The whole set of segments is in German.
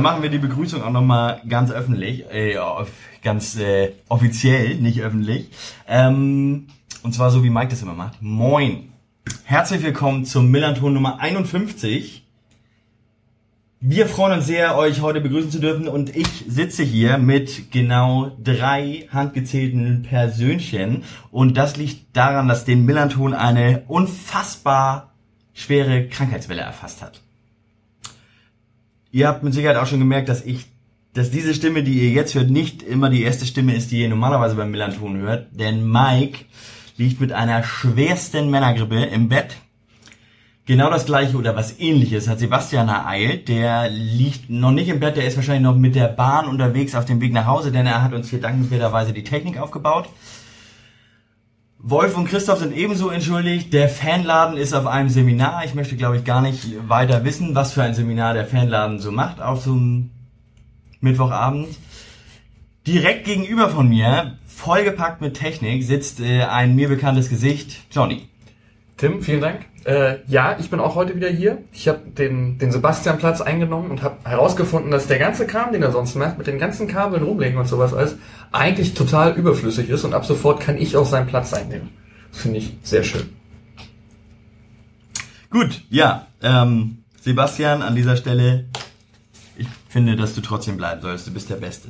dann machen wir die Begrüßung auch nochmal ganz öffentlich, äh, ganz äh, offiziell, nicht öffentlich. Ähm, und zwar so, wie Mike das immer macht. Moin. Herzlich willkommen zum Millanton Nummer 51. Wir freuen uns sehr, euch heute begrüßen zu dürfen und ich sitze hier mit genau drei handgezählten Persönchen und das liegt daran, dass den Millanton eine unfassbar schwere Krankheitswelle erfasst hat. Ihr habt mit Sicherheit auch schon gemerkt, dass ich, dass diese Stimme, die ihr jetzt hört, nicht immer die erste Stimme ist, die ihr normalerweise beim Millanton hört, denn Mike liegt mit einer schwersten Männergrippe im Bett. Genau das gleiche oder was ähnliches hat Sebastian ereilt. Der liegt noch nicht im Bett, der ist wahrscheinlich noch mit der Bahn unterwegs auf dem Weg nach Hause, denn er hat uns hier dankenswerterweise die Technik aufgebaut. Wolf und Christoph sind ebenso entschuldigt. Der Fanladen ist auf einem Seminar. Ich möchte, glaube ich, gar nicht weiter wissen, was für ein Seminar der Fanladen so macht auf so einem Mittwochabend. Direkt gegenüber von mir, vollgepackt mit Technik, sitzt äh, ein mir bekanntes Gesicht, Johnny. Tim, vielen Dank. Äh, ja, ich bin auch heute wieder hier. Ich habe den, den Sebastian-Platz eingenommen und habe herausgefunden, dass der ganze Kram, den er sonst macht, mit den ganzen Kabeln rumlegen und sowas alles, eigentlich total überflüssig ist und ab sofort kann ich auch seinen Platz einnehmen. Das finde ich sehr schön. Gut, ja, ähm, Sebastian, an dieser Stelle, ich finde, dass du trotzdem bleiben sollst. Du bist der Beste.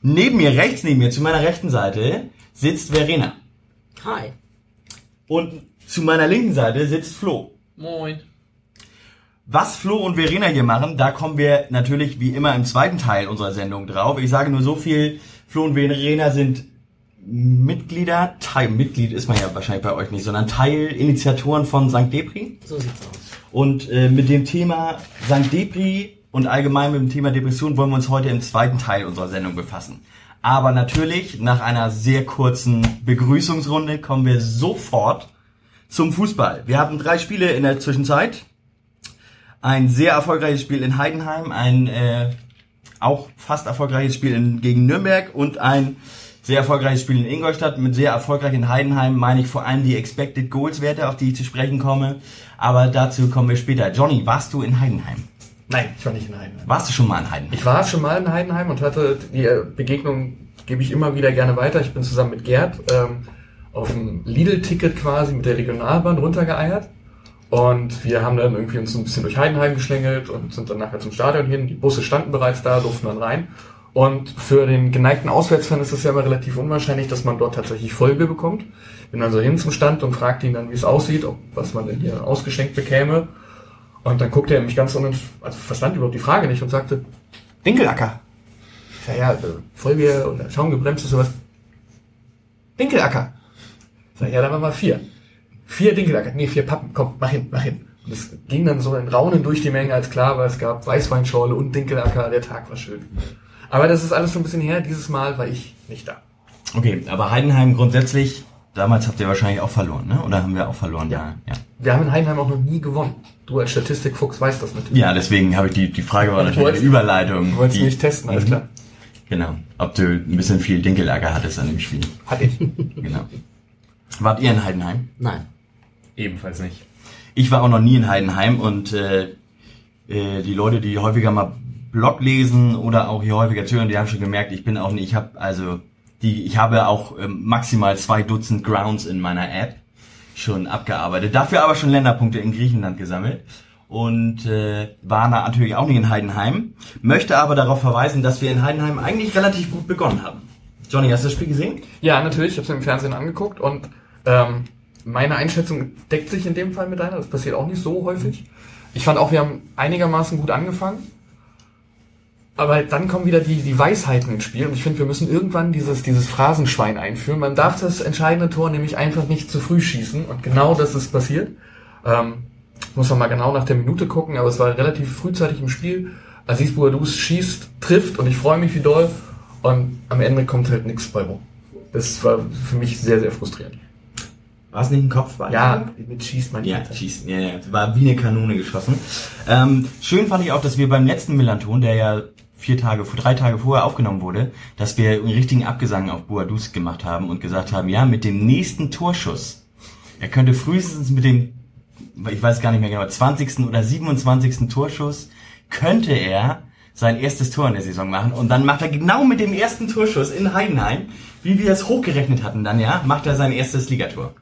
Neben mir, rechts neben mir, zu meiner rechten Seite, sitzt Verena. Hi. Und zu meiner linken Seite sitzt Flo. Moin. Was Flo und Verena hier machen, da kommen wir natürlich wie immer im zweiten Teil unserer Sendung drauf. Ich sage nur so viel, Flo und Verena sind Mitglieder, Teil, Mitglied ist man ja wahrscheinlich bei euch nicht, sondern Teil, Initiatoren von St. Depri. So sieht's aus. Und äh, mit dem Thema St. Depri und allgemein mit dem Thema Depression wollen wir uns heute im zweiten Teil unserer Sendung befassen. Aber natürlich, nach einer sehr kurzen Begrüßungsrunde kommen wir sofort zum Fußball. Wir hatten drei Spiele in der Zwischenzeit. Ein sehr erfolgreiches Spiel in Heidenheim, ein äh, auch fast erfolgreiches Spiel in, gegen Nürnberg und ein sehr erfolgreiches Spiel in Ingolstadt. Mit sehr erfolgreich in Heidenheim meine ich vor allem die Expected Goals Werte, auf die ich zu sprechen komme. Aber dazu kommen wir später. Johnny, warst du in Heidenheim? Nein, ich war nicht in Heidenheim. Warst du schon mal in Heidenheim? Ich war schon mal in Heidenheim und hatte die äh, Begegnung, gebe ich immer wieder gerne weiter. Ich bin zusammen mit Gerd ähm, auf ein Lidl-Ticket quasi mit der Regionalbahn runtergeeiert. Und wir haben dann irgendwie uns ein bisschen durch Heidenheim geschlängelt und sind dann nachher zum Stadion hin. Die Busse standen bereits da, durften dann rein. Und für den geneigten Auswärtsfan ist es ja immer relativ unwahrscheinlich, dass man dort tatsächlich Vollbier bekommt. Bin also hin zum Stand und fragte ihn dann, wie es aussieht, ob was man denn hier ausgeschenkt bekäme. Und dann guckte er mich ganz unent also verstand überhaupt die Frage nicht und sagte, Dinkelacker. Ich sag, ja, äh, Vollbier oder Schaumgebremst ist sowas. Dinkelacker. Ich sag, ja, dann machen wir vier. Vier Dinkelacker. Nee, vier Pappen. Komm, mach hin, mach hin. Und es ging dann so ein Raunen durch die Menge, als klar war, es gab Weißweinschorle und Dinkelacker. Der Tag war schön. Aber das ist alles schon ein bisschen her. Dieses Mal war ich nicht da. Okay, aber Heidenheim grundsätzlich, damals habt ihr wahrscheinlich auch verloren, ne? Oder haben wir auch verloren? Ja. ja. Wir haben in Heidenheim auch noch nie gewonnen. Du als Statistikfuchs weißt das natürlich. Ja, deswegen habe ich die, die Frage war natürlich eine Überleitung. Du wolltest die, mich testen, alles Mhm. klar. Genau. Ob du ein bisschen viel Dinkelager hattest an dem Spiel. Hatte ich. Genau. Wart ihr in Heidenheim? Nein. Ebenfalls nicht. Ich war auch noch nie in Heidenheim und äh, äh, die Leute, die häufiger mal Blog lesen oder auch hier häufiger zuhören, die haben schon gemerkt, ich bin auch nicht, ich habe also die, ich habe auch ähm, maximal zwei Dutzend Grounds in meiner App schon abgearbeitet. Dafür aber schon Länderpunkte in Griechenland gesammelt und äh, war natürlich auch nicht in Heidenheim. Möchte aber darauf verweisen, dass wir in Heidenheim eigentlich relativ gut begonnen haben. Johnny, hast du das Spiel gesehen? Ja, natürlich. Ich habe es im Fernsehen angeguckt und ähm, meine Einschätzung deckt sich in dem Fall mit deiner. Das passiert auch nicht so häufig. Ich fand auch, wir haben einigermaßen gut angefangen. Aber dann kommen wieder die, die Weisheiten ins Spiel und ich finde, wir müssen irgendwann dieses, dieses Phrasenschwein einführen. Man darf das entscheidende Tor nämlich einfach nicht zu früh schießen und genau das ist passiert. Ähm, muss man mal genau nach der Minute gucken, aber es war relativ frühzeitig im Spiel. Aziz Bouadouz schießt, trifft und ich freue mich wie doll und am Ende kommt halt nichts bei rum. Das war für mich sehr, sehr frustrierend. War es nicht ein Kopfball? Ja, mit schießt man Ja, schießen. Ja, ja. War wie eine Kanone geschossen. Ähm, schön fand ich auch, dass wir beim letzten Millanton, der ja vier Tage, drei Tage vorher aufgenommen wurde, dass wir einen richtigen Abgesang auf Boadus gemacht haben und gesagt haben, ja, mit dem nächsten Torschuss, er könnte frühestens mit dem, ich weiß gar nicht mehr genau, 20. oder 27. Torschuss, könnte er sein erstes Tor in der Saison machen und dann macht er genau mit dem ersten Torschuss in Heidenheim, wie wir es hochgerechnet hatten dann, ja, macht er sein erstes Ligator.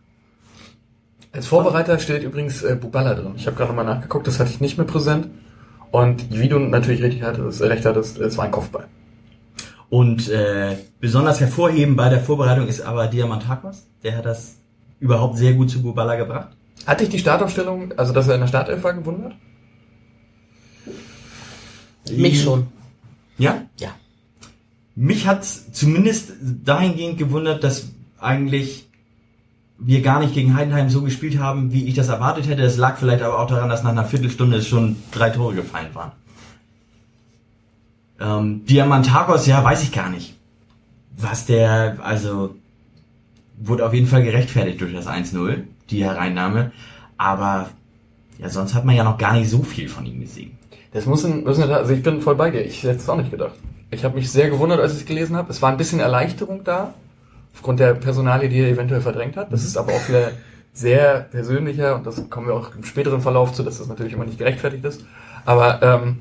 Als Vorbereiter steht übrigens äh, Buballa drin. Ich habe gerade mal nachgeguckt, das hatte ich nicht mehr präsent. Und wie du natürlich richtig hattest, recht hattest, es war ein Kopfball. Und äh, besonders hervorheben bei der Vorbereitung ist aber Diamantakos. Der hat das überhaupt sehr gut zu Bubala gebracht. Hatte ich die Startaufstellung, also dass er in der Startelf war, gewundert? Mich schon. Ja? Ja. Mich hat's zumindest dahingehend gewundert, dass eigentlich wir gar nicht gegen Heidenheim so gespielt haben, wie ich das erwartet hätte. Es lag vielleicht aber auch daran, dass nach einer Viertelstunde schon drei Tore gefallen waren. Ähm, Diamantakos, ja, weiß ich gar nicht. Was der, also, wurde auf jeden Fall gerechtfertigt durch das 1-0, die Hereinnahme. Aber, ja, sonst hat man ja noch gar nicht so viel von ihm gesehen. Das muss ein, muss eine, also ich bin voll bei dir. Ich hätte es auch nicht gedacht. Ich habe mich sehr gewundert, als ich es gelesen habe. Es war ein bisschen Erleichterung da, aufgrund der Personalie, die er eventuell verdrängt hat. Das ist aber auch wieder sehr persönlicher und das kommen wir auch im späteren Verlauf zu, dass das natürlich immer nicht gerechtfertigt ist. Aber ähm,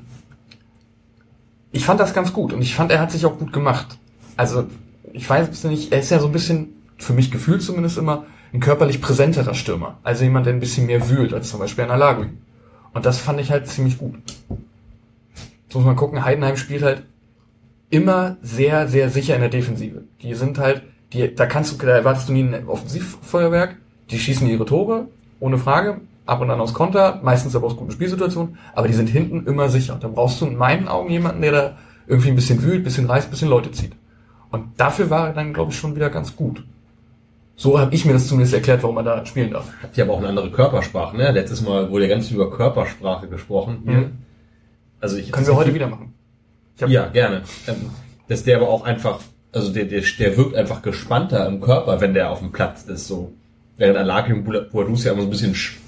ich fand das ganz gut und ich fand, er hat sich auch gut gemacht. Also ich weiß nicht, er ist ja so ein bisschen, für mich gefühlt zumindest immer, ein körperlich präsenterer Stürmer. Also jemand, der ein bisschen mehr wühlt als zum Beispiel ein Alagui. Und das fand ich halt ziemlich gut. Jetzt muss man gucken, Heidenheim spielt halt immer sehr, sehr sicher in der Defensive. Die sind halt, die, da kannst du, da erwartest du nie ein Offensivfeuerwerk. Die schießen ihre Tore, ohne Frage, ab und an aus Konter, meistens aber aus guten Spielsituationen, aber die sind hinten immer sicher. Und da brauchst du in meinen Augen jemanden, der da irgendwie ein bisschen wühlt, bisschen reißt, bisschen Leute zieht. Und dafür war er dann, glaube ich, schon wieder ganz gut. So habe ich mir das zumindest erklärt, warum er da spielen darf. Habt ihr aber auch eine andere Körpersprache, ne? Letztes Mal wurde ja ganz viel über Körpersprache gesprochen. Mhm. Also ich Können wir heute wieder machen. Ja, gerne. Ähm, Dass der aber auch einfach, also der, der, der wirkt einfach gespannter im Körper, wenn der auf dem Platz ist, so. Während Alaki und Boadus ja immer so ein bisschen sch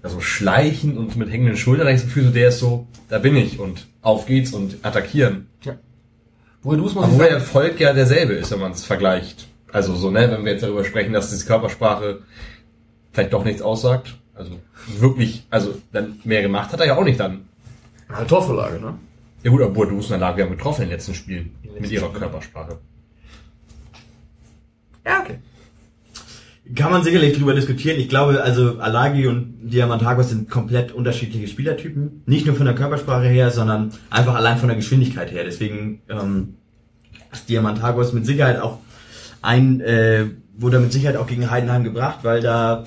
also schleichen und mit hängenden Schultern, da ich das Gefühl, so der ist so, da bin ich und auf geht's und attackieren. Boadus muss wo der Erfolg ja derselbe ist, wenn man es vergleicht. Also so, ne, wenn wir jetzt darüber sprechen, dass diese Körpersprache vielleicht doch nichts aussagt. Also wirklich, also dann mehr gemacht hat er ja auch nicht dann. halt Torvorlage, ne? Ja gut, aber Boadus und Alaki haben getroffen in den letzten Spielen letzten mit ihrer Spielen. Körpersprache. Ja, okay. Kann man sicherlich drüber diskutieren. Ich glaube, also Alagi und Diamantagos sind komplett unterschiedliche Spielertypen. Nicht nur von der Körpersprache her, sondern einfach allein von der Geschwindigkeit her. Deswegen ähm, ist Diamantagos mit Sicherheit auch ein, äh, wurde er mit Sicherheit auch gegen Heidenheim gebracht, weil da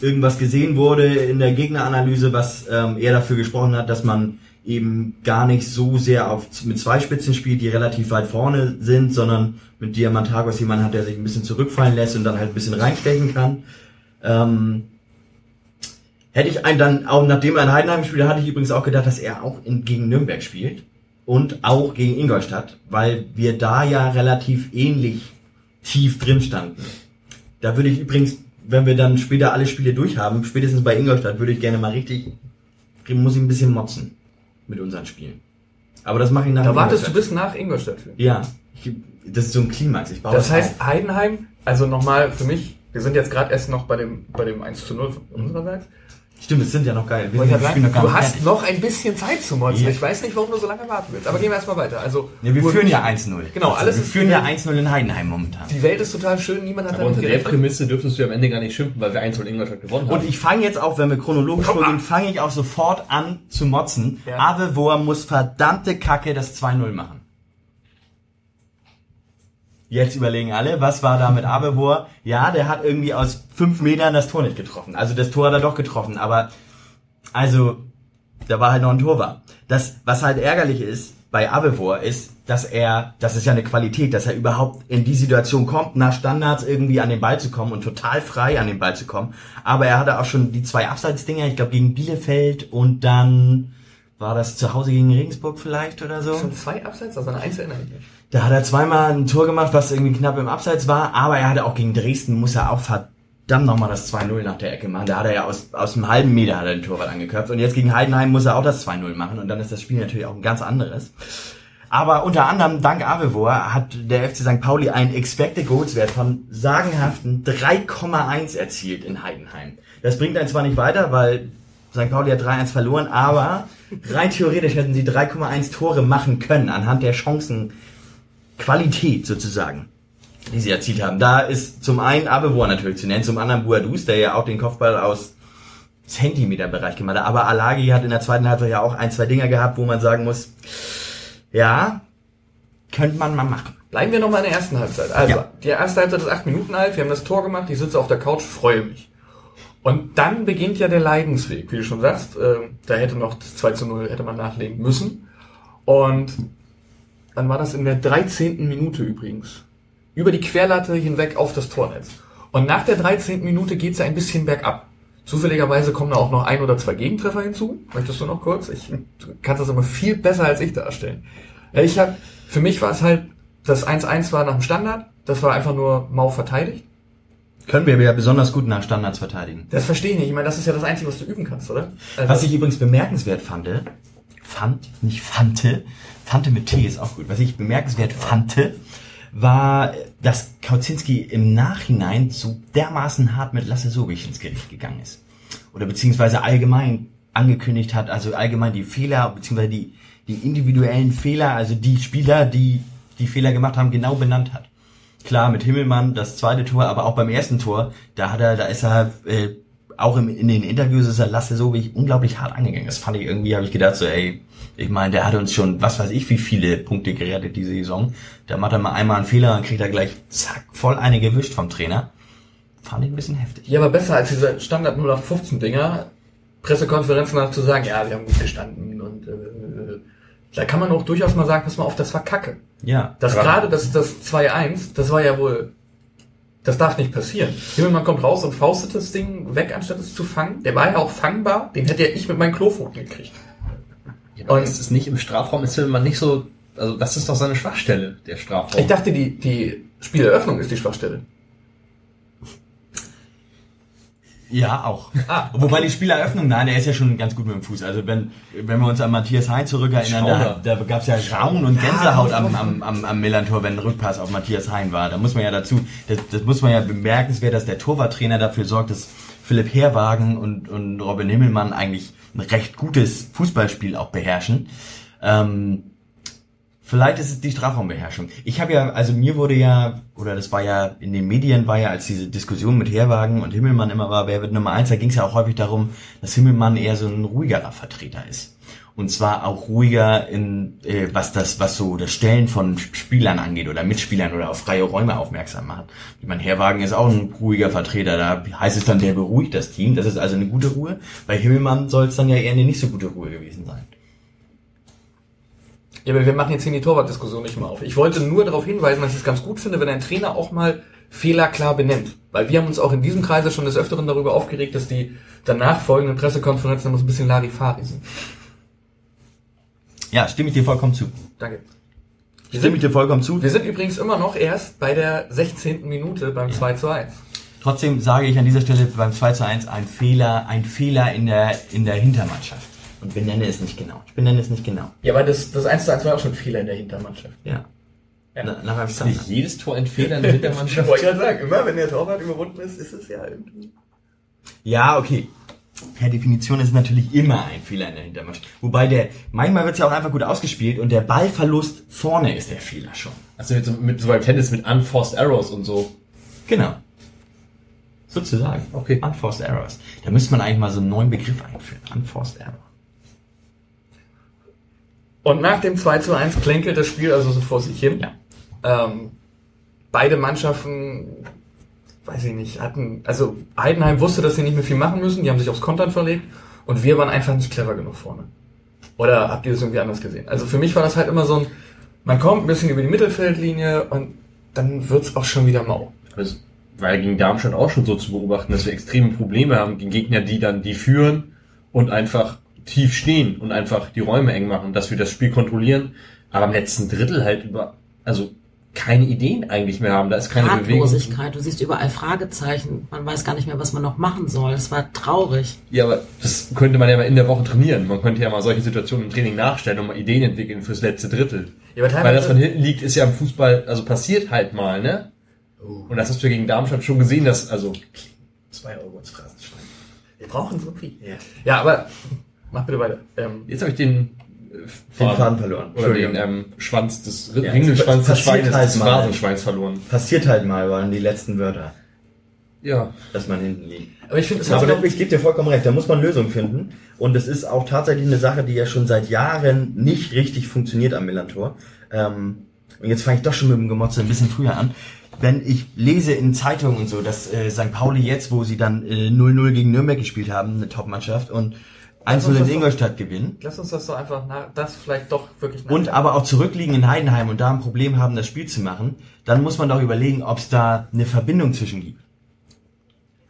irgendwas gesehen wurde in der Gegneranalyse, was ähm, eher dafür gesprochen hat, dass man eben gar nicht so sehr auf mit zwei Spitzen spielt, die relativ weit vorne sind, sondern mit Diamantagos jemand hat, der sich ein bisschen zurückfallen lässt und dann halt ein bisschen reinstechen kann. Ähm, hätte ich einen dann auch nachdem er in Heidenheim spielt, hatte ich übrigens auch gedacht, dass er auch in, gegen Nürnberg spielt und auch gegen Ingolstadt, weil wir da ja relativ ähnlich tief drin standen. Da würde ich übrigens, wenn wir dann später alle Spiele durchhaben, spätestens bei Ingolstadt, würde ich gerne mal richtig, muss ich ein bisschen motzen mit unseren Spielen. Aber das mache ich nach Da wartest du bis nach Ingolstadt. Ja, ich, das ist so ein Klimax. Ich baue Das heißt, auf. Heidenheim, also nochmal für mich, wir sind jetzt gerade erst noch bei dem, bei dem 1 zu 0 von unsererseits. Stimmt, es sind ja noch geil. Wir sind- spielen sagen, noch du nicht hast fertig. noch ein bisschen Zeit zu motzen. Ja. Ich weiß nicht, warum du so lange warten willst. Aber gehen wir erstmal weiter. Also, Ja, wir führen ja 1-0. Genau, Also, alles wir ist- führen ja 1-0 in Heidenheim momentan. Die Welt ist total schön, niemand hat Aber damit unter der gerechnet. Prämisse dürftest du am Ende gar nicht schimpfen, weil wir 1 in Ingolstadt gewonnen haben. Und ich fange jetzt auch, wenn wir chronologisch vorgehen, fange ich auch sofort an zu motzen. Ja. Avevor muss verdammte Kacke das 2-0 machen. Jetzt überlegen alle, was war da mit Avevor? Ja, der hat irgendwie aus fünf Metern das Tor nicht getroffen. Also das Tor hat er doch getroffen, aber also da war halt noch ein Torwart. Das, was halt ärgerlich ist bei Avevor, ist, dass er, das ist ja eine Qualität, dass er überhaupt in die Situation kommt, nach Standards irgendwie an den Ball zu kommen und total frei an den Ball zu kommen. Aber er hatte auch schon die zwei Abseitsdinger, ich glaube gegen Bielefeld und dann war das zu Hause gegen Regensburg vielleicht oder so. Schon zwei Abseits, also an eins erinnere ich mich. Da hat er zweimal ein Tor gemacht, was irgendwie knapp im Abseits war, aber er hatte auch gegen Dresden, muss er auch verdammt nochmal das 2-0 nach der Ecke machen. Da hat er ja aus, aus einem halben Meter hat er den Torwart angeköpft und jetzt gegen Heidenheim muss er auch das 2-0 machen und dann ist das Spiel natürlich auch ein ganz anderes. Aber unter anderem dank Avevor hat der FC St. Pauli einen Expected Goals Wert von sagenhaften 3,1 erzielt in Heidenheim. Das bringt einen zwar nicht weiter, weil St. Pauli hat 3-1 verloren, aber rein theoretisch hätten sie 3,1 Tore machen können anhand der Chancenqualität sozusagen, die sie erzielt haben. Da ist zum einen Avevor natürlich zu nennen, zum anderen Buadus, der ja auch den Kopfball aus Zentimeterbereich gemacht hat. Aber Alagi hat in der zweiten Halbzeit ja auch ein, zwei Dinger gehabt, wo man sagen muss, ja, könnte man mal machen. Bleiben wir nochmal in der ersten Halbzeit. Also, Ja. die erste Halbzeit ist acht Minuten alt, wir haben das Tor gemacht, ich sitze auf der Couch, freue mich. Und dann beginnt ja der Leidensweg, wie du schon sagst. Äh, da hätte noch das 2 zu 0 hätte man nachlegen müssen. Und dann war das in der 13. Minute übrigens. Über die Querlatte hinweg auf das Tornetz. Und nach der 13. Minute geht's ja ein bisschen bergab. Zufälligerweise kommen da auch noch ein oder zwei Gegentreffer hinzu. Möchtest du noch kurz? Ich du kannst das immer viel besser als ich darstellen. Ich habe, für mich war es halt, das 1-1 war nach dem Standard. Das war einfach nur mau verteidigt. Können wir ja besonders gut nach Standards verteidigen. Das verstehe ich nicht. Ich meine, das ist ja das Einzige, was du üben kannst, oder? Also, Was ich übrigens bemerkenswert fand, fand, nicht fante, fante mit T ist auch gut. Was ich bemerkenswert fand, war, dass Kauzinski im Nachhinein so dermaßen hart mit Lasse Sobich ins Gericht gegangen ist. Oder beziehungsweise allgemein angekündigt hat, also allgemein die Fehler, beziehungsweise die, die individuellen Fehler, also die Spieler, die die Fehler gemacht haben, genau benannt hat. Klar, mit Himmelmann das zweite Tor, aber auch beim ersten Tor, da hat er, da ist er äh, auch im, in den Interviews ist er Lasse so wie unglaublich hart angegangen. Das fand ich irgendwie, habe ich gedacht so, ey, ich meine, der hat uns schon, was weiß ich, wie viele Punkte gerettet diese Saison. Da macht er mal einmal einen Fehler und kriegt er gleich zack voll eine gewischt vom Trainer. Fand ich ein bisschen heftig. ja, aber besser als diese Standard 0815 Dinger, Pressekonferenzen nach zu sagen, ja, wir haben gut gestanden und äh, da kann man auch durchaus mal sagen, pass mal auf, das war Kacke. Ja. Das gerade, das, das 2-1, das war ja wohl, das darf nicht passieren. Himmelmann kommt raus und faustet das Ding weg, anstatt es zu fangen. Der war ja auch fangbar, den hätte ja ich mit meinen Klopfoten gekriegt. Und es ist nicht im Strafraum, ist man nicht so, also das ist doch seine Schwachstelle, der Strafraum. Ich dachte, die, die Spieleröffnung ist die Schwachstelle. Ja, auch. Ah. Wobei die Spieleröffnung, nein, der ist ja schon ganz gut mit dem Fuß. Also wenn, wenn wir uns an Matthias Hein zurückerinnern, da, da gab's ja Schauen und Gänsehaut am, am, am, am Millantor, wenn ein Rückpass auf Matthias Hein war. Da muss man ja dazu, das, das muss man ja bemerkenswert, dass der Torwarttrainer dafür sorgt, dass Philipp Herwagen und, und Robin Himmelmann eigentlich ein recht gutes Fußballspiel auch beherrschen. Ähm, Vielleicht ist es die Strafraumbeherrschung. Ich habe ja, also mir wurde ja, oder das war ja in den Medien, war ja, als diese Diskussion mit Herwagen und Himmelmann immer war, wer wird Nummer eins, da ging es ja auch häufig darum, dass Himmelmann eher so ein ruhigerer Vertreter ist. Und zwar auch ruhiger in, äh, was das, was so das Stellen von Spielern angeht oder Mitspielern oder auf freie Räume aufmerksam macht. Ich meine, Herwagen ist auch ein ruhiger Vertreter, da heißt es dann, der beruhigt das Team. Das ist also eine gute Ruhe. Bei Himmelmann soll es dann ja eher eine nicht so gute Ruhe gewesen sein. Ja, aber wir machen jetzt hier die Torwartdiskussion nicht mehr auf. Ich wollte nur darauf hinweisen, dass ich es ganz gut finde, wenn ein Trainer auch mal Fehler klar benennt. Weil wir haben uns auch in diesem Kreise schon des Öfteren darüber aufgeregt, dass die danach folgenden Pressekonferenzen immer so ein bisschen Larifari sind. Ja, stimme ich dir vollkommen zu. Danke. Wir Stimme ich dir vollkommen zu. wir sind übrigens immer noch erst bei der 16. Minute beim 2 zu 1. Trotzdem sage ich an dieser Stelle beim 2 zu 1 ein Fehler, ein Fehler in der, in der Hintermannschaft. Und benenne es nicht genau. Ich benenne es nicht genau. Ja, aber das, das 1 zu 1 war auch schon ein Fehler in der Hintermannschaft. Ja. Ja. Na, nach ist nicht jedes Tor ein Fehler in der Hintermannschaft. wollte gerade sagen, immer wenn der Torwart überwunden ist, ist es ja irgendwie... Ja, okay. Per Definition ist es natürlich immer ein Fehler in der Hintermannschaft. Wobei der, manchmal wird es ja auch einfach gut ausgespielt und der Ballverlust vorne ist der Fehler schon. Also mit so, mit, so beim Tennis mit Unforced Arrows und so. Genau. Sozusagen. Okay. Unforced Errors. Da müsste man eigentlich mal so einen neuen Begriff einführen. Unforced Error. Und nach dem 2 zu 1 klänkelt das Spiel also so vor sich hin. Ja. Ähm, beide Mannschaften, weiß ich nicht, hatten, also Heidenheim wusste, dass sie nicht mehr viel machen müssen, die haben sich aufs Kontern verlegt und wir waren einfach nicht clever genug vorne. Oder habt ihr das irgendwie anders gesehen? Also für mich war das halt immer so ein, man kommt ein bisschen über die Mittelfeldlinie und dann wird's auch schon wieder mau. Das war ja gegen Darmstadt auch schon so zu beobachten, dass wir extreme Probleme haben gegen Gegner, die dann die führen und einfach tief stehen und einfach die Räume eng machen, dass wir das Spiel kontrollieren, aber im letzten Drittel halt über, also keine Ideen eigentlich mehr haben. Da ist keine Bewegung. Du siehst überall Fragezeichen. Man weiß gar nicht mehr, was man noch machen soll. Es war traurig. Ja, aber das könnte man ja mal in der Woche trainieren. Man könnte ja mal solche Situationen im Training nachstellen und mal Ideen entwickeln fürs letzte Drittel. Ja, aber Weil das von hinten liegt, ist ja im Fußball, also passiert halt mal, ne? Und das hast du ja gegen Darmstadt schon gesehen, dass, also, Zwei Euro ins Phrasenschwein. Wir brauchen so viel. Ja. Ja, aber mach bitte weiter. Ähm, jetzt habe ich den, äh, Den Faden verloren. Oder den Entschuldigung. ähm, Schwanz des, Ja, Ringelschwanz des passiert Schweines, halt des. Phrasenschweins verloren. Passiert halt mal, waren die letzten Wörter, Ja. dass man hinten liegt. aber ich finde, es hat Aber so ich gebe dir vollkommen recht, da muss man Lösungen finden. Und es ist auch tatsächlich eine Sache, die ja schon seit Jahren nicht richtig funktioniert am Millantor. Ähm, und jetzt fange ich doch schon mit dem Gemotze ein bisschen früher an. Wenn ich lese in Zeitungen und so, dass äh, St. Pauli jetzt, wo sie dann äh, 0-0 gegen Nürnberg gespielt haben, eine Top-Mannschaft, und 1-0 uns das in doch- Ingolstadt gewinnen, Lass uns das so einfach, na, das vielleicht doch wirklich und aber auch zurückliegen in Heidenheim und da ein Problem haben, das Spiel zu machen, dann muss man doch überlegen, ob es da eine Verbindung zwischen gibt.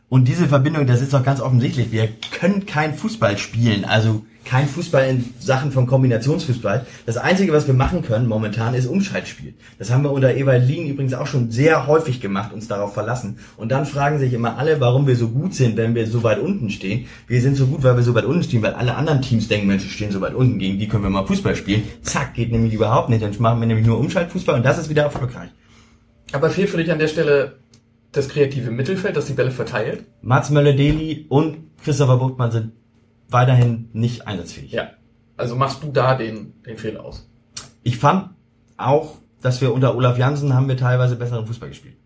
Und diese Verbindung, das ist doch ganz offensichtlich. Wir können kein Fußball spielen, also kein Fußball in Sachen von Kombinationsfußball. Das Einzige, was wir machen können momentan, ist Umschaltspiel. Das haben wir unter Ewald Lien übrigens auch schon sehr häufig gemacht, uns darauf verlassen. Und dann fragen sich immer alle, warum wir so gut sind, wenn wir so weit unten stehen. Wir sind so gut, weil wir so weit unten stehen, weil alle anderen Teams denken, Mensch, die stehen so weit unten, gegen die können wir mal Fußball spielen. Zack, geht nämlich überhaupt nicht. Dann machen wir nämlich nur Umschaltfußball und das ist wieder erfolgreich. Aber fehlt für dich an der Stelle das kreative Mittelfeld, das die Bälle verteilt? Mats Möller-Deli und Christopher Buchtmann sind weiterhin nicht einsatzfähig. Ja. Also machst du da den, den Fehler aus. Ich fand auch, dass wir unter Olaf Jansen haben wir teilweise besseren Fußball gespielt.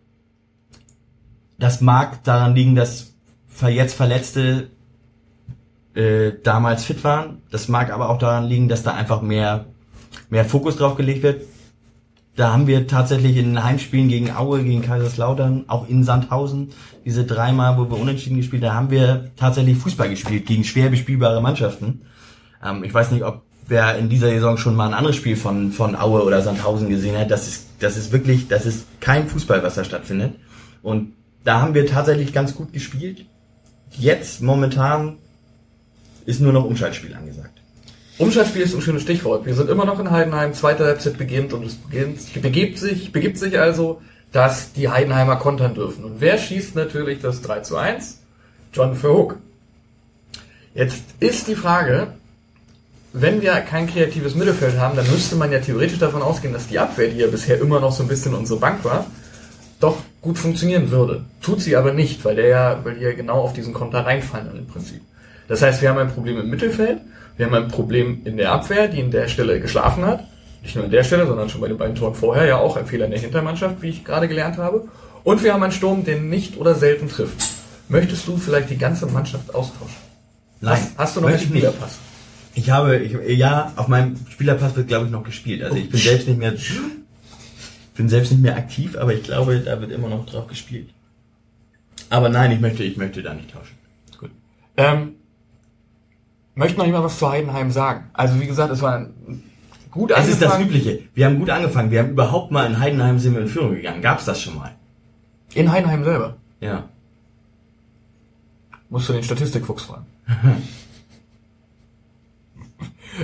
Das mag daran liegen, dass jetzt Verletzte äh, damals fit waren. Das mag aber auch daran liegen, dass da einfach mehr, mehr Fokus drauf gelegt wird. Da haben wir tatsächlich in Heimspielen gegen Aue, gegen Kaiserslautern, auch in Sandhausen, diese dreimal, wo wir unentschieden gespielt haben, haben wir tatsächlich Fußball gespielt gegen schwer bespielbare Mannschaften. Ähm, ich weiß nicht, ob wer in dieser Saison schon mal ein anderes Spiel von, von Aue oder Sandhausen gesehen hat. Das ist, das ist wirklich, das ist kein Fußball, was da stattfindet. Und da haben wir tatsächlich ganz gut gespielt. Jetzt, momentan, ist nur noch Umschaltspiel angesagt. Umschaltspiel ist ein schönes Stichwort. Wir sind immer noch in Heidenheim, zweite Halbzeit beginnt und es beginnt, begibt sich, begibt sich also, dass die Heidenheimer kontern dürfen. Und wer schießt natürlich das 3 zu 1? John Verhoek. Jetzt ist die Frage, wenn wir kein kreatives Mittelfeld haben, dann müsste man ja theoretisch davon ausgehen, dass die Abwehr, die ja bisher immer noch so ein bisschen unsere Bank war, doch gut funktionieren würde. Tut sie aber nicht, weil der ja, weil die ja genau auf diesen Konter reinfallen im Prinzip. Das heißt, wir haben ein Problem im Mittelfeld, wir haben ein Problem in der Abwehr, die in der Stelle geschlafen hat. Nicht nur an der Stelle, sondern schon bei den beiden Toren vorher ja auch ein Fehler in der Hintermannschaft, wie ich gerade gelernt habe. Und wir haben einen Sturm, der nicht oder selten trifft. Möchtest du vielleicht die ganze Mannschaft austauschen? Hast, hast du noch einen nicht. Spielerpass? Ich habe, ich, ja, auf meinem Spielerpass wird, glaube ich, noch gespielt. Also ich bin selbst nicht mehr, bin selbst nicht mehr aktiv, aber ich glaube, da wird immer noch drauf gespielt. Aber nein, ich möchte, ich möchte da nicht tauschen. Gut. Ähm, möchte noch jemand was zu Heidenheim sagen? Also wie gesagt, es war ein gut Das ist das angefangen. Übliche. Wir haben gut angefangen. Wir haben überhaupt mal in Heidenheim sind wir in Führung gegangen. Gab's das schon mal? In Heidenheim selber. Ja. Musst du den Statistikfuchs fragen.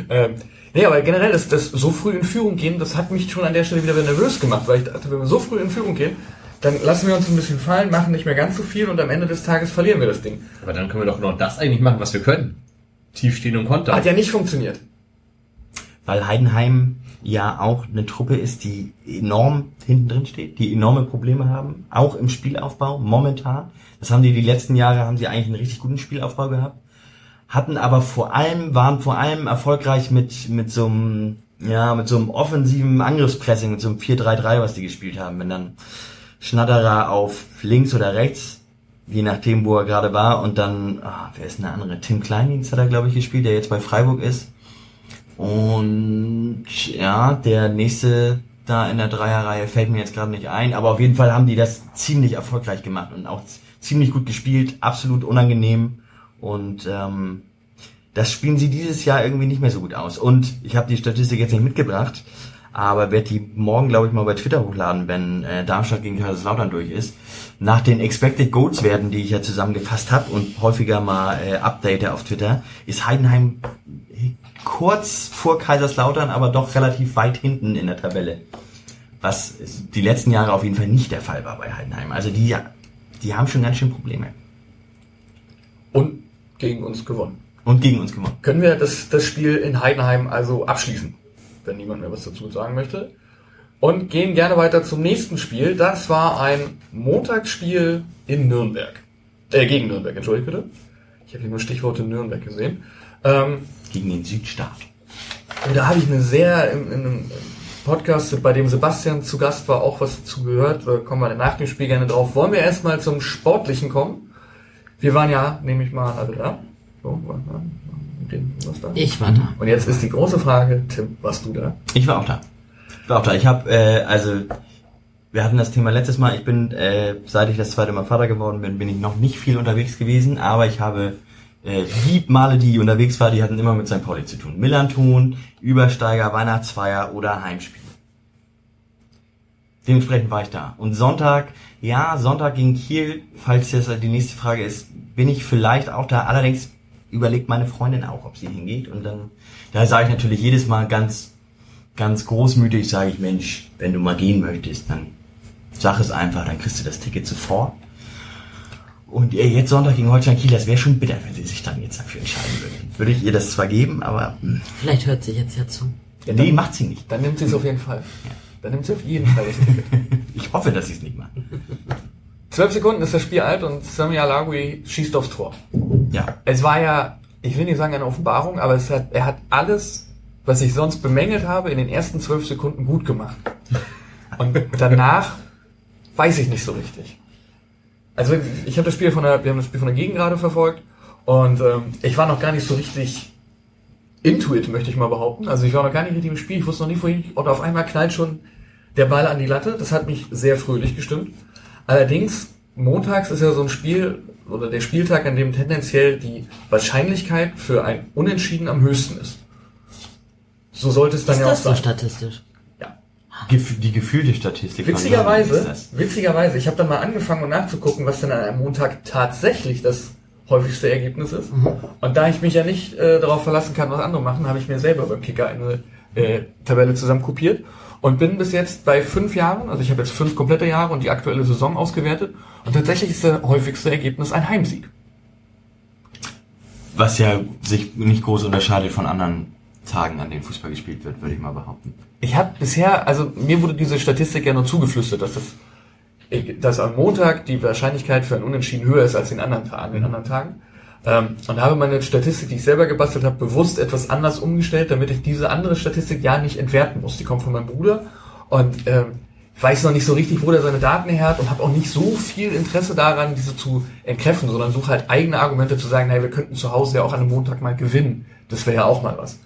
ähm, nee, aber generell ist das so früh in Führung gehen, das hat mich schon an der Stelle wieder nervös gemacht, weil ich dachte, wenn wir so früh in Führung gehen, dann lassen wir uns ein bisschen fallen, machen nicht mehr ganz so viel und am Ende des Tages verlieren wir das Ding. Aber dann können wir doch noch das eigentlich machen, was wir können. Tief stehen und kontern. Hat ja nicht funktioniert. Weil Heidenheim ja auch eine Truppe ist, die enorm hinten drin steht, die enorme Probleme haben, auch im Spielaufbau momentan. Das haben die die letzten Jahre, haben sie eigentlich einen richtig guten Spielaufbau gehabt. Hatten aber vor allem, waren vor allem erfolgreich mit, mit so einem, ja, mit so einem offensiven Angriffspressing, mit so einem 4-3-3, was die gespielt haben. Wenn dann Schnatterer auf links oder rechts, je nachdem, wo er gerade war, und dann, ah, wer ist denn der andere? Tim Kleindienst hat er, glaube ich, gespielt, der jetzt bei Freiburg ist. Und ja, der nächste da in der Dreierreihe fällt mir jetzt gerade nicht ein, aber auf jeden Fall haben die das ziemlich erfolgreich gemacht und auch ziemlich gut gespielt, absolut unangenehm und ähm, das spielen sie dieses Jahr irgendwie nicht mehr so gut aus. Und ich habe die Statistik jetzt nicht mitgebracht, aber werde die morgen, glaube ich, mal bei Twitter hochladen, wenn äh, Darmstadt gegen Kaiserslautern durch ist. Nach den Expected Goals Werten, die ich ja zusammengefasst habe und häufiger mal äh, update auf Twitter, ist Heidenheim kurz vor Kaiserslautern, aber doch relativ weit hinten in der Tabelle. Was die letzten Jahre auf jeden Fall nicht der Fall war bei Heidenheim. Also die, die haben schon ganz schön Probleme. Und gegen uns gewonnen. Und gegen uns gewonnen. Können wir das, das Spiel in Heidenheim also abschließen, wenn niemand mehr was dazu sagen möchte? Und gehen gerne weiter zum nächsten Spiel. Das war ein Montagsspiel in Nürnberg. Äh, gegen Nürnberg, entschuldigt bitte. Ich habe hier nur Stichworte Nürnberg gesehen. Ähm, Gegen den Südstaat. und da habe ich eine sehr, in, in einem Podcast, bei dem Sebastian zu Gast war, auch was zu gehört. Da kommen wir nach dem Spiel gerne drauf. Wollen wir erstmal zum Sportlichen kommen? Wir waren ja, nehme ich mal, alle da. So, was da? Ich war da. Und jetzt ist die große Frage, Tim, warst du da? Ich war auch da. Auch da. Ich habe, äh, also, wir hatten das Thema letztes Mal. Ich bin, äh, seit ich das zweite Mal Vater geworden bin, bin ich noch nicht viel unterwegs gewesen, aber ich habe äh, die Male, die ich unterwegs war, die hatten immer mit St. Pauli zu tun. Millanton, Übersteiger, Weihnachtsfeier oder Heimspiel. Dementsprechend war ich da. Und Sonntag, ja, Sonntag gegen Kiel, falls das die nächste Frage ist, bin ich vielleicht auch da. Allerdings überlegt meine Freundin auch, ob sie hingeht. Und dann, da sage ich natürlich jedes Mal ganz, ganz großmütig, sage ich, Mensch, wenn du mal gehen möchtest, dann sag es einfach, dann kriegst du das Ticket sofort. Und äh, jetzt Sonntag gegen Holstein Kiel, das wäre schon bitter, wenn sie sich dann jetzt dafür entscheiden würden. Würde ich ihr das zwar geben, aber hm, Vielleicht hört sie jetzt ja zu. nee, macht sie nicht. Dann nimmt sie es auf jeden Fall. Dann nimmt sie auf jeden Fall das Ticket. Ich hoffe, dass sie es nicht macht. Zwölf Sekunden ist das Spiel alt und Sami Alagui schießt aufs Tor. Ja, Es war ja, ich will nicht sagen eine Offenbarung, aber es hat, er hat alles, was ich sonst bemängelt habe, in den ersten zwölf Sekunden gut gemacht. Und danach weiß ich nicht so richtig. Also ich habe das Spiel von der, wir haben das Spiel von der Gegend gerade verfolgt und ähm, ich war noch gar nicht so richtig into it, möchte ich mal behaupten. Also ich war noch gar nicht richtig im Spiel, ich wusste noch nie vorhin und auf einmal knallt schon der Ball an die Latte. Das hat mich sehr fröhlich gestimmt. Allerdings, montags ist ja so ein Spiel oder der Spieltag, an dem tendenziell die Wahrscheinlichkeit für ein Unentschieden am höchsten ist. So sollte es dann Ist ja auch das so sein. statistisch? Ja. Gef- die gefühlte Statistik. ist Witzigerweise, witzigerweise, ich habe dann mal angefangen um nachzugucken, was denn an einem Montag tatsächlich das häufigste Ergebnis ist. Und da ich mich ja nicht äh, darauf verlassen kann, was andere machen, habe ich mir selber beim Kicker eine äh, Tabelle zusammen kopiert und bin bis jetzt bei fünf Jahren, also ich habe jetzt fünf komplette Jahre und die aktuelle Saison ausgewertet und tatsächlich ist das häufigste Ergebnis ein Heimsieg. Was ja sich nicht groß unterscheidet von anderen Tagen, an denen Fußball gespielt wird, würde ich mal behaupten. Ich habe bisher, also mir wurde diese Statistik ja nur zugeflüstert, dass das dass am Montag die Wahrscheinlichkeit für ein Unentschieden höher ist als den anderen Tagen, den anderen Tagen. Ähm, und habe meine Statistik, die ich selber gebastelt habe, bewusst etwas anders umgestellt, damit ich diese andere Statistik ja nicht entwerten muss. Die kommt von meinem Bruder und ähm, weiß noch nicht so richtig, wo der seine Daten her hat und habe auch nicht so viel Interesse daran, diese zu entkräften, sondern suche halt eigene Argumente zu sagen, naja, wir könnten zu Hause ja auch an einem Montag mal gewinnen. Das wäre ja auch mal was.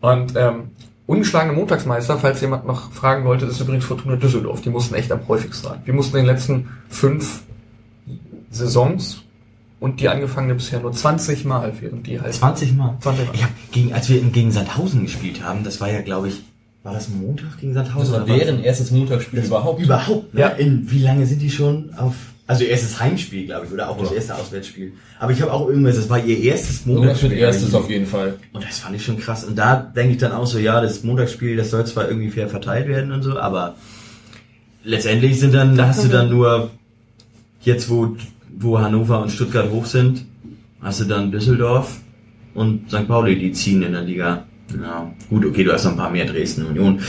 Und ähm, ungeschlagene Montagsmeister, falls jemand noch fragen wollte, ist übrigens Fortuna Düsseldorf. Die mussten echt am häufigsten sein. Wir mussten in den letzten fünf Saisons und die angefangene bisher nur 20 Mal, während die halt 20 Mal. 20 Mal. Ich hab gegen, als wir gegen Sandhausen gespielt haben, das war ja, glaube ich, war das Montag gegen Sandhausen? Das war deren erstes Montagsspiel überhaupt. Überhaupt, ne? Ja. In, wie lange sind die schon auf, also erstes Heimspiel, glaube ich, oder auch das erste Auswärtsspiel. Aber ich habe auch irgendwas, das war ihr erstes Montagsspiel. mit erstes auf jeden Fall. Und das fand ich schon krass. Und da denke ich dann auch so, ja, das Montagsspiel, das soll zwar irgendwie fair verteilt werden und so, aber letztendlich sind dann, da hast du dann nur, jetzt wo, wo Hannover und Stuttgart hoch sind, hast du dann Düsseldorf und St. Pauli, die ziehen in der Liga. Ja, gut, okay, du hast noch ein paar mehr Dresden, Union.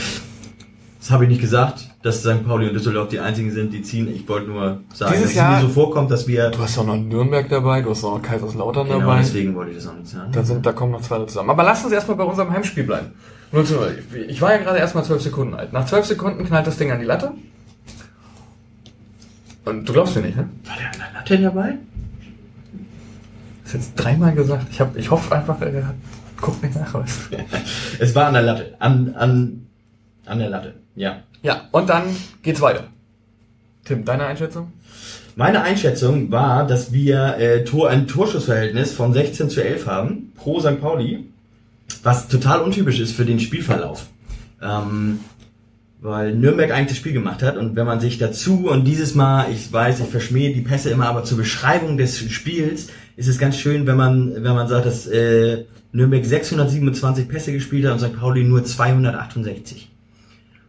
Das habe ich nicht gesagt, dass St. Pauli und Düsseldorf die einzigen sind, die ziehen. Ich wollte nur sagen, Dieses dass Jahr- es mir so vorkommt, dass wir... Du hast auch noch Nürnberg dabei, du hast auch noch Kaiserslautern Genau, dabei. deswegen wollte ich das auch nicht sagen. Da, sind, da kommen noch zwei zusammen. Aber lass uns erstmal bei unserem Heimspiel bleiben. Nur zu- Ich war ja gerade erstmal zwölf Sekunden alt. Nach zwölf Sekunden knallt das Ding an die Latte. Und du glaubst mir nicht, ne? War der an der Latte dabei? Das ist jetzt dreimal gesagt. Ich, hab, ich hoffe einfach, er hat, guckt nicht nach. Was. Es war an der Latte. An, an, an der Latte. Ja. Ja, und dann geht's weiter. Tim, deine Einschätzung? Meine Einschätzung war, dass wir äh, Tor, ein Torschussverhältnis von 16 zu 11 haben pro St. Pauli, was total untypisch ist für den Spielverlauf. Ähm, weil Nürnberg eigentlich das Spiel gemacht hat und wenn man sich dazu und dieses Mal, ich weiß, ich verschmähe die Pässe immer, aber zur Beschreibung des Spiels ist es ganz schön, wenn man wenn man sagt, dass äh, Nürnberg 627 Pässe gespielt hat und St. Pauli nur 268.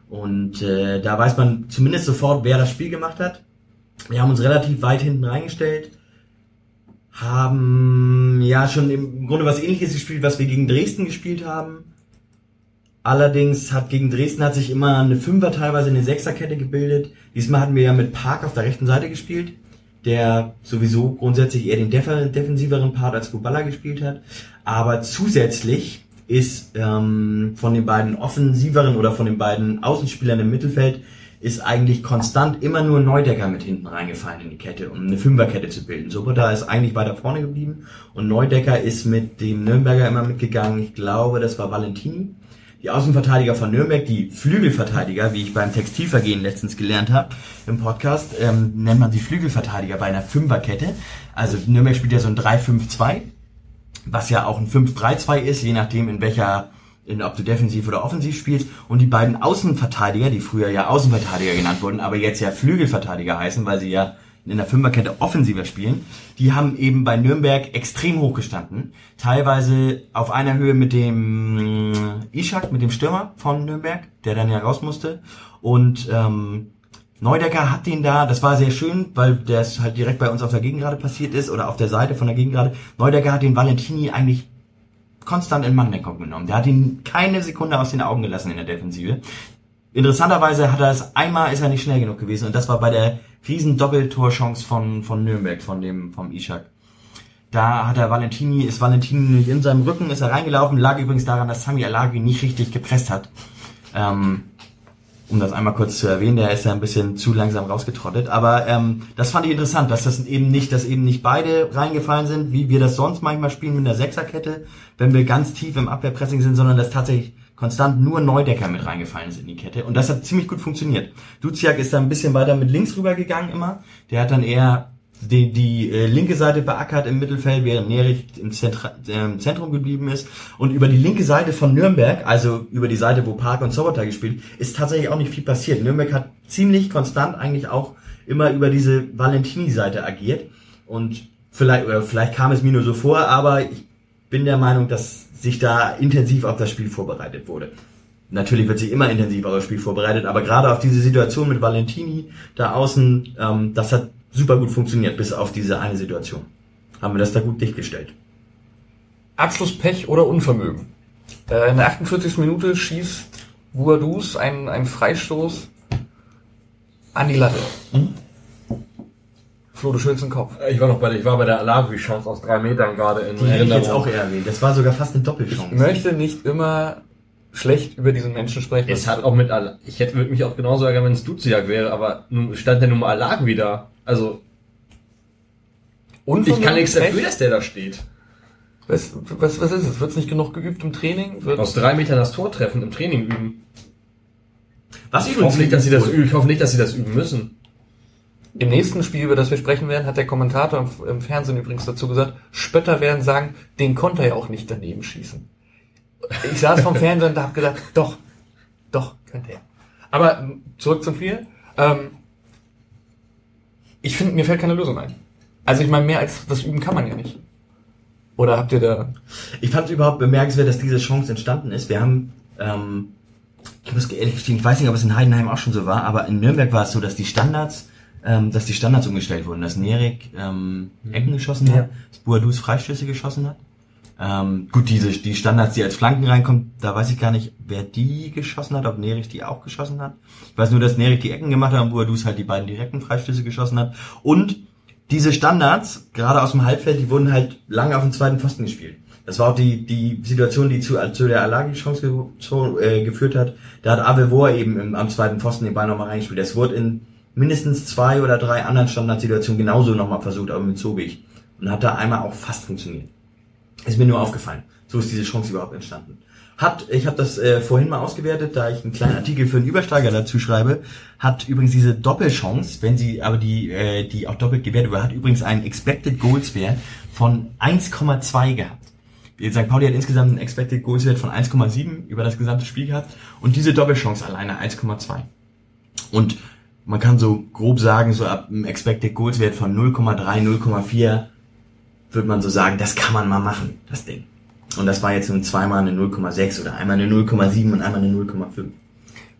Und äh, da weiß man zumindest sofort, wer das Spiel gemacht hat. Wir haben uns relativ weit hinten reingestellt, haben ja schon im Grunde was ähnliches gespielt, was wir gegen Dresden gespielt haben. Allerdings hat gegen Dresden hat sich immer eine Fünfer, teilweise eine Sechserkette gebildet. Diesmal hatten wir ja mit Park auf der rechten Seite gespielt, der sowieso grundsätzlich eher den def defensiveren Part als Kubala gespielt hat. Aber zusätzlich ist ähm, von den beiden offensiveren oder von den beiden Außenspielern im Mittelfeld ist eigentlich konstant immer nur Neudecker mit hinten reingefallen in die Kette, um eine Fünferkette zu bilden. Sobota ist eigentlich weiter vorne geblieben und Neudecker ist mit dem Nürnberger immer mitgegangen. Ich glaube, das war Valentini. Die Außenverteidiger von Nürnberg, die Flügelverteidiger, wie ich beim Textilvergehen letztens gelernt habe im Podcast, ähm, nennt man sie Flügelverteidiger bei einer Fünferkette. Also Nürnberg spielt ja so ein 3-5-2, was ja auch ein 5-3-2 ist, je nachdem in welcher in, ob du defensiv oder offensiv spielst. Und die beiden Außenverteidiger, die früher ja Außenverteidiger genannt wurden, aber jetzt ja Flügelverteidiger heißen, weil sie ja in der Fünferkette offensiver spielen, die haben eben bei Nürnberg extrem hoch gestanden. Teilweise auf einer Höhe mit dem Ishak, mit dem Stürmer von Nürnberg, der dann ja raus musste. Und ähm, Neudecker hat den da, das war sehr schön, weil das halt direkt bei uns auf der Gegengrade passiert ist oder auf der Seite von der Gegengrade. Neudecker hat den Valentini eigentlich konstant in Manndeckung genommen. Der hat ihn keine Sekunde aus den Augen gelassen in der Defensive. Interessanterweise hat er es einmal ist er nicht schnell genug gewesen und das war bei der riesen Doppeltorchance von von Nürnberg von dem vom Ishak. Da hat er Valentini ist Valentini nicht in seinem Rücken ist er reingelaufen, lag übrigens daran, dass Sami Alagi nicht richtig gepresst hat. Ähm, um das einmal kurz zu erwähnen, der ist ja ein bisschen zu langsam rausgetrottet. Aber ähm, das fand ich interessant, dass das eben nicht, dass eben nicht beide reingefallen sind, wie wir das sonst manchmal spielen mit einer Sechserkette, wenn wir ganz tief im Abwehrpressing sind, sondern dass tatsächlich konstant nur Neudecker mit reingefallen sind in die Kette. Und das hat ziemlich gut funktioniert. Duziak ist da ein bisschen weiter mit links rübergegangen immer. Der hat dann eher die, die äh, linke Seite beackert im Mittelfeld, während Nerich im, Zentra äh, Zentrum geblieben ist. Und über die linke Seite von Nürnberg, also über die Seite, wo Park und Sobota gespielt, ist tatsächlich auch nicht viel passiert. Nürnberg hat ziemlich konstant eigentlich auch immer über diese Valentini-Seite agiert. Und vielleicht, oder vielleicht kam es mir nur so vor, aber ich bin der Meinung, dass sich da intensiv auf das Spiel vorbereitet wurde. Natürlich wird sich immer intensiv auf das Spiel vorbereitet, aber gerade auf diese Situation mit Valentini da außen, ähm, das hat super gut funktioniert, bis auf diese eine Situation. Haben wir das da gut dichtgestellt. Abschlusspech oder Unvermögen. Äh, in der 48. Minute schießt Guadus einen, einen Freistoß an die Latte. Mhm. Flo, du schüttelst den Kopf. Ich war noch bei der, ich war bei der Alagui-Chance aus drei Metern gerade in Die hätte ich jetzt auch eher erwähnt. Das war sogar fast eine Ich Doppelchance. möchte nicht immer schlecht über diesen Menschen sprechen. Es hat auch mit Al ich hätte würde mich auch genauso ärgern, wenn es Duziak wäre, aber nun stand der Nummer Alagui da. Also Unvermögen, ich kann nichts dafür, dass der da steht. Was, was, was ist es? Wird es nicht genug geübt im Training? Wird Aus drei Metern das Tor treffen im Training üben. Was Ich hoffe nicht, dass sie das üben. Ich hoffe nicht, dass sie das üben müssen. Im nächsten Spiel, über das wir sprechen werden, hat der Kommentator im, Fernsehen übrigens dazu gesagt, Spötter werden sagen, den konnte er ja auch nicht daneben schießen. Ich saß vom Fernsehen und habe gesagt, doch, doch, könnte er. Aber zurück zum Spiel. Ähm, ich finde, mir fällt keine Lösung ein. Also ich meine, mehr als das üben kann man ja nicht. Oder habt ihr da... Ich fand es überhaupt bemerkenswert, dass diese Chance entstanden ist. Wir haben, ähm, ich muss ehrlich gestehen, ich weiß nicht, ob es in Heidenheim auch schon so war, aber in Nürnberg war es so, dass die Standards, ähm, dass die Standards umgestellt wurden, dass Nerik ähm, Ecken geschossen Ja. hat, dass Boadus Freistöße geschossen hat. Ähm, gut, diese die Standards, die als Flanken reinkommen, da weiß ich gar nicht, wer die geschossen hat, ob Nerich die auch geschossen hat. Ich weiß nur, dass Nerich die Ecken gemacht hat und Boadus halt die beiden direkten Freistöße geschossen hat. Und diese Standards, gerade aus dem Halbfeld, die wurden halt lange auf dem zweiten Pfosten gespielt. Das war auch die, die Situation, die zu, zu der Alagi-Chance ge, äh, geführt hat. Da hat Avevor eben im, am zweiten Pfosten den Ball nochmal reingespielt. Das wurde in mindestens zwei oder drei anderen Standardsituationen genauso nochmal versucht, aber mit Sobich. Und hat da einmal auch fast funktioniert. Ist mir nur aufgefallen. So ist diese Chance überhaupt entstanden. Hat, ich habe das äh, vorhin mal ausgewertet, da ich einen kleinen Artikel für einen Übersteiger dazu schreibe, hat übrigens diese Doppelchance, wenn sie aber die, äh, die auch doppelt gewertet wurde, hat übrigens einen Expected Goals Wert von 1,2 gehabt. St. Pauli hat insgesamt einen Expected Goals Wert von 1,7 über das gesamte Spiel gehabt und diese Doppelchance alleine 1,2. Und man kann so grob sagen, so ab einem Expected Goals Wert von 0,3, 0,4 würde man so sagen, das kann man mal machen, das Ding. Und das war jetzt nun zweimal eine 0,6 oder einmal eine 0,7 und einmal eine 0,5.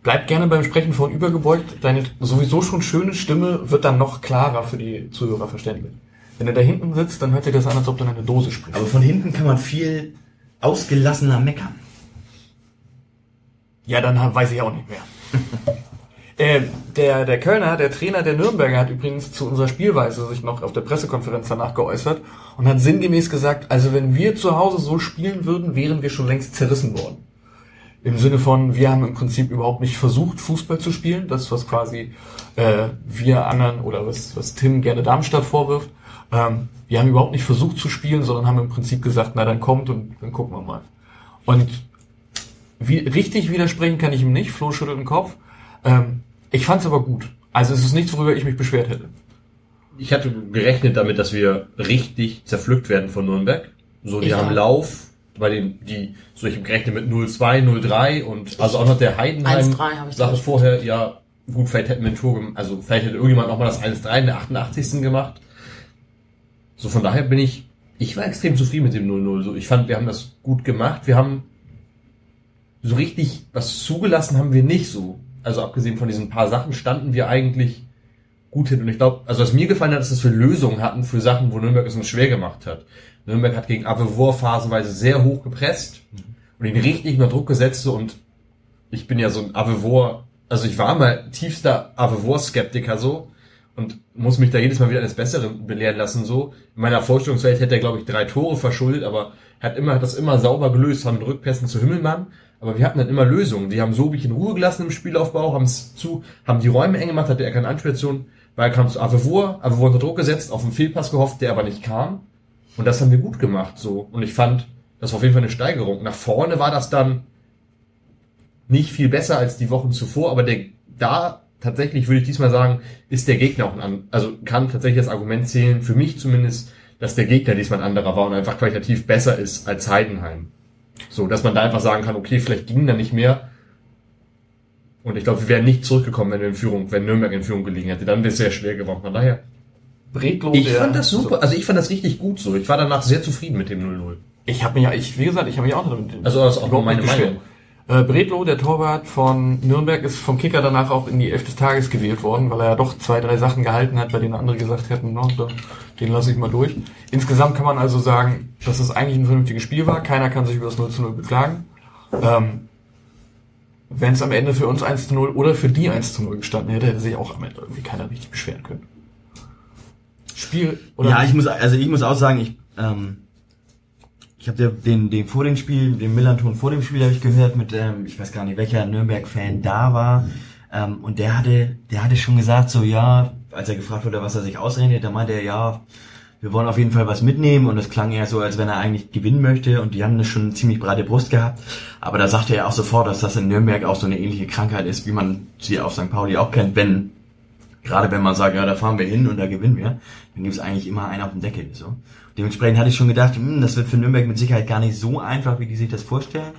Bleib gerne beim Sprechen von übergebeugt. Deine sowieso schon schöne Stimme wird dann noch klarer für die Zuhörer verständlich. Wenn du da hinten sitzt, dann hört sich das an, als ob du in eine Dose sprichst. Aber von hinten kann man viel ausgelassener meckern. Ja, dann weiß ich auch nicht mehr. äh, der, der Kölner, der Trainer der Nürnberger, hat übrigens zu unserer Spielweise sich noch auf der Pressekonferenz danach geäußert und hat sinngemäß gesagt, also wenn wir zu Hause so spielen würden, wären wir schon längst zerrissen worden. Im Sinne von, wir haben im Prinzip überhaupt nicht versucht, Fußball zu spielen. Das, was quasi äh, wir anderen oder was, was Tim gerne Darmstadt vorwirft. Ähm, wir haben überhaupt nicht versucht zu spielen, sondern haben im Prinzip gesagt, na dann kommt und dann gucken wir mal. Und wie, richtig widersprechen kann ich ihm nicht. Flo schüttelt den Kopf. Ähm, ich fand's aber gut. Also es ist nichts, worüber ich mich beschwert hätte. Ich hatte gerechnet damit, dass wir richtig zerpflückt werden von Nürnberg. So, die Ich haben. Lauf, bei den, die, so ich habe gerechnet mit 0-2, 0-3 und also auch noch der Heidenheim 1-3 habe ich Sache vorher, ja, gut, vielleicht hätten wir ein Tor gemacht, also vielleicht hätte irgendjemand nochmal das 1-3 in der 88. gemacht. So, von daher bin ich, ich war extrem zufrieden mit dem 0-0. So, ich fand, wir haben das gut gemacht. Wir haben so richtig was zugelassen haben wir nicht so. Also abgesehen von diesen paar Sachen standen wir eigentlich gut hin. Und ich glaube, also was mir gefallen hat, ist, dass wir Lösungen hatten für Sachen, wo Nürnberg es uns schwer gemacht hat. Nürnberg hat gegen Avevor phasenweise sehr hoch gepresst und ihn richtig unter Druck gesetzt und ich bin ja so ein Avevor, also ich war mal tiefster Avevor-Skeptiker so und muss mich da jedes Mal wieder eines Besseren belehren lassen so. In meiner Vorstellungswelt hätte er, glaube ich, drei Tore verschuldet, aber er hat immer, hat das immer sauber gelöst, mit Rückpässen zu Himmelmann. Aber wir hatten dann immer Lösungen. Die haben Sobich in Ruhe gelassen im Spielaufbau, haben es zu, haben die Räume eng gemacht, hatte er keine Anspielstation, weil er kam zu Avevor, Avevor unter Druck gesetzt, auf einen Fehlpass gehofft, der aber nicht kam. Und das haben wir gut gemacht, so. Und ich fand, das war auf jeden Fall eine Steigerung. Nach vorne war das dann nicht viel besser als die Wochen zuvor, aber der, da tatsächlich würde ich diesmal sagen, ist der Gegner auch ein, also kann tatsächlich das Argument zählen, für mich zumindest, dass der Gegner diesmal ein anderer war und einfach qualitativ besser ist als Heidenheim. So, dass man da einfach sagen kann, okay, vielleicht ging da nicht mehr. Und ich glaube, wir wären nicht zurückgekommen, wenn wir in Führung, wenn Nürnberg in Führung gelegen hätte. Dann wäre es sehr schwer geworden. Von daher. Bredlo, Ich fand das super. Also ich fand das richtig gut so. Ich war danach sehr zufrieden mit dem 0-0. Ich habe mich ja, ich, wie gesagt, ich habe mich auch damit. Also das ist auch nur meine. Meinung. Äh, Bredlo, der Torwart von Nürnberg, ist vom Kicker danach auch in die Elf des Tages gewählt worden, weil er ja doch zwei, drei Sachen gehalten hat, bei denen andere gesagt hätten, no, den lasse ich mal durch. Insgesamt kann man also sagen, dass es eigentlich ein vernünftiges Spiel war. Keiner kann sich über das 0 zu 0 beklagen. Ähm, Wenn es am Ende für uns 1 zu 0 oder für die 1 zu 0 gestanden hätte, hätte sich auch am Ende irgendwie keiner richtig beschweren können. Spiel, oder? Ja, ich muss, also ich muss auch sagen, ich, ähm, ich habe den, den vor dem Spiel, den Millanton vor dem Spiel habe ich gehört mit, ähm, ich weiß gar nicht, welcher Nürnberg-Fan da war. Ähm, und der hatte, der hatte schon gesagt, so ja, als er gefragt wurde, was er sich ausrechnet, da meinte er, ja, wir wollen auf jeden Fall was mitnehmen und es klang eher so, als wenn er eigentlich gewinnen möchte und die haben eine schon ziemlich breite Brust gehabt. Aber da sagte er auch sofort, dass das in Nürnberg auch so eine ähnliche Krankheit ist, wie man sie auf St. Pauli auch kennt, wenn Gerade wenn man sagt, ja, da fahren wir hin und da gewinnen wir, dann gibt es eigentlich immer einen auf dem Deckel. So. Dementsprechend hatte ich schon gedacht, hm, das wird für Nürnberg mit Sicherheit gar nicht so einfach, wie die sich das vorstellen.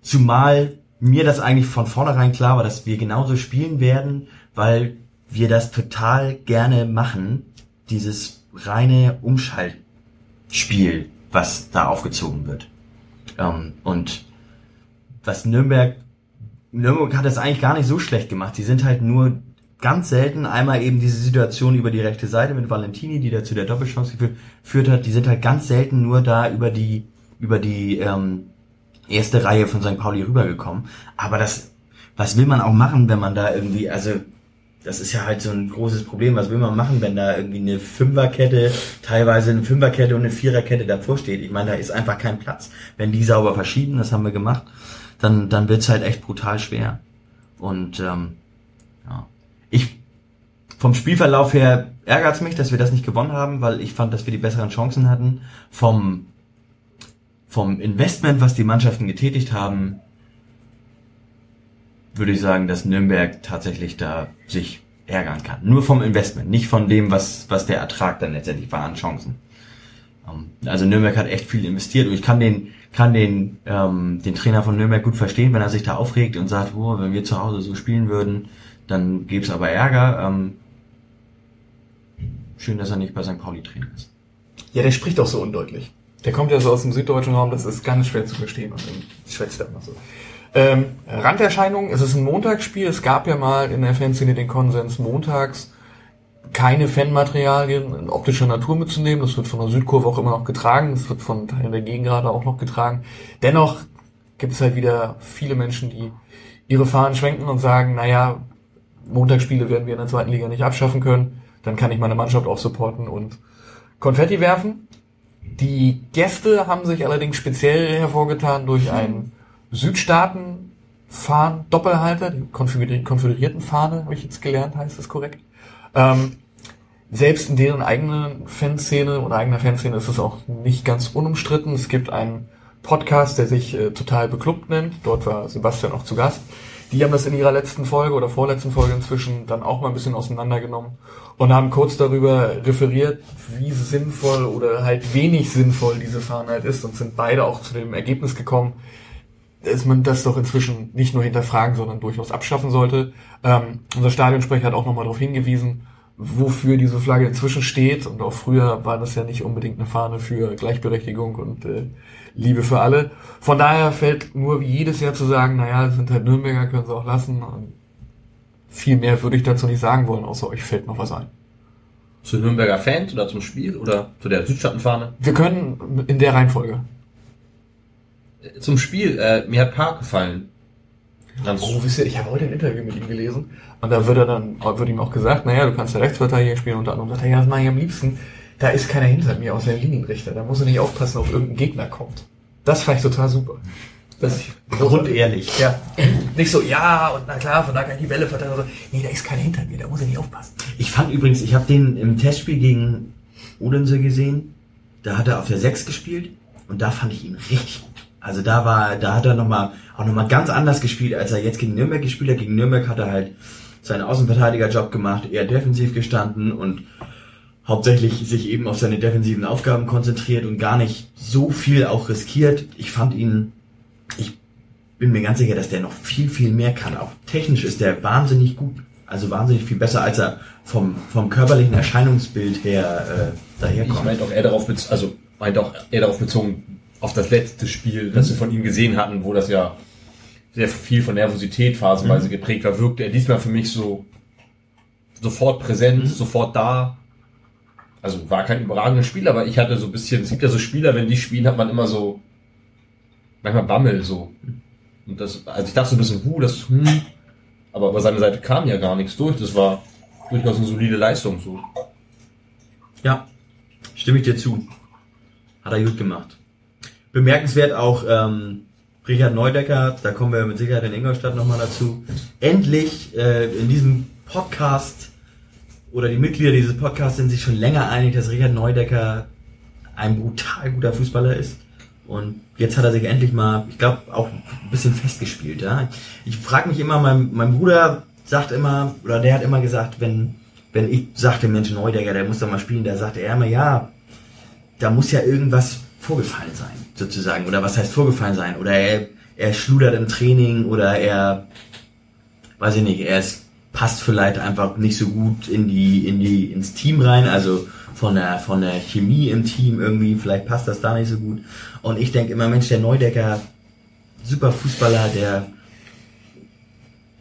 Zumal mir das eigentlich von vornherein klar war, dass wir genauso spielen werden, weil wir das total gerne machen, dieses reine Umschaltspiel, was da aufgezogen wird. Ähm, und was Nürnberg, Nürnberg hat das eigentlich gar nicht so schlecht gemacht. Die sind halt nur ganz selten einmal eben diese Situation über die rechte Seite mit Valentini, die da zu der Doppelchance geführt hat. Die sind halt ganz selten nur da über die über die ähm, erste Reihe von St. Pauli rübergekommen. Aber das, was will man auch machen, wenn man da irgendwie, also das ist ja halt so ein großes Problem. Was will man machen, wenn da irgendwie eine Fünferkette, teilweise eine Fünferkette und eine Viererkette davor steht? Ich meine, da ist einfach kein Platz. Wenn die sauber verschieben, das haben wir gemacht, dann, dann wird's halt echt brutal schwer. Und ähm, ja. Ich vom Spielverlauf her ärgert's mich, dass wir das nicht gewonnen haben, weil ich fand, dass wir die besseren Chancen hatten. Vom vom Investment, was die Mannschaften getätigt haben, würde ich sagen, dass Nürnberg tatsächlich da sich ärgern kann. Nur vom Investment, nicht von dem, was, was der Ertrag dann letztendlich war an Chancen. Ähm, Also Nürnberg hat echt viel investiert und ich kann den, kann den, ähm, den Trainer von Nürnberg gut verstehen, wenn er sich da aufregt und sagt, oh, wenn wir zu Hause so spielen würden, dann gäbe es aber Ärger. Ähm, schön, dass er nicht bei St. Pauli Trainer ist. Ja, der spricht auch so undeutlich. Der kommt ja so aus dem süddeutschen Raum, das ist ganz schwer zu verstehen und dann schwätzt er immer so. Ähm, Randerscheinung, es ist ein Montagsspiel. Es gab ja mal in der Fanszene den Konsens, montags keine Fanmaterialien in optischer Natur mitzunehmen. Das wird von der Südkurve auch immer noch getragen. Das wird von Teilen der Gegengrade auch noch getragen. Dennoch gibt es halt wieder viele Menschen, die ihre Fahnen schwenken und sagen, naja, Montagsspiele werden wir in der zweiten Liga nicht abschaffen können. Dann kann ich meine Mannschaft auch supporten und Konfetti werfen. Die Gäste haben sich allerdings speziell hervorgetan durch einen Südstaaten-Fahnen Doppelhalter, die konföder- konföderierten Fahne, habe ich jetzt gelernt, heißt das korrekt. Ähm, selbst in deren eigenen Fanszene oder eigener Fanszene ist es auch nicht ganz unumstritten. Es gibt einen Podcast, der sich äh, total beklubbt nennt. Dort war Sebastian auch zu Gast. Die haben das in ihrer letzten Folge oder vorletzten Folge inzwischen dann auch mal ein bisschen auseinandergenommen und haben kurz darüber referiert, wie sinnvoll oder halt wenig sinnvoll diese Fahne halt ist und sind beide auch zu dem Ergebnis gekommen, dass man das doch inzwischen nicht nur hinterfragen, sondern durchaus abschaffen sollte. Ähm, unser Stadionsprecher hat auch nochmal darauf hingewiesen, wofür diese Flagge inzwischen steht. Und auch früher war das ja nicht unbedingt eine Fahne für Gleichberechtigung und äh, Liebe für alle. Von daher fällt nur wie jedes Jahr zu sagen, naja, das sind halt Nürnberger, können sie auch lassen. Und viel mehr würde ich dazu nicht sagen wollen, außer euch fällt noch was ein. Zu Nürnberger Fans oder zum Spiel oder zu der Südstaatenfahne? Wir können in der Reihenfolge. Zum Spiel, äh, mir hat Park gefallen. Ganz Oh, wisst ihr, ich habe heute ein Interview mit ihm gelesen und da wird er dann, wird ihm auch gesagt, naja, du kannst ja Rechtsverteidiger spielen, unter anderem sagt er, ja, das mache ich am liebsten. Da ist keiner hinter mir außer dem Linienrichter, da muss er nicht aufpassen, ob irgendein Gegner kommt. Das fand ich total super. Das Grundehrlich. Ja. Nicht so, ja, und na klar, von da kann ich die Bälle verteidigen. So, nee, da ist keiner hinter mir, da muss er nicht aufpassen. Ich fand übrigens, ich habe den im Testspiel gegen Odense gesehen. Da hat er auf der 6 gespielt und da fand ich ihn richtig gut. Also da war, da hat er noch mal, auch nochmal ganz anders gespielt, als er jetzt gegen Nürnberg gespielt hat. Gegen Nürnberg hat er halt seinen Außenverteidigerjob gemacht, eher defensiv gestanden und hauptsächlich sich eben auf seine defensiven Aufgaben konzentriert und gar nicht so viel auch riskiert. Ich fand ihn, ich bin mir ganz sicher, dass der noch viel, viel mehr kann. Auch technisch ist der wahnsinnig gut. Also wahnsinnig viel besser, als er vom, vom körperlichen Erscheinungsbild her äh, Ich daherkommt. meinte auch eher darauf bezogen, also meinte auch eher darauf bezogen, auf das letzte Spiel, das wir von ihm gesehen hatten, wo das ja sehr viel von Nervosität phasenweise geprägt war, wirkte er diesmal für mich so sofort präsent, sofort da. Also war kein überragendes Spiel, aber ich hatte so ein bisschen, es gibt ja so Spieler, wenn die spielen, hat man immer so manchmal Bammel so. Und das, also ich dachte so ein bisschen, hu, das, hm, aber über seine Seite kam ja gar nichts durch. Das war durchaus eine solide Leistung so. Ja, stimme ich dir zu. Hat er gut gemacht. Bemerkenswert auch ähm, Richard Neudecker, da kommen wir mit Sicherheit in Ingolstadt nochmal dazu. Endlich äh, in diesem Podcast oder die Mitglieder dieses Podcasts sind sich schon länger einig, dass Richard Neudecker ein brutal guter Fußballer ist. Und jetzt hat er sich endlich mal, ich glaube, auch ein bisschen festgespielt. Ja? Ich frage mich immer, mein, mein Bruder sagt immer, oder der hat immer gesagt, wenn, wenn ich sagte, Mensch, Neudecker, der muss doch mal spielen, da sagte er immer, ja, da muss ja irgendwas vorgefallen sein, sozusagen. Oder was heißt vorgefallen sein? Oder er, er schludert im Training oder er, weiß ich nicht, er ist, passt vielleicht einfach nicht so gut in die, in die, ins Team rein, also von der, von der Chemie im Team irgendwie, vielleicht passt das da nicht so gut. Und ich denke immer, Mensch, der Neudecker, super Fußballer, der,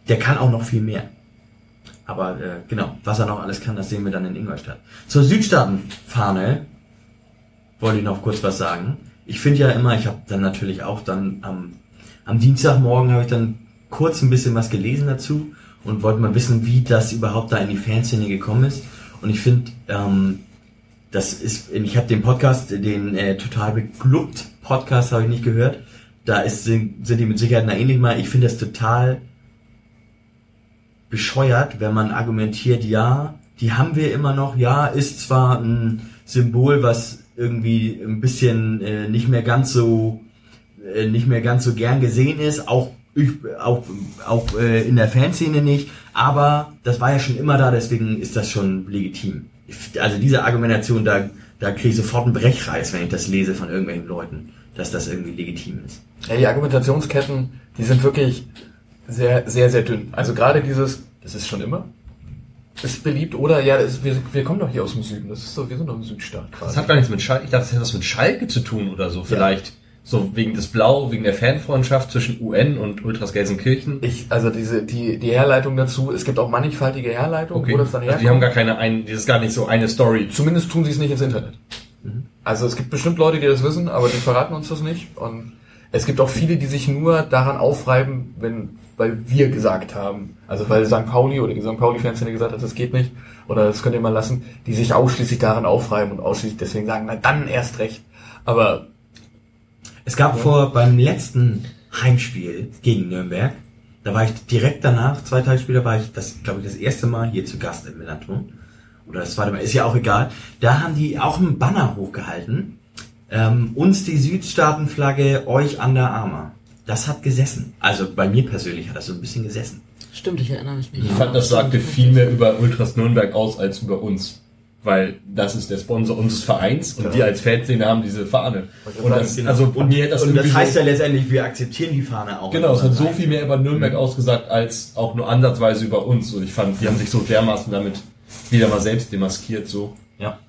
der kann auch noch viel mehr. Aber äh, genau, was er noch alles kann, das sehen wir dann in Ingolstadt. Zur Südstaatenfahne wollte ich noch kurz was sagen. Ich finde ja immer, ich habe dann natürlich auch dann am, am Dienstagmorgen habe ich dann kurz ein bisschen was gelesen dazu und wollte mal wissen, wie das überhaupt da in die Fanszene gekommen ist. Und ich finde, ähm, das ist, ich habe den Podcast, den äh, total beglückt Podcast habe ich nicht gehört. Da ist, sind, sind die mit Sicherheit einer ähnlich mal. Ich finde das total bescheuert, wenn man argumentiert, ja, die haben wir immer noch, ja, ist zwar ein Symbol, was irgendwie ein bisschen äh, nicht mehr ganz so äh, nicht mehr ganz so gern gesehen ist, auch ich, auch, auch äh, in der Fanszene nicht, aber das war ja schon immer da, deswegen ist das schon legitim. Ich- Also diese Argumentation, da, da kriege ich sofort einen Brechreiz, wenn ich das lese von irgendwelchen Leuten, dass das irgendwie legitim ist. Ja, die Argumentationsketten, die sind wirklich sehr, sehr, sehr dünn. Also gerade dieses, das ist schon immer, ist beliebt oder ja, das, wir, wir kommen doch hier aus dem Süden. Das ist doch, wir sind doch im Südstaat Das quasi. hat gar nichts mit Schalke, ich dachte, das hätte was mit Schalke zu tun oder so, vielleicht. So wegen des Blau, wegen der Fanfreundschaft zwischen UN und Ultras Gelsenkirchen. Ich, also diese, die, die Herleitung dazu, es gibt auch mannigfaltige Herleitungen, Okay. wo das dann Also herkommt. die haben gar keine, ein, das ist gar nicht so eine Story. Zumindest tun sie es nicht ins Internet. Also es gibt bestimmt Leute, die das wissen, aber die verraten uns das nicht. Und es gibt auch viele, die sich nur daran aufreiben, wenn, weil wir gesagt haben. Also weil St. Pauli oder die St. Pauli-Fanszene gesagt hat, das geht nicht oder das könnt ihr mal lassen, die sich ausschließlich daran aufreiben und ausschließlich deswegen sagen, na dann erst recht. Aber Es gab vor beim letzten Heimspiel gegen Nürnberg, da war ich direkt danach, zwei Tage später war ich das, glaube ich, das erste Mal hier zu Gast im Millanton. Oder das zweite Mal, ist ja auch egal. Da haben die auch einen Banner hochgehalten. Ähm, uns die Südstaatenflagge, euch Under Armour. Das hat gesessen. Also bei mir persönlich hat das so ein bisschen gesessen. Stimmt, ich erinnere mich. Ich fand, das sagte viel mehr über Ultras Nürnberg aus als über uns. Weil das ist der Sponsor unseres Vereins und Ja. die als Fanszene haben diese Fahne. Und das, Genau. also, und mir hat das und das heißt so, ja letztendlich, wir akzeptieren die Fahne auch. Genau, es hat so viel mehr über Mhm. Nürnberg ausgesagt, als auch nur ansatzweise über uns. Und ich fand, die haben sich so dermaßen damit wieder mal selbst demaskiert, so. Ja.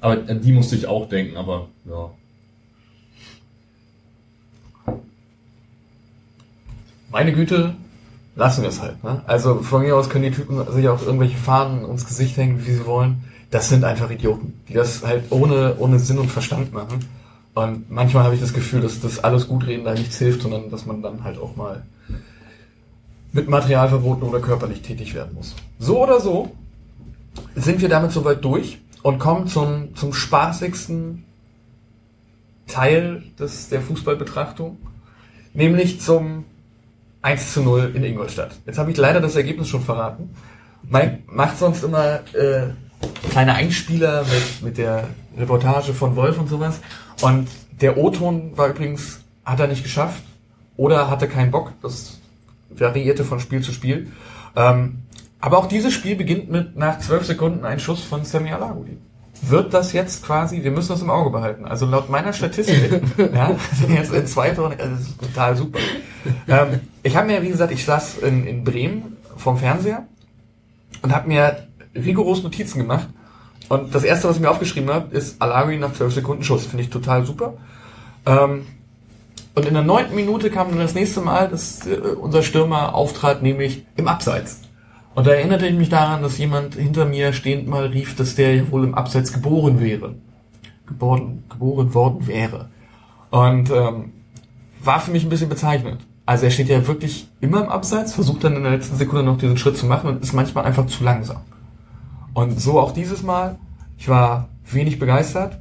Aber an die musste ich auch denken, aber, ja. meine Güte, lassen wir es halt. Ne? Also von mir aus können die Typen sich auch irgendwelche Fahnen ins Gesicht hängen, wie sie wollen. Das sind einfach Idioten, die das halt ohne, ohne Sinn und Verstand machen. Und manchmal habe ich das Gefühl, dass das alles Gutreden da nichts hilft, sondern dass man dann halt auch mal mit Materialverboten oder körperlich tätig werden muss. So oder so sind wir damit soweit durch und kommen zum, zum spaßigsten Teil des, der Fußballbetrachtung, nämlich zum 1 zu 0 in Ingolstadt. Jetzt habe ich leider das Ergebnis schon verraten. Mike macht sonst immer äh, kleine Einspieler mit, mit der Reportage von Wolf und sowas. Und der O-Ton war übrigens, hat er nicht geschafft oder hatte keinen Bock. Das variierte von Spiel zu Spiel. Ähm, aber auch dieses Spiel beginnt mit nach zwölf Sekunden ein Schuss von Sammy Alagui. Wird das jetzt quasi, wir müssen das im Auge behalten. Also laut meiner Statistik, ja, sind jetzt in zwei Toren, also das ist total super. Ähm, ich habe mir, wie gesagt, ich saß in, in Bremen vom Fernseher und habe mir rigoros Notizen gemacht. Und das erste, was ich mir aufgeschrieben habe, ist Alagui nach zwölf Sekunden Schuss. Finde ich total super. Ähm, und in der neunten Minute kam dann das nächste Mal, dass äh, unser Stürmer auftrat, nämlich im Abseits. Und da erinnerte ich mich daran, dass jemand hinter mir stehend mal rief, dass der ja wohl im Abseits geboren wäre. Geboren, geboren worden wäre. Und ähm, war für mich ein bisschen bezeichnend. Also er steht ja wirklich immer im Abseits, versucht dann in der letzten Sekunde noch diesen Schritt zu machen und ist manchmal einfach zu langsam. Und so auch dieses Mal. Ich war wenig begeistert.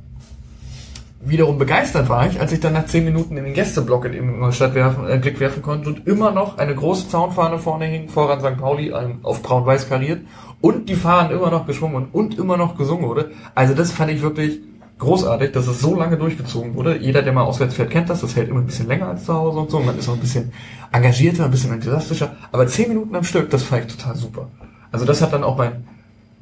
Wiederum begeistert war ich, als ich dann nach 10 Minuten in den Gästeblock in Ingolstadt werfen, äh, Blick werfen konnte und immer noch eine große Zaunfahne vorne hing, voran St. Pauli, auf braun-weiß kariert und die Fahnen immer noch geschwungen und immer noch gesungen wurde. Also das fand ich wirklich großartig, dass es so lange durchgezogen wurde. Jeder, der mal auswärts fährt, kennt das. Das hält immer ein bisschen länger als zu Hause und so. Man ist auch ein bisschen engagierter, ein bisschen enthusiastischer. Aber 10 Minuten am Stück, das fand ich total super. Also das hat dann auch mein,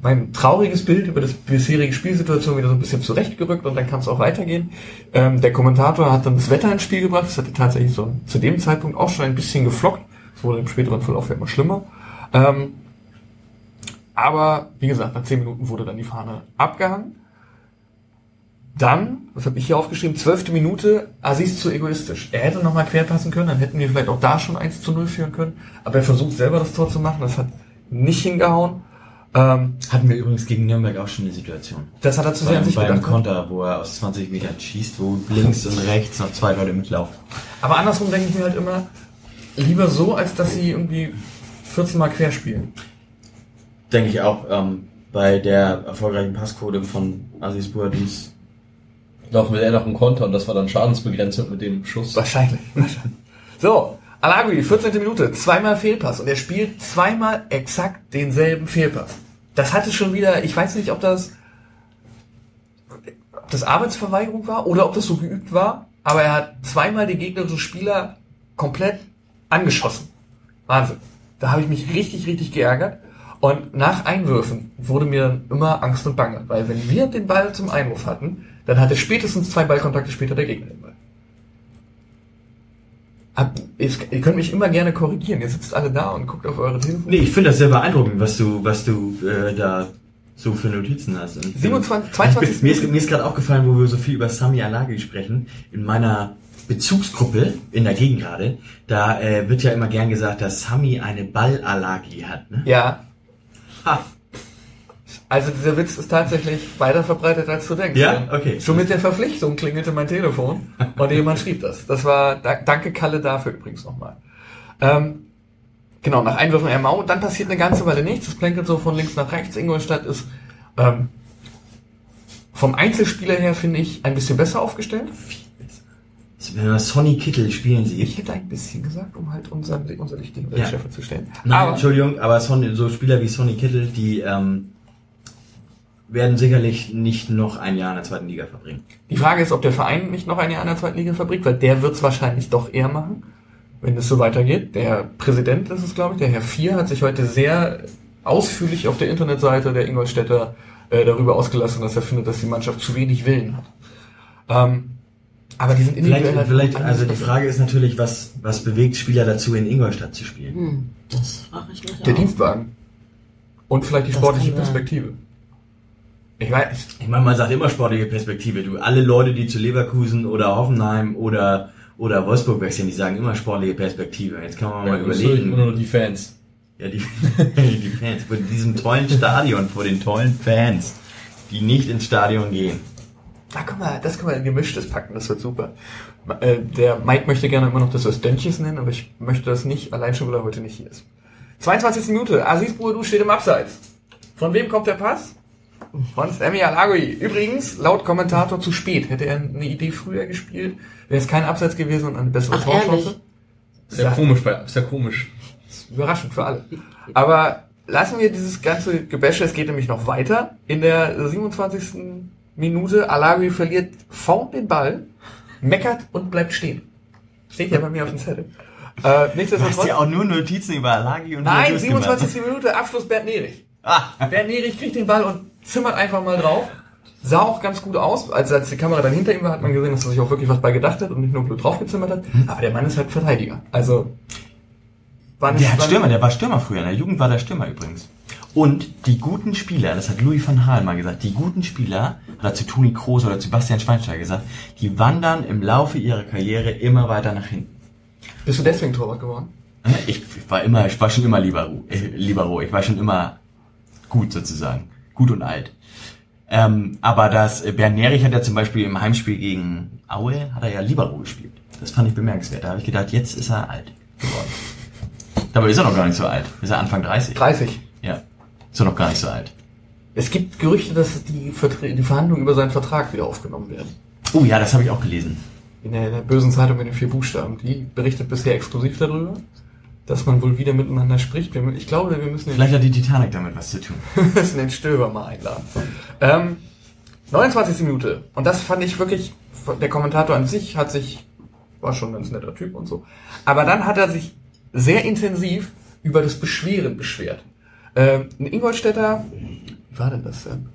mein trauriges Bild über das bisherige Spielsituation wieder so ein bisschen zurechtgerückt und dann kann es auch weitergehen. Ähm, der Kommentator hat dann das Wetter ins Spiel gebracht. Das hatte tatsächlich so zu dem Zeitpunkt auch schon ein bisschen geflockt. Es wurde im späteren Verlauf ja immer schlimmer. Ähm, aber wie gesagt, nach 10 Minuten wurde dann die Fahne abgehangen. Dann, was habe ich hier aufgeschrieben, zwölfte Minute, Aziz zu egoistisch. Er hätte nochmal querpassen können, dann hätten wir vielleicht auch da schon 1 zu 0 führen können. Aber er versucht selber das Tor zu machen, das hat nicht hingehauen. Ähm, Hatten wir übrigens gegen Nürnberg auch schon die Situation. das hat er zu sehr an sich beim gedacht. ne? Konter, wo er aus 20 Metern schießt, wo links und rechts noch zwei Leute mitlaufen. Aber andersrum denke ich mir halt immer, lieber so, als dass sie irgendwie 14 Mal quer spielen. Denke ich auch, ähm, bei der erfolgreichen Passquote von Aziz Bouadouz. Laufen wir eher noch einen Konter und das war dann Schadensbegrenzung mit dem Schuss. Wahrscheinlich. wahrscheinlich. So, Alagui, 14. Minute, zweimal Fehlpass und er spielt zweimal exakt denselben Fehlpass. Das hatte schon wieder, ich weiß nicht, ob das, ob das Arbeitsverweigerung war oder ob das so geübt war, aber er hat zweimal den gegnerischen Spieler komplett angeschossen. Wahnsinn. Da habe ich mich richtig, richtig geärgert. Und nach Einwürfen wurde mir dann immer Angst und Bange, weil wenn wir den Ball zum Einwurf hatten, dann hatte spätestens zwei Ballkontakte später der Gegner den Ball. Hab, ich, ihr könnt mich immer gerne korrigieren. Ihr sitzt alle da und guckt auf eure Telefone. Nee, ich finde das sehr beeindruckend, was du, was du äh, da so für Notizen hast. Und 27, Ich 22. bin, mir ist, mir ist gerade aufgefallen, wo wir so viel über Sami Alagi sprechen, in meiner Bezugsgruppe in der Gegend gerade, da äh, wird ja immer gern gesagt, dass Sami eine Ballallergie hat. Ne? Ja. Ha. Also dieser Witz ist tatsächlich weiter verbreitet, als du denkst. Ja? Okay. Schon mit der Verpflichtung klingelte mein Telefon und jemand schrieb das. Das war, da, danke Kalle dafür übrigens nochmal. Ähm, genau, nach Einwürfen MAU, dann passiert eine ganze Weile nichts. Das plänkelt so von links nach rechts. Ingolstadt ist ähm, vom Einzelspieler her, finde ich, ein bisschen besser aufgestellt. Sonny Kittel spielen Ich sieht. hätte ein bisschen gesagt, um halt unseren, unser richtigen Ja. Chef zu stellen. Nein, Aber Entschuldigung, aber Son, so Spieler wie Sonny Kittel, die ähm, werden sicherlich nicht noch ein Jahr in der zweiten Liga verbringen. Die Frage ist, ob der Verein nicht noch ein Jahr in der zweiten Liga verbringt, weil der wird es wahrscheinlich doch eher machen, wenn es so weitergeht. Der Präsident ist es, glaube ich, der Herr Vier, hat sich heute sehr ausführlich auf der Internetseite der Ingolstädter äh, darüber ausgelassen, dass er findet, dass die Mannschaft zu wenig Willen hat. Ähm, aber die sind individuell Vielleicht, halt vielleicht anders also die. Frage ist natürlich, was, was bewegt Spieler dazu, in Ingolstadt zu spielen? Hm, das frage ich mich Der auch. Dienstwagen. Und vielleicht die Das sportliche kann sein. Ich weiß, Ich meine, man sagt immer sportliche Perspektive. Du, alle Leute, die zu Leverkusen oder Hoffenheim oder, oder Wolfsburg wechseln, die sagen immer sportliche Perspektive. Jetzt kann man mal Ja, das sind überlegen. immer nur die Fans. Ja, die, die Fans. Vor diesem tollen Stadion, vor den tollen Fans, die nicht ins Stadion gehen. Da können wir, das können wir in gemischtes packen, das wird super. Äh, Der Mike möchte gerne immer noch das was Dönches nennen, aber ich möchte das nicht, allein schon, weil er heute nicht hier ist. 22. Minute, Aziz Bouadou steht im Abseits. Von wem kommt der Pass? Von Sammy Alagui. Übrigens, laut Kommentator zu spät. Hätte er eine Idee früher gespielt, wäre es kein Abseits gewesen und eine bessere Ach, Torchance. Ist ja komisch, bei, ist ja komisch. Überraschend für alle. Aber lassen wir dieses ganze Gebäsche, es geht nämlich noch weiter. In der 27. Minute, Alagui verliert vorn den Ball, meckert und bleibt stehen. Steht ja bei mir auf dem Zettel. Äh, Du hast nichtsdestotrotz. ja auch nur Notizen über Alagi und Nein, Reviews gemacht. 27. Minute, Abschluss Bernd Nerich. Ah, Bernd Nerich kriegt den Ball und zimmert einfach mal drauf. Sah auch ganz gut aus. Als, als die Kamera dann hinter ihm war, hat man gesehen, dass er sich auch wirklich was bei gedacht hat und nicht nur blöd draufgezimmert hat. Aber der Mann ist halt Verteidiger. Also, war nicht, der hat Stürmer, der war Stürmer früher. In der Jugend war der Stürmer übrigens. Und die guten Spieler, das hat Louis van Gaal mal gesagt, die guten Spieler, hat er zu Toni Kroos oder zu Bastian Schweinsteiger gesagt, die wandern im Laufe ihrer Karriere immer weiter nach hinten. Bist du deswegen Torwart geworden? Ich war immer, ich war schon immer Libero, äh, Libero. Ich war schon immer gut sozusagen. Gut und alt. Ähm, aber das, äh, Bernd Nerich hat ja zum Beispiel im Heimspiel gegen Aue, hat er ja Libero gespielt. Das fand ich bemerkenswert. Da habe ich gedacht, jetzt ist er alt geworden. Dabei ist er noch gar nicht so alt. Ist er Anfang 30. 30. Ja. Ist er noch gar nicht so alt. Es gibt Gerüchte, dass die, die Verhandlungen über seinen Vertrag wieder aufgenommen werden. Oh ja, das habe ich auch gelesen. In der, in der bösen Zeitung mit den vier Buchstaben. Die berichtet bisher exklusiv darüber, dass man wohl wieder miteinander spricht. Ich glaube, wir müssen Vielleicht hat die Titanic damit was zu tun. wir müssen den Stöber mal einladen. Ähm, 29. Minute. Und das fand ich wirklich, der Kommentator an sich hat sich, war schon ein ganz netter Typ und so. Aber dann hat er sich sehr intensiv über das Beschweren beschwert. Ähm, ein Ingolstädter, wie war denn das denn?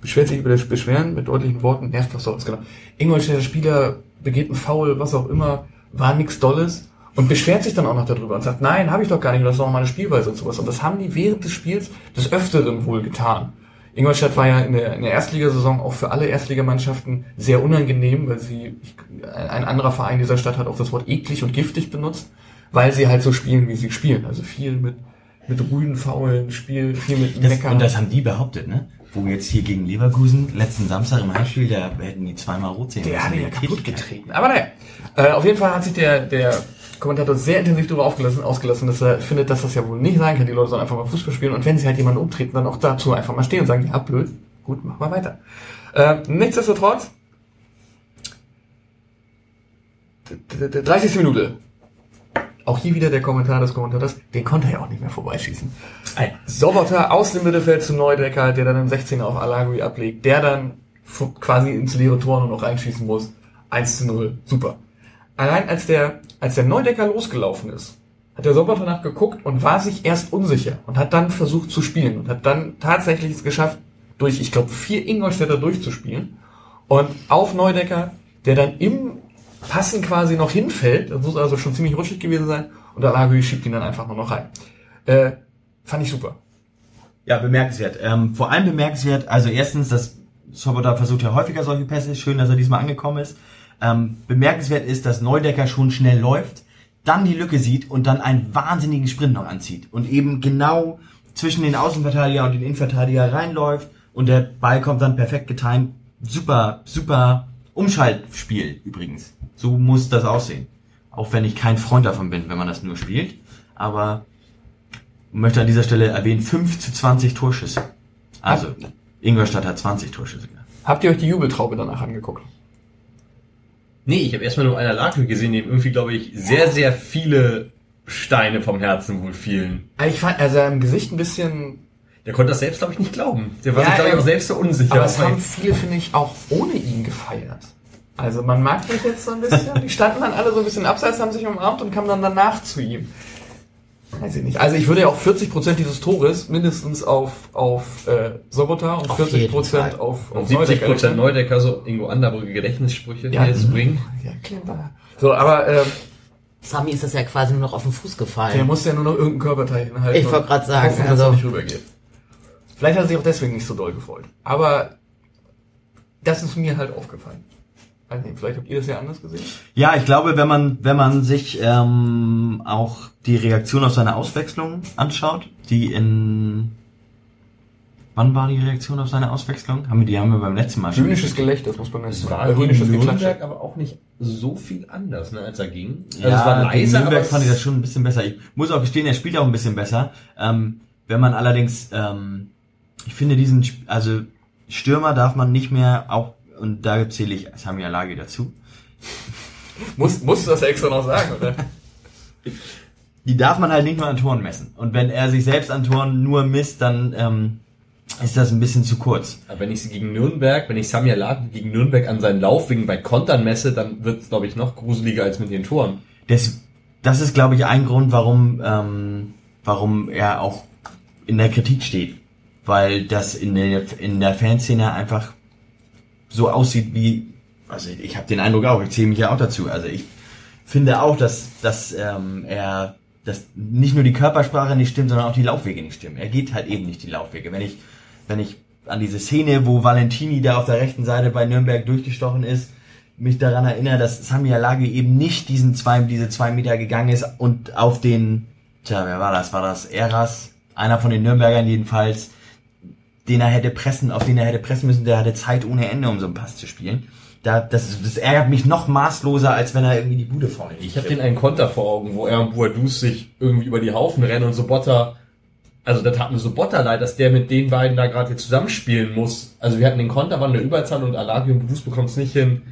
Beschwert sich über das Beschweren mit deutlichen Worten, nervt was soll's, genau. Ingolstädter Spieler begeht einen Foul, was auch immer, war nix Dolles und beschwert sich dann auch noch darüber und sagt, nein, habe ich doch gar nicht, das ist doch meine Spielweise und sowas. Und das haben die während des Spiels des Öfteren wohl getan. Ingolstadt war ja in der, in der Erstligasaison auch für alle Erstligamannschaften sehr unangenehm, weil sie, ein anderer Verein dieser Stadt hat auch das Wort eklig und giftig benutzt, weil sie halt so spielen, wie sie spielen. Also viel mit, mit Rüden, Faulen, Spiel, viel mit Das, Meckern. und das haben die behauptet, ne? Wo jetzt hier gegen Leverkusen, letzten Samstag im Heimspiel, da hätten die zweimal rot sehen Der hat ja kaputt getreten. Aber naja, äh, auf jeden Fall hat sich der, der Kommentator sehr intensiv darüber aufgelassen, ausgelassen, dass er findet, dass das ja wohl nicht sein kann. Die Leute sollen einfach mal Fußball spielen und wenn sie halt jemanden umtreten, dann auch dazu einfach mal stehen und sagen, ja, blöd, gut, mach mal weiter. Äh, nichtsdestotrotz, d- d- 30. Minute. Auch hier wieder der Kommentar des Kommentators, den konnte er ja auch nicht mehr vorbeischießen. Ein Sobotter aus dem Mittelfeld zu Neudecker, der dann im 16er auf Alagui ablegt, der dann quasi ins leere Tor nur noch reinschießen muss. 1 zu 0, super. Allein als der, als der Neudecker losgelaufen ist, hat der Sobotter nachgeguckt und war sich erst unsicher und hat dann versucht zu spielen und hat dann tatsächlich es geschafft, durch, ich glaube, vier Ingolstädter durchzuspielen und auf Neudecker, der dann im Passen quasi noch hinfällt, das muss also schon ziemlich rutschig gewesen sein und Alagui schiebt ihn dann einfach nur noch rein. Äh, fand ich super. Ja, bemerkenswert. Ähm, vor allem bemerkenswert, also erstens, dass Soboda versucht ja häufiger solche Pässe, schön, dass er diesmal angekommen ist. Ähm, bemerkenswert ist, dass Neudecker schon schnell läuft, dann die Lücke sieht und dann einen wahnsinnigen Sprint noch anzieht und eben genau zwischen den Außenverteidiger und den Innenverteidiger reinläuft und der Ball kommt dann perfekt getimt. Super, super Umschaltspiel übrigens. So muss das aussehen. Auch wenn ich kein Freund davon bin, wenn man das nur spielt. Aber möchte an dieser Stelle erwähnen, 5 zu 20 Torschüsse. Also, Ingolstadt hat 20 Torschüsse. gehabt. Habt ihr euch die Jubeltraube danach angeguckt? Nee, ich habe erstmal nur einer Lake gesehen, dem irgendwie, glaube ich, sehr, sehr viele Steine vom Herzen wohl fielen. Ich fand, er sah im Gesicht ein bisschen Der konnte das selbst, glaube ich, nicht glauben. Der war Ja, sich, glaube ich, auch selbst so unsicher. Aber es haben viele, finde ich, auch ohne ihn gefeiert. Also man mag mich jetzt so ein bisschen. Die standen dann alle so ein bisschen abseits, haben sich umarmt und kamen dann danach zu ihm. Weiß ich nicht. Also ich würde ja auch 40% dieses Tores mindestens auf, auf äh, Sobota und Auf 40% jeden Fall. auf, Und auf 70 Prozent rechnen. Neudecker, so Ingo Anderbrücke Gedächtnissprüche, Ja. jetzt bringt. Ja, clever. So, aber ähm, Sami ist das ja quasi nur noch auf den Fuß der gefallen. muss ja nur noch irgendein Körperteil hinhalten. Ich wollte grad sagen, hoffen, dass er also- nicht rübergeht. Vielleicht hat er sich auch deswegen nicht so doll gefreut. Aber das ist mir halt aufgefallen. Also, vielleicht habt ihr das ja anders gesehen. Ja, ich glaube, wenn man, wenn man sich ähm, auch die Reaktion auf seine Auswechslung anschaut, die in Wann war die Reaktion auf seine Auswechslung? Haben wir die haben wir beim letzten Mal schon. Höhnisches Gelächter, das muss man jetzt war äh, höhnisches Nürnberg aber auch nicht so viel anders, ne, als er ging. Also Ja, es war gegen leise, Nürnberg fand ich das schon ein bisschen besser. Ich muss auch gestehen, er spielt auch ein bisschen besser. Ähm, wenn man allerdings, ähm, ich finde diesen, also Stürmer darf man nicht mehr auch, und da zähle ich Samia Lagi dazu, Muss, musst du das extra noch sagen, oder? die darf man halt nicht nur an Toren messen. Und wenn er sich selbst an Toren nur misst, dann ähm, ist das ein bisschen zu kurz. Aber wenn ich sie gegen Nürnberg, wenn ich Samia Laden gegen Nürnberg an seinen Laufwegen bei Kontern messe, dann wird es, glaube ich, noch gruseliger als mit den Toren. Das, das ist, glaube ich, ein Grund, warum, ähm, warum er auch in der Kritik steht. Weil das in der, in der Fanszene einfach so aussieht wie, also ich habe den Eindruck auch, ich zähle mich ja auch dazu. Also ich finde auch, dass, dass ähm, er, dass nicht nur die Körpersprache nicht stimmt, sondern auch die Laufwege nicht stimmen. Er geht halt eben nicht die Laufwege. Wenn ich, wenn ich an diese Szene, wo Valentini da auf der rechten Seite bei Nürnberg durchgestochen ist, mich daran erinnere, dass Sami Alagi eben nicht diesen zwei, diese zwei Meter gegangen ist und auf den, tja, wer war das? War das Eras? Einer von den Nürnbergern jedenfalls, den er hätte pressen, auf den er hätte pressen müssen, der hatte Zeit ohne Ende, um so einen Pass zu spielen. Da, das, das ärgert mich noch maßloser, als wenn er irgendwie die Bude vorne Ich habe den einen Konter vor Augen, wo er und Boadus sich irgendwie über die Haufen rennen und Sobotta, also da tat mir Sobotta leid, dass der mit den beiden da gerade jetzt zusammenspielen muss. Also wir hatten den Konter, waren der Überzahl und Alagi und Boadus bekommen es nicht hin,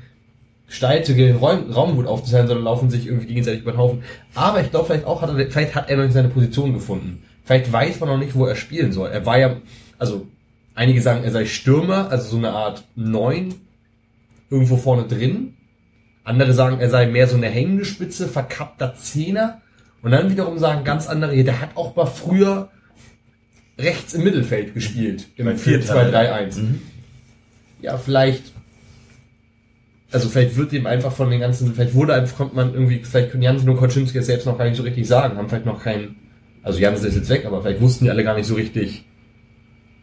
steil zu den Raum, Raum gut aufzuteilen, sondern laufen sich irgendwie gegenseitig über den Haufen. Aber ich glaube vielleicht auch, hat er, vielleicht hat er noch nicht seine Position gefunden. Vielleicht weiß man noch nicht, wo er spielen soll. Er war ja, also einige sagen, er sei Stürmer, also so eine Art Neun, irgendwo vorne drin. Andere sagen, er sei mehr so eine hängende Spitze, verkappter Zehner. Und dann wiederum sagen ganz andere, der hat auch mal früher rechts im Mittelfeld gespielt. Im Bei 4-2-3-1. Mhm. Ja, vielleicht, also vielleicht wird dem einfach von den ganzen, vielleicht wurde einfach, kommt man irgendwie, vielleicht können Jansen und Koczynski es selbst noch gar nicht so richtig sagen, haben vielleicht noch keinen, also Jansen ist jetzt weg, aber vielleicht wussten die alle gar nicht so richtig,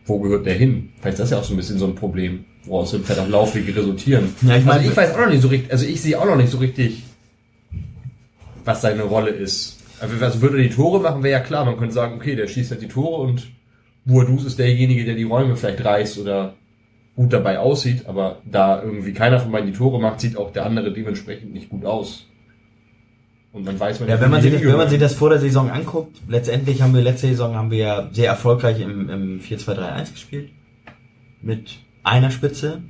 wo gehört der hin. Vielleicht ist das ja auch so ein bisschen so ein Problem, woraus dann vielleicht auch Laufwege resultieren. Ja, ich meine- also ich weiß auch noch nicht so richtig, also ich sehe auch noch nicht so richtig, was seine Rolle ist. Also also würde er die Tore machen, wäre ja klar, man könnte sagen, okay, der schießt halt die Tore und Boadus ist derjenige, der die Räume vielleicht reißt oder gut dabei aussieht, aber da irgendwie keiner von beiden die Tore macht, sieht auch der andere dementsprechend nicht gut aus. Und man weiß man Ja, wenn man, sich das, wenn man sich das vor der Saison anguckt, letztendlich haben wir letzte Saison haben wir ja sehr erfolgreich im, im 4-2-3-1 gespielt. Mit einer Spitze.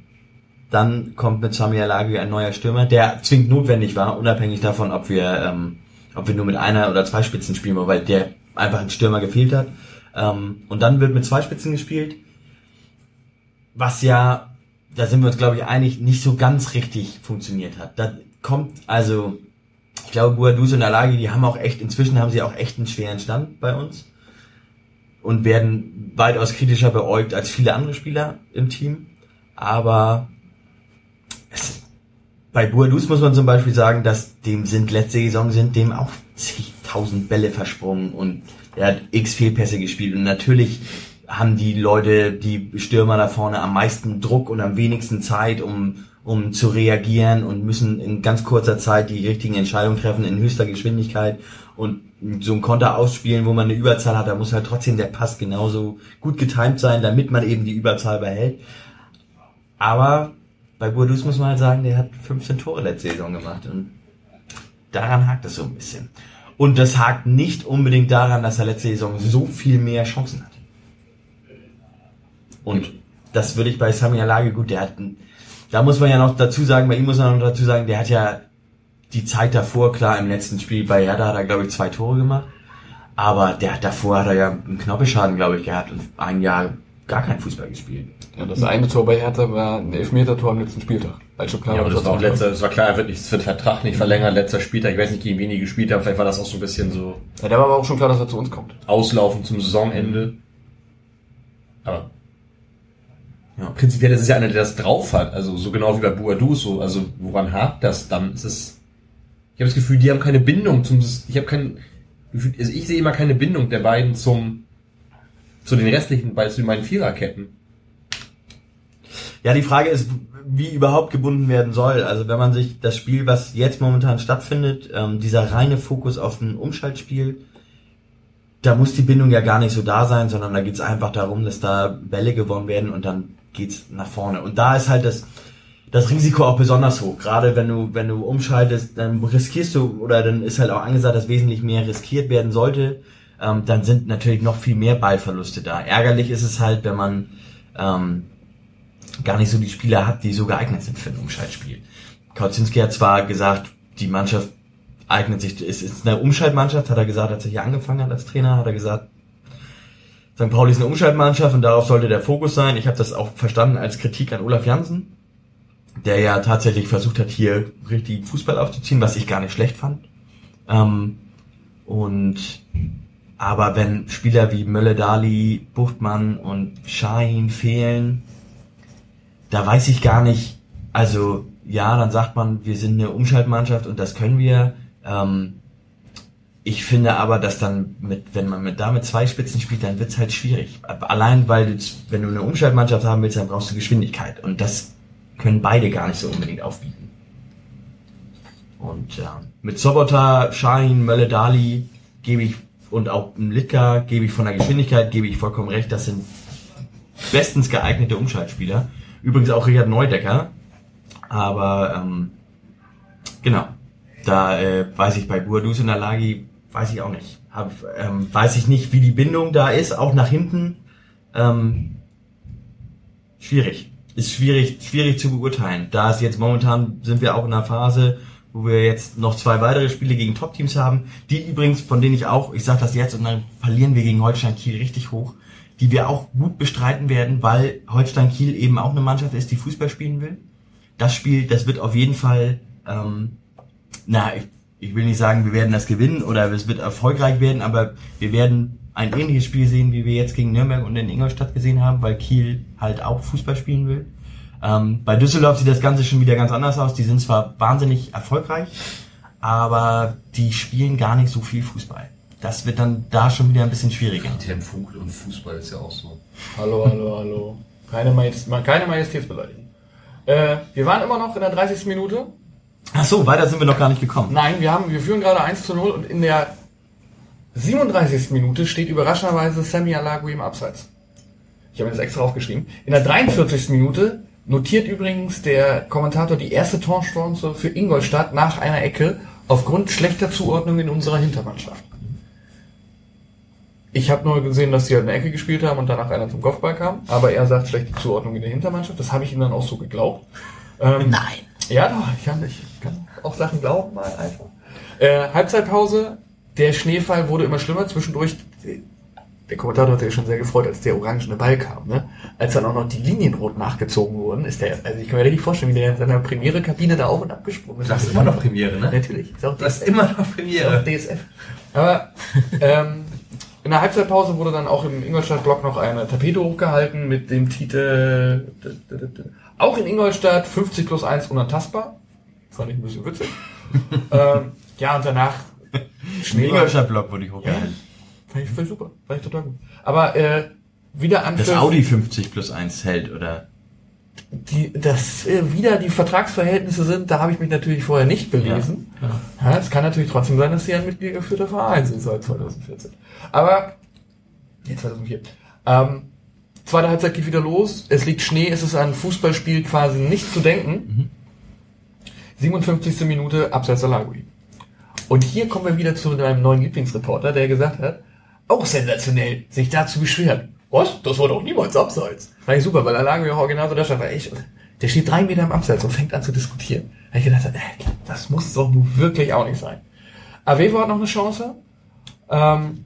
Dann kommt mit Sami Alagi ein neuer Stürmer, der zwingend notwendig war, unabhängig davon, ob wir, ähm, ob wir nur mit einer oder zwei Spitzen spielen, weil der einfach ein Stürmer gefehlt hat. Ähm, und dann wird mit zwei Spitzen gespielt. Was ja, da sind wir uns glaube ich einig, nicht so ganz richtig funktioniert hat. Da kommt also ich glaube, Boadus und Alagi, die haben auch echt, inzwischen haben sie auch echt einen schweren Stand bei uns und werden weitaus kritischer beäugt als viele andere Spieler im Team. Aber es, bei Boadus muss man zum Beispiel sagen, dass dem sind letzte Saison sind dem auch zigtausend Bälle versprungen und er hat x Fehlpässe gespielt und natürlich haben die Leute, die Stürmer da vorne am meisten Druck und am wenigsten Zeit, um, um zu reagieren und müssen in ganz kurzer Zeit die richtigen Entscheidungen treffen in höchster Geschwindigkeit und so ein Konter ausspielen, wo man eine Überzahl hat, da muss halt trotzdem der Pass genauso gut getimt sein, damit man eben die Überzahl behält. Aber bei Bourdous muss man halt sagen, der hat 15 Tore letzte Saison gemacht und daran hakt es so ein bisschen. Und das hakt nicht unbedingt daran, dass er letzte Saison so viel mehr Chancen hatte. Und das würde ich bei Sami Alage gut, der hat, ein- da muss man ja noch dazu sagen, bei ihm muss man noch dazu sagen, der hat ja die Zeit davor, klar, im letzten Spiel bei Hertha hat er, glaube ich, zwei Tore gemacht. Aber der hat davor hat er ja einen Knorpelschaden, glaube ich, gehabt und ein Jahr gar kein Fußball gespielt. Ja, das eine Tor bei Hertha war ein Elfmeter-Tor am letzten Spieltag. Als schon klar Ja, war, aber das dass war auch das letzter, das war klar, er wird nicht, es wird Vertrag nicht verlängert, letzter Spieltag, ich weiß nicht, gegen wen die gespielt haben, vielleicht war das auch so ein bisschen so Ja, da war aber auch schon klar, dass er zu uns kommt. Auslaufen zum Saisonende. Aber Ja. prinzipiell ist es ja einer, der das drauf hat, also so genau wie bei Boadu, so, also woran hakt das dann? Ist es, ich habe das Gefühl, die haben keine Bindung zum, ich habe kein Gefühl, also ich sehe immer keine Bindung der beiden zum, zu den restlichen, bei zu meinen Viererketten. Ja, die Frage ist, wie überhaupt gebunden werden soll. Also wenn man sich das Spiel, was jetzt momentan stattfindet, ähm, dieser reine Fokus auf ein Umschaltspiel, da muss die Bindung ja gar nicht so da sein, sondern da geht's einfach darum, dass da Bälle gewonnen werden und dann geht's nach vorne. Und da ist halt das, das Risiko auch besonders hoch. Gerade wenn du, wenn du umschaltest, dann riskierst du, oder dann ist halt auch angesagt, dass wesentlich mehr riskiert werden sollte. Ähm, dann sind natürlich noch viel mehr Ballverluste da. Ärgerlich ist es halt, wenn man ähm, gar nicht so die Spieler hat, die so geeignet sind für ein Umschaltspiel. Kautzinski hat zwar gesagt, die Mannschaft eignet sich, es ist eine Umschaltmannschaft, hat er gesagt, als er hier angefangen hat als Trainer, hat er gesagt, St. Pauli ist eine Umschaltmannschaft und darauf sollte der Fokus sein. Ich habe das auch verstanden als Kritik an Olaf Jansen, der ja tatsächlich versucht hat, hier richtig Fußball aufzuziehen, was ich gar nicht schlecht fand. Ähm, und aber wenn Spieler wie Mölle Dali, Buchtmann und Schein fehlen, da weiß ich gar nicht, also ja, dann sagt man, wir sind eine Umschaltmannschaft und das können wir. Ähm, ich finde aber, dass dann mit, wenn man mit damit zwei Spitzen spielt, dann wird's halt schwierig. Allein weil du, wenn du eine Umschaltmannschaft haben willst, dann brauchst du Geschwindigkeit und das können beide gar nicht so unbedingt aufbieten. Und ja, mit Sobota, Schein, Mölle Dali gebe ich und auch Litka gebe ich von der Geschwindigkeit gebe ich vollkommen recht. Das sind bestens geeignete Umschaltspieler. Übrigens auch Richard Neudecker. Aber ähm, genau, da äh, weiß ich bei Buadus in der Lage, weiß ich auch nicht. Hab, ähm, weiß ich nicht, wie die Bindung da ist, auch nach hinten. Ähm, schwierig. Ist schwierig, schwierig zu beurteilen. Da ist jetzt momentan sind wir auch in einer Phase, wo wir jetzt noch zwei weitere Spiele gegen Top-Teams haben, die übrigens, von denen ich auch, ich sage das jetzt und dann verlieren wir gegen Holstein Kiel richtig hoch, die wir auch gut bestreiten werden, weil Holstein Kiel eben auch eine Mannschaft ist, die Fußball spielen will. Das Spiel, das wird auf jeden Fall, ähm, na, ich, ich will nicht sagen, wir werden das gewinnen oder es wird erfolgreich werden, aber wir werden ein ähnliches Spiel sehen, wie wir jetzt gegen Nürnberg und in Ingolstadt gesehen haben, weil Kiel halt auch Fußball spielen will. Ähm, bei Düsseldorf sieht das Ganze schon wieder ganz anders aus. Die sind zwar wahnsinnig erfolgreich, aber die spielen gar nicht so viel Fußball. Das wird dann da schon wieder ein bisschen schwieriger. Tim Funkel und Fußball ist ja auch so. Hallo, hallo, hallo. Keine, Majest keine Majestätsbeleidigung. Äh, wir waren immer noch in der 30. Minute. Ach so, weiter sind wir noch gar nicht gekommen. Nein, wir haben, wir führen gerade 1 zu 0 und in der 37. Minute steht überraschenderweise Sammy Alagui im Abseits. Ich habe mir das extra aufgeschrieben. In der 43. Minute notiert übrigens der Kommentator die erste Torchance für Ingolstadt nach einer Ecke aufgrund schlechter Zuordnung in unserer Hintermannschaft. Ich habe nur gesehen, dass sie halt eine Ecke gespielt haben und danach einer zum Kopfball kam, aber er sagt schlechte Zuordnung in der Hintermannschaft. Das habe ich ihm dann auch so geglaubt. Ähm, Nein. Ja, doch, ich kann, ich kann auch Sachen glauben, mal einfach. Äh, Halbzeitpause, der Schneefall wurde immer schlimmer. Zwischendurch, der Kommentator hat sich schon sehr gefreut, als der orangene Ball kam. Ne? Als dann auch noch die Linien rot nachgezogen wurden, ist der, also ich kann mir richtig vorstellen, wie der in seiner Premiere-Kabine da auf und abgesprungen ist. Das ist immer noch Premiere, ne? Natürlich. Ist auch Das ist immer noch ist auch Premiere. DSF. Aber ähm, in der Halbzeitpause wurde dann auch im Ingolstadt-Blog noch eine Tapete hochgehalten mit dem Titel Auch in Ingolstadt 50 plus 1 unantastbar. Fand ich ein bisschen witzig. ähm, ja, und danach Im Ingolstadt-Block wurde ich Ja, hochgehalten. fand ich, ich super. Fand ich total gut. Aber äh, wieder Das Anpfiff. Audi 50 plus 1 hält, oder? die, dass äh, wieder die Vertragsverhältnisse sind, da habe ich mich natürlich vorher nicht belesen. Ja. es kann natürlich trotzdem sein, dass sie ein mitgliedergeführter Verein sind seit 2014. Aber, nee, 2004. Ähm, zweite Halbzeit geht wieder los, es liegt Schnee, es ist an Fußballspiel quasi nicht zu denken. 57. Minute, Abseits Alagui. Und hier kommen wir wieder zu deinem neuen Lieblingsreporter, der gesagt hat, auch sensationell, sich dazu beschweren. Was? Das war doch niemals Abseits. Fand ich super, weil Alagui auch original so da stand, war echt, der steht drei Meter im Abseits und fängt an zu diskutieren. Da ich gedacht, äh, das muss doch nun wirklich auch nicht sein. Avevo hat noch eine Chance, ähm,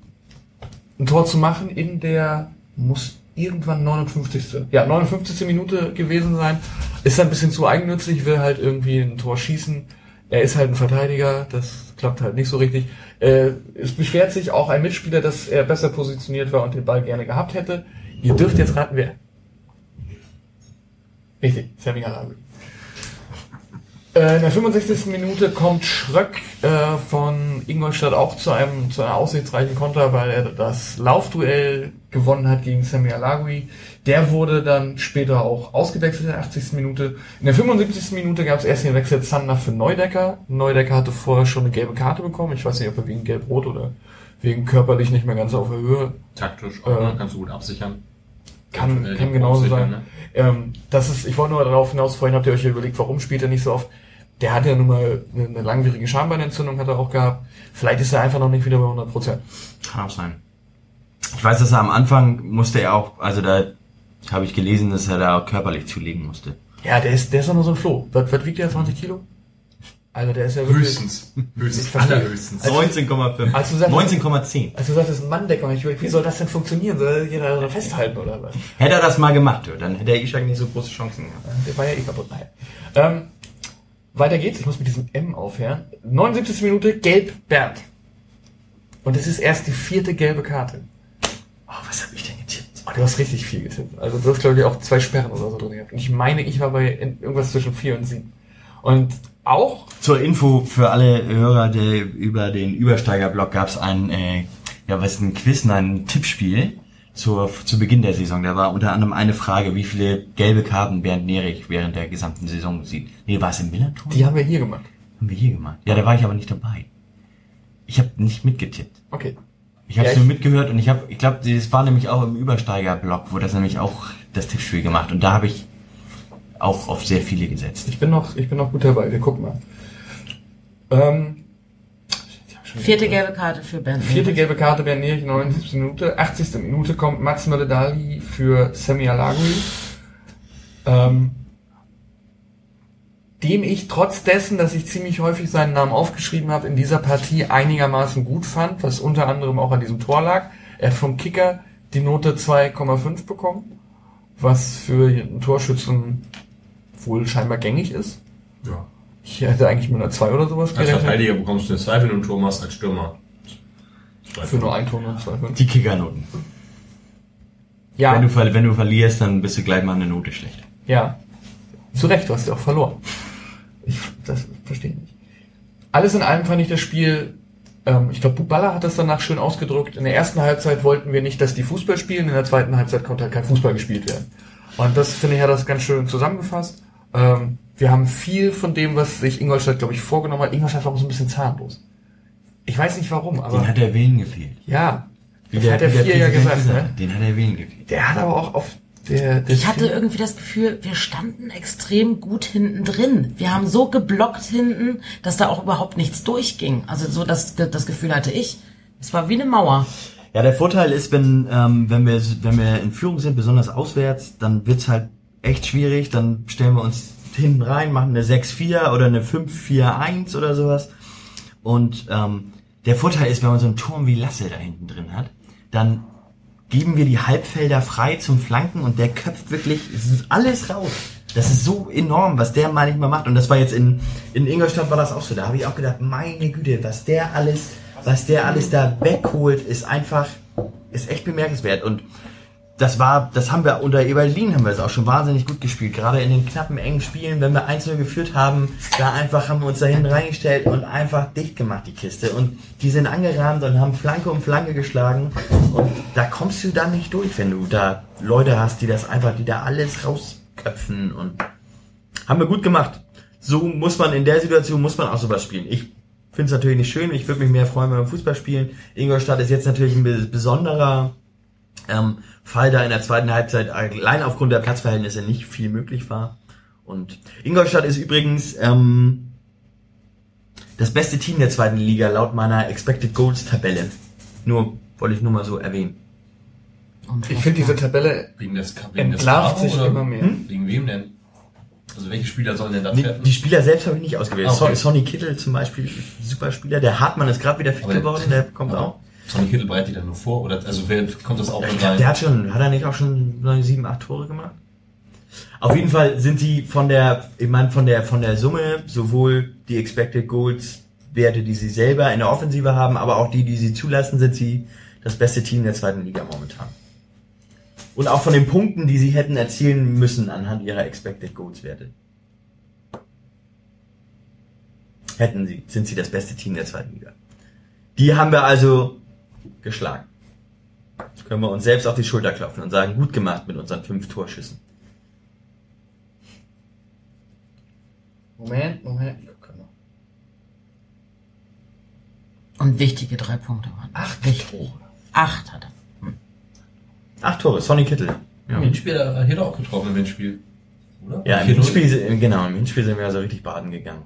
ein Tor zu machen in der, muss irgendwann 59. Ja, 59. Minute gewesen sein. Ist ein bisschen zu eigennützig, will halt irgendwie ein Tor schießen. Er ist halt ein Verteidiger, das klappt halt nicht so richtig. Äh, es beschwert sich auch ein Mitspieler, dass er besser positioniert war und den Ball gerne gehabt hätte. Ihr dürft jetzt raten, wer. Richtig, Sammy Harabi. Äh, in der 65. Minute kommt Schröck äh, von Ingolstadt auch zu einem zu einer aussichtsreichen Konter, weil er das Laufduell gewonnen hat gegen Sammy Alagui. Der wurde dann später auch ausgewechselt in der 80. Minute. In der 75. Minute gab es erst den Wechsel Zander für Neudecker. Neudecker hatte vorher schon eine gelbe Karte bekommen. Ich weiß nicht, ob er wegen Gelb-Rot oder wegen körperlich nicht mehr ganz auf der Höhe Taktisch, Äh, ne? kannst du gut absichern. kann, kann genauso sein. ne? Ähm, das ist, ich wollte nur darauf hinaus, vorhin habt ihr euch ja überlegt, warum spielt er nicht so oft. Der hat ja nun mal eine, eine langwierige Schambeinentzündung, hat er auch gehabt. Vielleicht ist er einfach noch nicht wieder bei 100 Prozent. Kann auch sein. Ich weiß, dass er am Anfang musste er auch, also da habe ich gelesen, dass er da auch körperlich zulegen musste. Ja, der ist, der ist doch nur so ein Floh. Was, was wiegt der? 20 Kilo? Also der ist ja wirklich... Höchstens. Höchstens. Allerhöchstens. Also- 19,5. als du sagst- 19,10. Als du sagst, das ist ein Manndecker, und ich überlege, wie soll das denn funktionieren? Soll er jeder da festhalten oder was? Hätte er das mal gemacht, dann hätte er Ishak nicht so große Chancen gehabt. Der war ja eh kaputt. Naja. Ähm, weiter geht's. Ich muss mit diesem M aufhören. 79. Minute, gelb Bernd. Und es ist erst die vierte gelbe Karte. Oh, was habe ich denn getippt? Oh, du hast richtig viel getippt. Also du hast, glaube ich, auch zwei Sperren oder so drin gehabt. Und ich meine, ich war bei irgendwas zwischen vier und sieben. Und auch, Zur Info für alle Hörer, der über den Übersteiger-Blog gab es ein, äh, ja, was ist ein Quiz, nein, ein Tippspiel zur, zu Beginn der Saison. Da war unter anderem eine Frage, wie viele gelbe Karten Bernd Nerich während der gesamten Saison sieht. Nee, war es im Millerton? die haben wir hier gemacht. haben wir hier gemacht. Ja, da war ich aber nicht dabei. Ich habe nicht mitgetippt. Okay. Ich habe Ja, es nur mitgehört und ich habe, ich glaube, das war nämlich auch im Übersteiger-Blog, wo das nämlich auch das Tippspiel gemacht und da habe ich auch auf sehr viele gesetzt. Ich bin noch, ich bin noch gut dabei. Wir gucken mal. Ähm, Vierte gelbe Karte für Ben. Vierte gelbe Karte Bernd Nerich, 79. Minute. 80. Minute kommt Mats Mölle-Dali für Semi Alagui. Ähm, dem ich trotz dessen, dass ich ziemlich häufig seinen Namen aufgeschrieben habe, in dieser Partie einigermaßen gut fand, was unter anderem auch an diesem Tor lag. Er hat vom Kicker die Note 2,5 bekommen, was für einen Torschützen wohl scheinbar gängig ist. Ja. Ich hätte eigentlich mit einer 2 oder sowas Als gerechnet. Verteidiger bekommst du eine 2, wenn du ein Tor machst, als Stürmer. Zwei Für nur ein Tor und 2,5. Die Kickernoten. Ja. Wenn, du, wenn du verlierst, dann bist du gleich mal eine Note schlechter. Ja. Zu Recht, du hast ja auch verloren. Ich das verstehe ich nicht. Alles in allem fand ich das Spiel, ähm, ich glaube, Buballa hat das danach schön ausgedrückt. In der ersten Halbzeit wollten wir nicht, dass die Fußball spielen, in der zweiten Halbzeit konnte halt kein Fußball gespielt werden. Und das, finde ich, hat das ganz schön zusammengefasst. Ähm, wir haben viel von dem, was sich Ingolstadt, glaube ich, vorgenommen hat. Ingolstadt war auch so ein bisschen zahnlos. Ich weiß nicht warum, aber Den hat der Willen gefehlt. ja. Wie Das hat der vier ja Präsident gesagt, ne? hat. Den hat der Willen gefehlt. Der hat aber auch auf der, der Ich hatte irgendwie das Gefühl, wir standen extrem gut hinten drin. Wir haben so geblockt hinten, dass da auch überhaupt nichts durchging. Also so das, das Gefühl hatte ich. Es war wie eine Mauer. Ja, der Vorteil ist, wenn, ähm, wenn, wir, wenn wir in Führung sind, besonders auswärts, dann wird's halt echt schwierig. Dann stellen wir uns hinten rein, machen eine 6-4 oder eine 5-4-1 oder sowas. Und ähm, der Vorteil ist, wenn man so einen Turm wie Lasse da hinten drin hat, dann geben wir die Halbfelder frei zum Flanken und der köpft wirklich alles raus. Das ist so enorm, was der manchmal macht. Und das war jetzt in, in Ingolstadt war das auch so. Da habe ich auch gedacht, meine Güte, was der alles, was der alles da wegholt, ist einfach, ist echt bemerkenswert. Und das war, das haben wir unter Eberlin haben wir es auch schon wahnsinnig gut gespielt. Gerade in den knappen, engen Spielen, wenn wir 1 geführt haben, da einfach haben wir uns da hinten reingestellt und einfach dicht gemacht, die Kiste. Und die sind angerannt und haben Flanke um Flanke geschlagen. Und da kommst du dann nicht durch, wenn du da Leute hast, die das einfach, die da alles rausköpfen und haben wir gut gemacht. So muss man in der Situation, muss man auch sowas spielen. Ich finde es natürlich nicht schön. Ich würde mich mehr freuen, wenn wir Fußball spielen. Ingolstadt ist jetzt natürlich ein be- besonderer ähm, Fall, da in der zweiten Halbzeit allein aufgrund der Platzverhältnisse nicht viel möglich war. Und Ingolstadt ist übrigens ähm, das beste Team der zweiten Liga laut meiner Expected Goals Tabelle. Nur wollte ich nur mal so erwähnen. Ich finde diese Tabelle Wegen des, wegen des entlarvt Karo sich oder immer mehr. Wegen wem denn? Also welche Spieler sollen denn da Die, treffen? die Spieler selbst habe ich nicht ausgewählt. Ah, okay. Son- Sonny Kittel zum Beispiel, super Spieler. Der Hartmann ist gerade wieder fit Aber- geworden, der kommt aber auch. Sonny Kittel bereitet die dann nur vor? Oder also wer kommt das auch mit glaub, rein? der hat schon, hat er nicht auch schon neun, sieben, acht Tore gemacht? Auf jeden Fall sind die von der, ich meine, von der, von der Summe, sowohl die Expected Goals Werte, die sie selber in der Offensive haben, aber auch die, die sie zulassen, sind sie das beste Team der zweiten Liga momentan. Und auch von den Punkten, die sie hätten erzielen müssen anhand ihrer Expected Goals Werte. Hätten sie, sind sie das beste Team der zweiten Liga. Die haben wir also geschlagen können wir uns selbst auf die Schulter klopfen und sagen, gut gemacht mit unseren fünf Torschüssen. Moment, Moment. Und wichtige drei Punkte waren. Acht Wichtig. Tore. Acht hat er. Acht Tore, Sonny Kittel. Ja, Im Hinspiel hat er auch getroffen im Hinspiel. Oder? ja im 4-0? Hinspiel, sind- genau, im Hinspiel sind wir also richtig baden gegangen.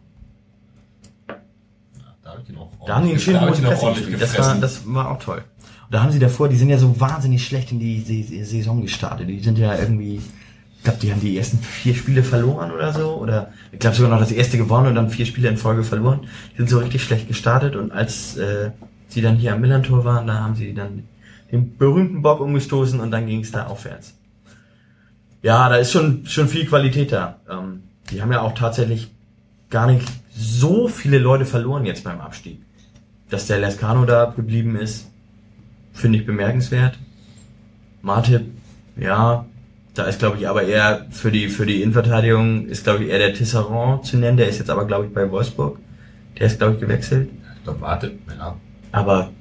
Da habe ich ihn auch Da haben die einen schönen auch Pressing. Das war, das war auch toll. Und da haben sie davor, die sind ja so wahnsinnig schlecht in die, die Saison gestartet. Die sind ja irgendwie, ich glaube, die haben die ersten vier Spiele verloren oder so. Oder ich glaube sogar noch das erste gewonnen und dann vier Spiele in Folge verloren. Die sind so richtig schlecht gestartet und als äh, sie dann hier am Millantor waren, da haben sie dann den berühmten Bock umgestoßen und dann ging es da aufwärts. Ja, da ist schon, schon viel Qualität da. Ähm, die haben ja auch tatsächlich gar nicht so viele Leute verloren jetzt beim Abstieg. Dass der Lescano da geblieben ist, finde ich bemerkenswert. Martip, ja, da ist glaube ich aber eher für die, für die Innenverteidigung ist glaube ich eher der Tisserand zu nennen, der ist jetzt aber glaube ich bei Wolfsburg. Der ist glaube ich gewechselt. Ich glaube, warte, ja. Aber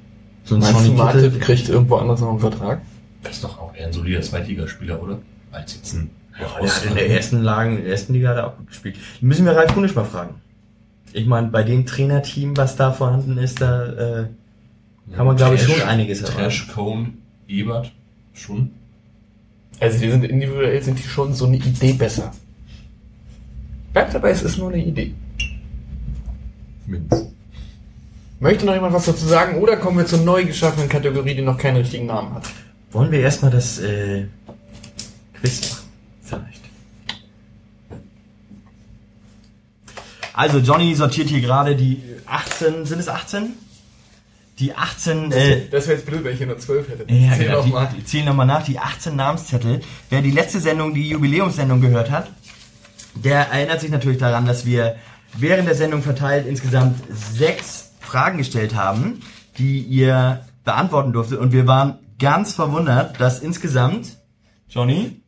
so ein Meinst du, Sonny Martin Kittel, kriegt irgendwo anders noch einen Vertrag? Das ist doch auch eher ein solider Zweitligaspieler, oder? Als jetzt ein der hat in der ersten Lagen, in der ersten Liga hat er auch gut gespielt. Müssen wir Ralf Kunisch mal fragen. Ich meine, bei dem Trainerteam, was da vorhanden ist, da äh, kann man, glaube ich, schon einiges erwarten. Trash, Cone, Ebert, schon. Also die sind individuell sind die schon so eine Idee besser. Bleibt dabei, es ist nur eine Idee. Mindestens. Möchte noch jemand was dazu sagen oder kommen wir zur neu geschaffenen Kategorie, die noch keinen richtigen Namen hat? Wollen wir erstmal das äh, Quiz machen? Vielleicht. Also Johnny sortiert hier gerade die 18, sind es 18? Die 18, äh, Das wäre jetzt blöd, wenn ich hier nur zwölf hätte. ja, Zähl genau, doch mal. die, die zählen nochmal nach, die 18 Namenszettel. Wer die letzte Sendung, die Jubiläumssendung gehört hat, der erinnert sich natürlich daran, dass wir während der Sendung verteilt insgesamt sechs Fragen gestellt haben, die ihr beantworten durftet. Und wir waren ganz verwundert, dass insgesamt, Johnny,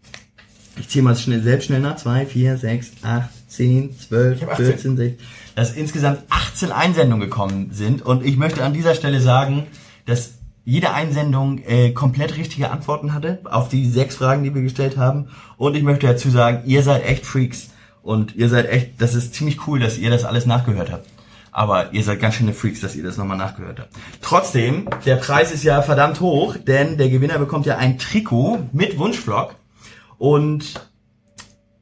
ich zähle mal schnell, selbst schnell nach, 2, 4, 6, 8, 10, 12, Ich hab 18. 14, 16, dass insgesamt 18 Einsendungen gekommen sind. Und ich möchte an dieser Stelle sagen, dass jede Einsendung äh, komplett richtige Antworten hatte auf die sechs Fragen, die wir gestellt haben. Und ich möchte dazu sagen, ihr seid echt Freaks. Und ihr seid echt, das ist ziemlich cool, dass ihr das alles nachgehört habt. Aber ihr seid ganz schöne Freaks, dass ihr das nochmal nachgehört habt. Trotzdem, der Preis ist ja verdammt hoch, denn der Gewinner bekommt ja ein Trikot mit Wunschvlog. Und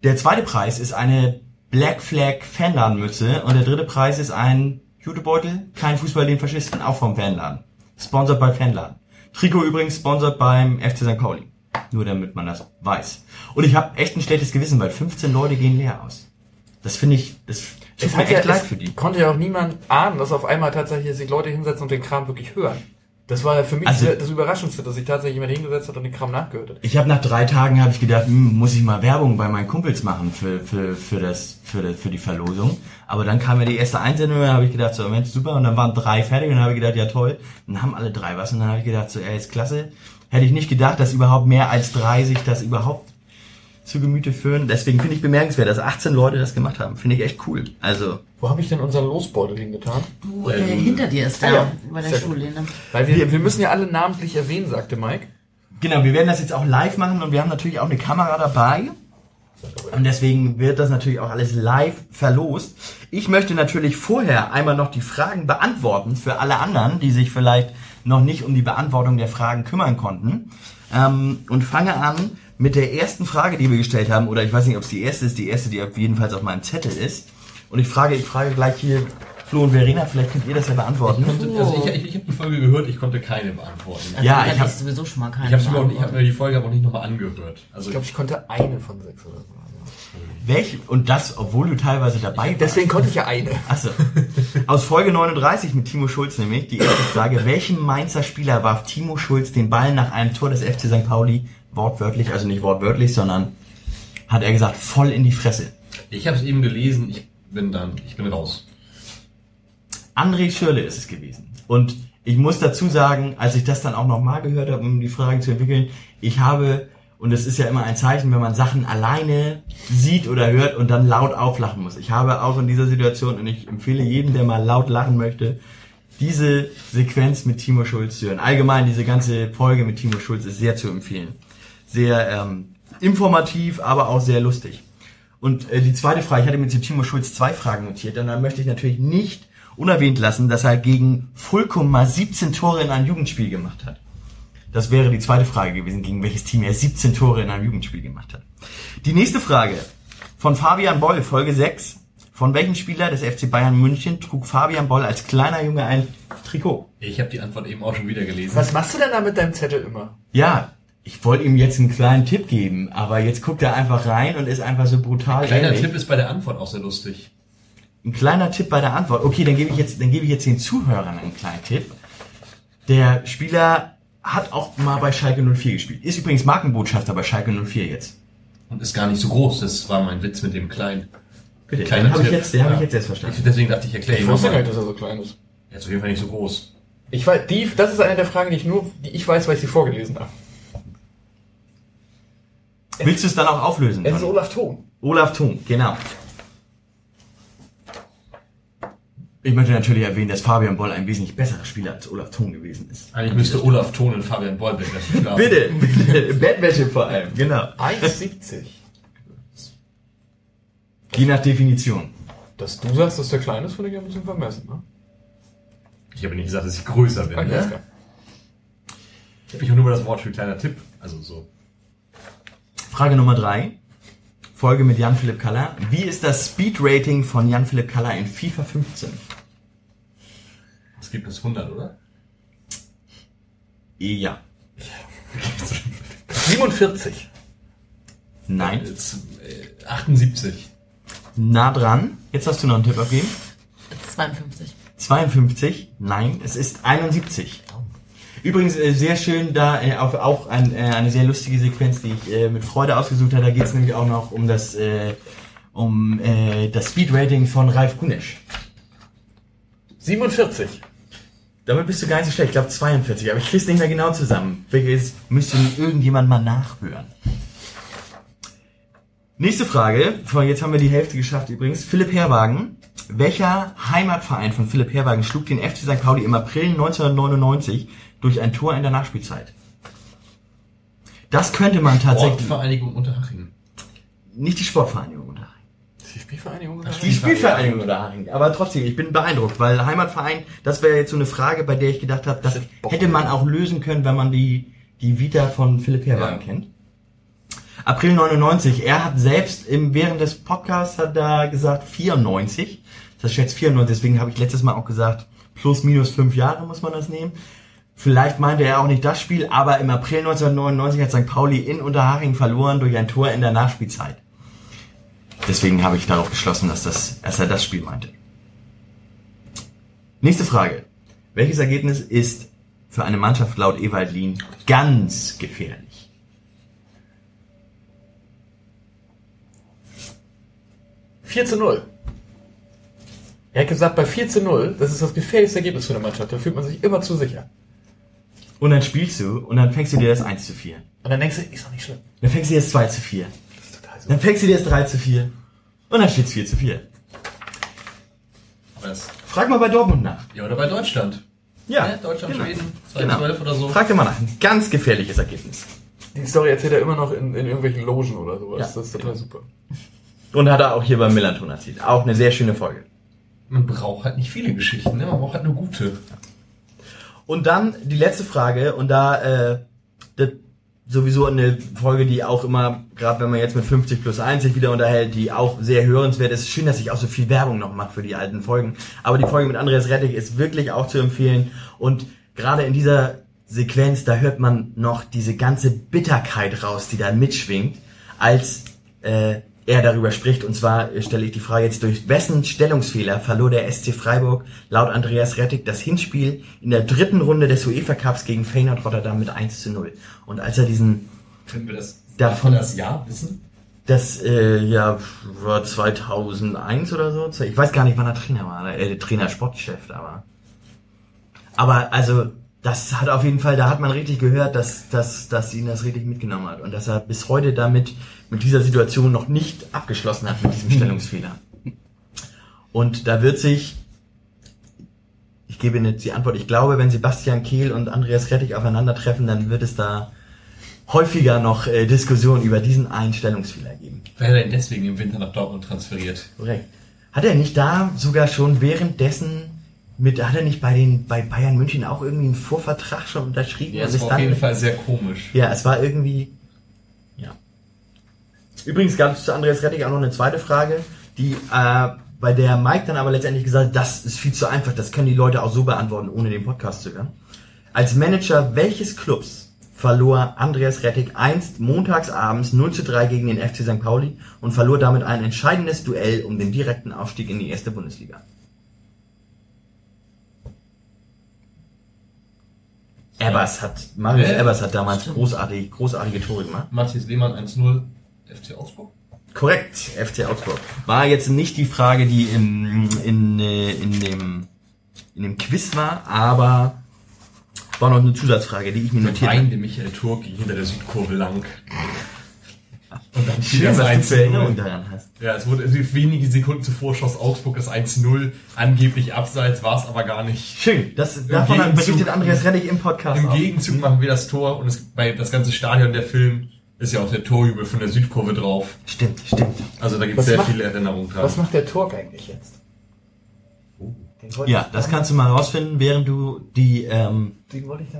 der zweite Preis ist eine Black Flag Fanladenmütze und der dritte Preis ist ein Jutebeutel, kein Fußball den Faschisten, auch vom Fanladen. Sponsored bei Fanladen. Trikot übrigens sponsored beim FC St. Pauli. Nur damit man das weiß. Und ich habe echt ein schlechtes Gewissen, weil 15 Leute gehen leer aus. Das finde ich, das tut Es mir hat ja, echt leid für die. konnte ja auch niemand ahnen, dass auf einmal tatsächlich sich Leute hinsetzen und den Kram wirklich hören. Das war für mich Also- das Überraschendste, dass sich tatsächlich jemand hingesetzt hat und den Kram nachgehört hat. Ich habe nach drei Tagen habe ich gedacht, hm, muss ich mal Werbung bei meinen Kumpels machen für für für das für das, für die Verlosung. Aber dann kam ja die erste Einsendung, und dann habe ich gedacht, so Mensch super, und dann waren drei fertig und dann habe ich gedacht, ja toll, dann haben alle drei was und dann habe ich gedacht, so ey, ist klasse, Hätte ich nicht gedacht, dass überhaupt mehr als drei sich das überhaupt zu Gemüte führen. Deswegen finde ich bemerkenswert, dass 18 Leute das gemacht haben. Finde ich echt cool. Also, Wo habe ich denn unseren Losbeutel hingetan? Du, äh, hinter dir ist der, Ah ja, über der. Schullehne. Weil wir, wir müssen ja alle namentlich erwähnen, sagte Mike. genau, wir werden das jetzt auch live machen und wir haben natürlich auch eine Kamera dabei. Und deswegen wird das natürlich auch alles live verlost. Ich möchte natürlich vorher einmal noch die Fragen beantworten für alle anderen, die sich vielleicht noch nicht um die Beantwortung der Fragen kümmern konnten. Ähm, und fange an mit der ersten Frage, die wir gestellt haben. Oder ich weiß nicht, ob es die erste ist, die erste, die auf jeden Fall auf meinem Zettel ist. Und ich frage, ich frage gleich hier Flo und Verena, vielleicht könnt ihr das ja beantworten. Also ich, ich, ich habe die Folge gehört, ich konnte keine beantworten. Also Ja, ich hab- sowieso schon mal keine Ich habe ich hab mir die Folge aber auch nicht nochmal angehört. Also Ich glaube, ich konnte eine von sechs oder so. Welche? Und das, obwohl du teilweise dabei warst. Deswegen konnte ich ja eine. Achso. Aus Folge 39 mit Timo Schulz nämlich, die erste Frage. Welchem Mainzer Spieler warf Timo Schulz den Ball nach einem Tor des FC St. Pauli wortwörtlich, also nicht wortwörtlich, sondern hat er gesagt, voll in die Fresse. ich habe es eben gelesen, ich bin dann, ich bin raus. André Schürle ist es gewesen. Und ich muss dazu sagen, als ich das dann auch nochmal gehört habe, um die Fragen zu entwickeln, ich habe, und es ist ja immer ein Zeichen, wenn man Sachen alleine sieht oder hört und dann laut auflachen muss. Ich habe auch in dieser Situation, und ich empfehle jedem, der mal laut lachen möchte, diese Sequenz mit Timo Schulz zu hören. Allgemein diese ganze Folge mit Timo Schulz ist sehr zu empfehlen. Sehr ähm, informativ, aber auch sehr lustig. Und äh, die zweite Frage, ich hatte mir zu Timo Schulz zwei Fragen notiert und dann möchte ich natürlich nicht unerwähnt lassen, dass er gegen Fulkum mal 17 Tore in einem Jugendspiel gemacht hat. Das wäre die zweite Frage gewesen, gegen welches Team er 17 Tore in einem Jugendspiel gemacht hat. Die nächste Frage von Fabian Boll, Folge 6. Von welchem Spieler des FC Bayern München trug Fabian Boll als kleiner Junge ein Trikot? Ich habe die Antwort eben auch schon wieder gelesen. Was machst du denn da mit deinem Zettel immer? Ja, ich wollte ihm jetzt einen kleinen Tipp geben, aber jetzt guckt er einfach rein und ist einfach so brutal Kleiner ehrlich. Tipp ist bei der Antwort auch sehr lustig. Ein kleiner Tipp bei der Antwort. Okay, dann gebe ich jetzt, dann gebe ich jetzt den Zuhörern einen kleinen Tipp. Der Spieler hat auch mal bei Schalke 04 gespielt. Ist übrigens Markenbotschafter bei Schalke 04 jetzt. Und ist gar nicht so groß. Das war mein Witz mit dem Kleinen. Bitte, Kleiner den habe ich jetzt, den habe ich Ja. jetzt erst verstanden. Ich, deswegen dachte ich, erkläre Ich wusste gar nicht, dass er so klein ist. Er ist auf jeden Fall nicht so groß. Ich weiß, die, das ist eine der Fragen, die ich nur, die ich weiß, weil ich sie vorgelesen habe. Willst du es dann auch auflösen? Es ist? Olaf Thon. Olaf Thun, genau. Ich möchte natürlich erwähnen, dass Fabian Boll ein wesentlich besserer Spieler als Olaf Thun gewesen ist. Eigentlich müsste Olaf Thon und Fabian Bollbeck das schlafen. Bitte, bitte, Bettwäsche vor allem, genau. 1,70. Je nach Definition. Dass du sagst, dass der klein ist, finde ich ein bisschen vermessen, ne? Ich habe nicht gesagt, dass ich größer bin. Okay, ne? Ich habe mich auch nur über das Wort für kleiner Tipp. Also so. Frage Nummer drei. Folge mit Jan-Philipp Kaller. Wie ist das Speed-Rating von Jan-Philipp Kaller in FIFA 15? Es gibt es 100, oder? Ja. 47. Nein. Jetzt, äh, 78. Nah dran. Jetzt hast du noch einen Tipp abgeben. 52. 52. Nein, es ist 71. Übrigens äh, sehr schön, da äh, auf, auch ein, äh, eine sehr lustige Sequenz, die ich äh, mit Freude ausgesucht habe. Da geht es nämlich auch noch um das äh, um äh, das Speed-Rating von Ralf Gunesch. 47. Damit bist du gar nicht so schlecht. Ich glaube 42, aber ich krieg's nicht mehr genau zusammen. Welches müsste irgendjemand mal nachhören. Nächste Frage. Jetzt haben wir die Hälfte geschafft übrigens. Philipp Herwagen. Welcher Heimatverein von Philipp Herwagen schlug den FC St. Pauli im April 1999 durch ein Tor in der Nachspielzeit? Das könnte man tatsächlich. Sportvereinigung Unterhaching. Nicht die Sportvereinigung Unterhaching. Die Spielvereinigung? oder? Die Spielvereinigung Unterhaching. Aber trotzdem, ich bin beeindruckt, weil Heimatverein, das wäre jetzt so eine Frage, bei der ich gedacht habe, das hätte man auch lösen können, wenn man die, die Vita von Philipp Herrmann Ja. kennt. April 99. Er hat selbst im, während des Podcasts hat er gesagt 94. Das ist jetzt 94, deswegen habe ich letztes Mal auch gesagt, plus minus fünf Jahre muss man das nehmen. Vielleicht meinte er auch nicht das Spiel, aber im April 1999 hat St. Pauli in Unterhaching verloren durch ein Tor in der Nachspielzeit. Deswegen habe ich darauf geschlossen, dass, das, dass er das Spiel meinte. Nächste Frage. Welches Ergebnis ist für eine Mannschaft laut Ewald Lien ganz gefährlich? Vier zu 0. Er hat gesagt, bei 4 zu 0, das ist das gefährlichste Ergebnis für eine Mannschaft. Da fühlt man sich immer zu sicher. Und dann spielst du und dann fängst du dir das 1 zu 4. Und dann denkst du, ist doch nicht schlimm. Dann fängst du dir das 2 zu 4. Das ist total so. Dann fängst du dir das 3 zu 4. Und dann steht's 4 zu 4. Was? Frag mal bei Dortmund nach. Ja, oder bei Deutschland. Ja, Ja, Deutschland, genau. Schweden, Genau. 2012 oder so. Frag dir mal nach. Ein ganz gefährliches Ergebnis. Die Story erzählt er immer noch in, in irgendwelchen Logen oder sowas. Ja, das ist total super. Und hat er auch hier beim Millanton erzählt. Auch eine sehr schöne Folge. Man braucht halt nicht viele Geschichten, ne? man braucht halt nur gute. Und dann die letzte Frage, und da äh, das sowieso eine Folge, die auch immer, gerade wenn man jetzt mit 50 plus 1 sich wieder unterhält, die auch sehr hörenswert ist. Schön, dass ich auch so viel Werbung noch mache für die alten Folgen. Aber die Folge mit Andreas Rettig ist wirklich auch zu empfehlen. Und gerade in dieser Sequenz, da hört man noch diese ganze Bitterkeit raus, die da mitschwingt, als äh, er darüber spricht. Und zwar äh, stelle ich die Frage jetzt, durch wessen Stellungsfehler verlor der SC Freiburg laut Andreas Rettig das Hinspiel in der dritten Runde des UEFA Cups gegen Feyenoord Rotterdam mit 1 zu 0. Und als er diesen, Können wir das Davon- das Jahr wissen? das äh, ja war 2001 oder so, ich weiß gar nicht, wann er Trainer war, äh, Trainer Sportchef, aber aber also das hat auf jeden Fall, da hat man richtig gehört, dass, dass, dass ihn das richtig mitgenommen hat und dass er bis heute damit mit dieser Situation noch nicht abgeschlossen hat mit diesem Stellungsfehler. Und da wird sich, ich gebe Ihnen jetzt die Antwort, ich glaube, wenn Sebastian Kehl und Andreas Rettig aufeinandertreffen, dann wird es da häufiger noch äh, Diskussionen über diesen einen Stellungsfehler geben. Wer hat denn deswegen im Winter nach Dortmund transferiert? Korrekt. Hat er nicht da sogar schon währenddessen mit, hat er nicht bei den, bei Bayern München auch irgendwie einen Vorvertrag schon unterschrieben? Ja, das ist war auf jeden Fall sehr komisch. Ja, es war irgendwie, ja. Übrigens gab es zu Andreas Rettig auch noch eine zweite Frage, die, äh, bei der Mike dann aber letztendlich gesagt hat, das ist viel zu einfach, das können die Leute auch so beantworten, ohne den Podcast zu hören. Als Manager welches Clubs verlor Andreas Rettig einst montags abends 0 zu 3 gegen den FC St. Pauli und verlor damit ein entscheidendes Duell um den direkten Aufstieg in die erste Bundesliga? Ebers hat, Marius Wer? Ebers hat damals großartig, großartige Tore gemacht. Matthias Lehmann 1-0, FC Augsburg. Korrekt, FC Augsburg. War jetzt nicht die Frage, die im, in, äh, in, dem, in dem Quiz war, aber war noch eine Zusatzfrage, die ich mir notiert habe. Weinde Michael Turki hinter der Südkurve lang. Und dann Schön, das was du für Erinnerung 1-0. daran hast. Ja, es wurde also wenige Sekunden zuvor schoss Augsburg das 1-0. Angeblich abseits, war es aber gar nicht. Schön, das, davon hat Gegenzug- berichtet Andreas Rennig im Podcast Im auch. Gegenzug machen wir das Tor und es, bei das ganze Stadion, der Film, ist ja auch der Torjubel von der Südkurve drauf. Stimmt, stimmt. Also da gibt es sehr macht- viele Erinnerungen dran. Was macht der Torg eigentlich jetzt? Wollte Ja, das kannst du mal rausfinden, während du die ähm,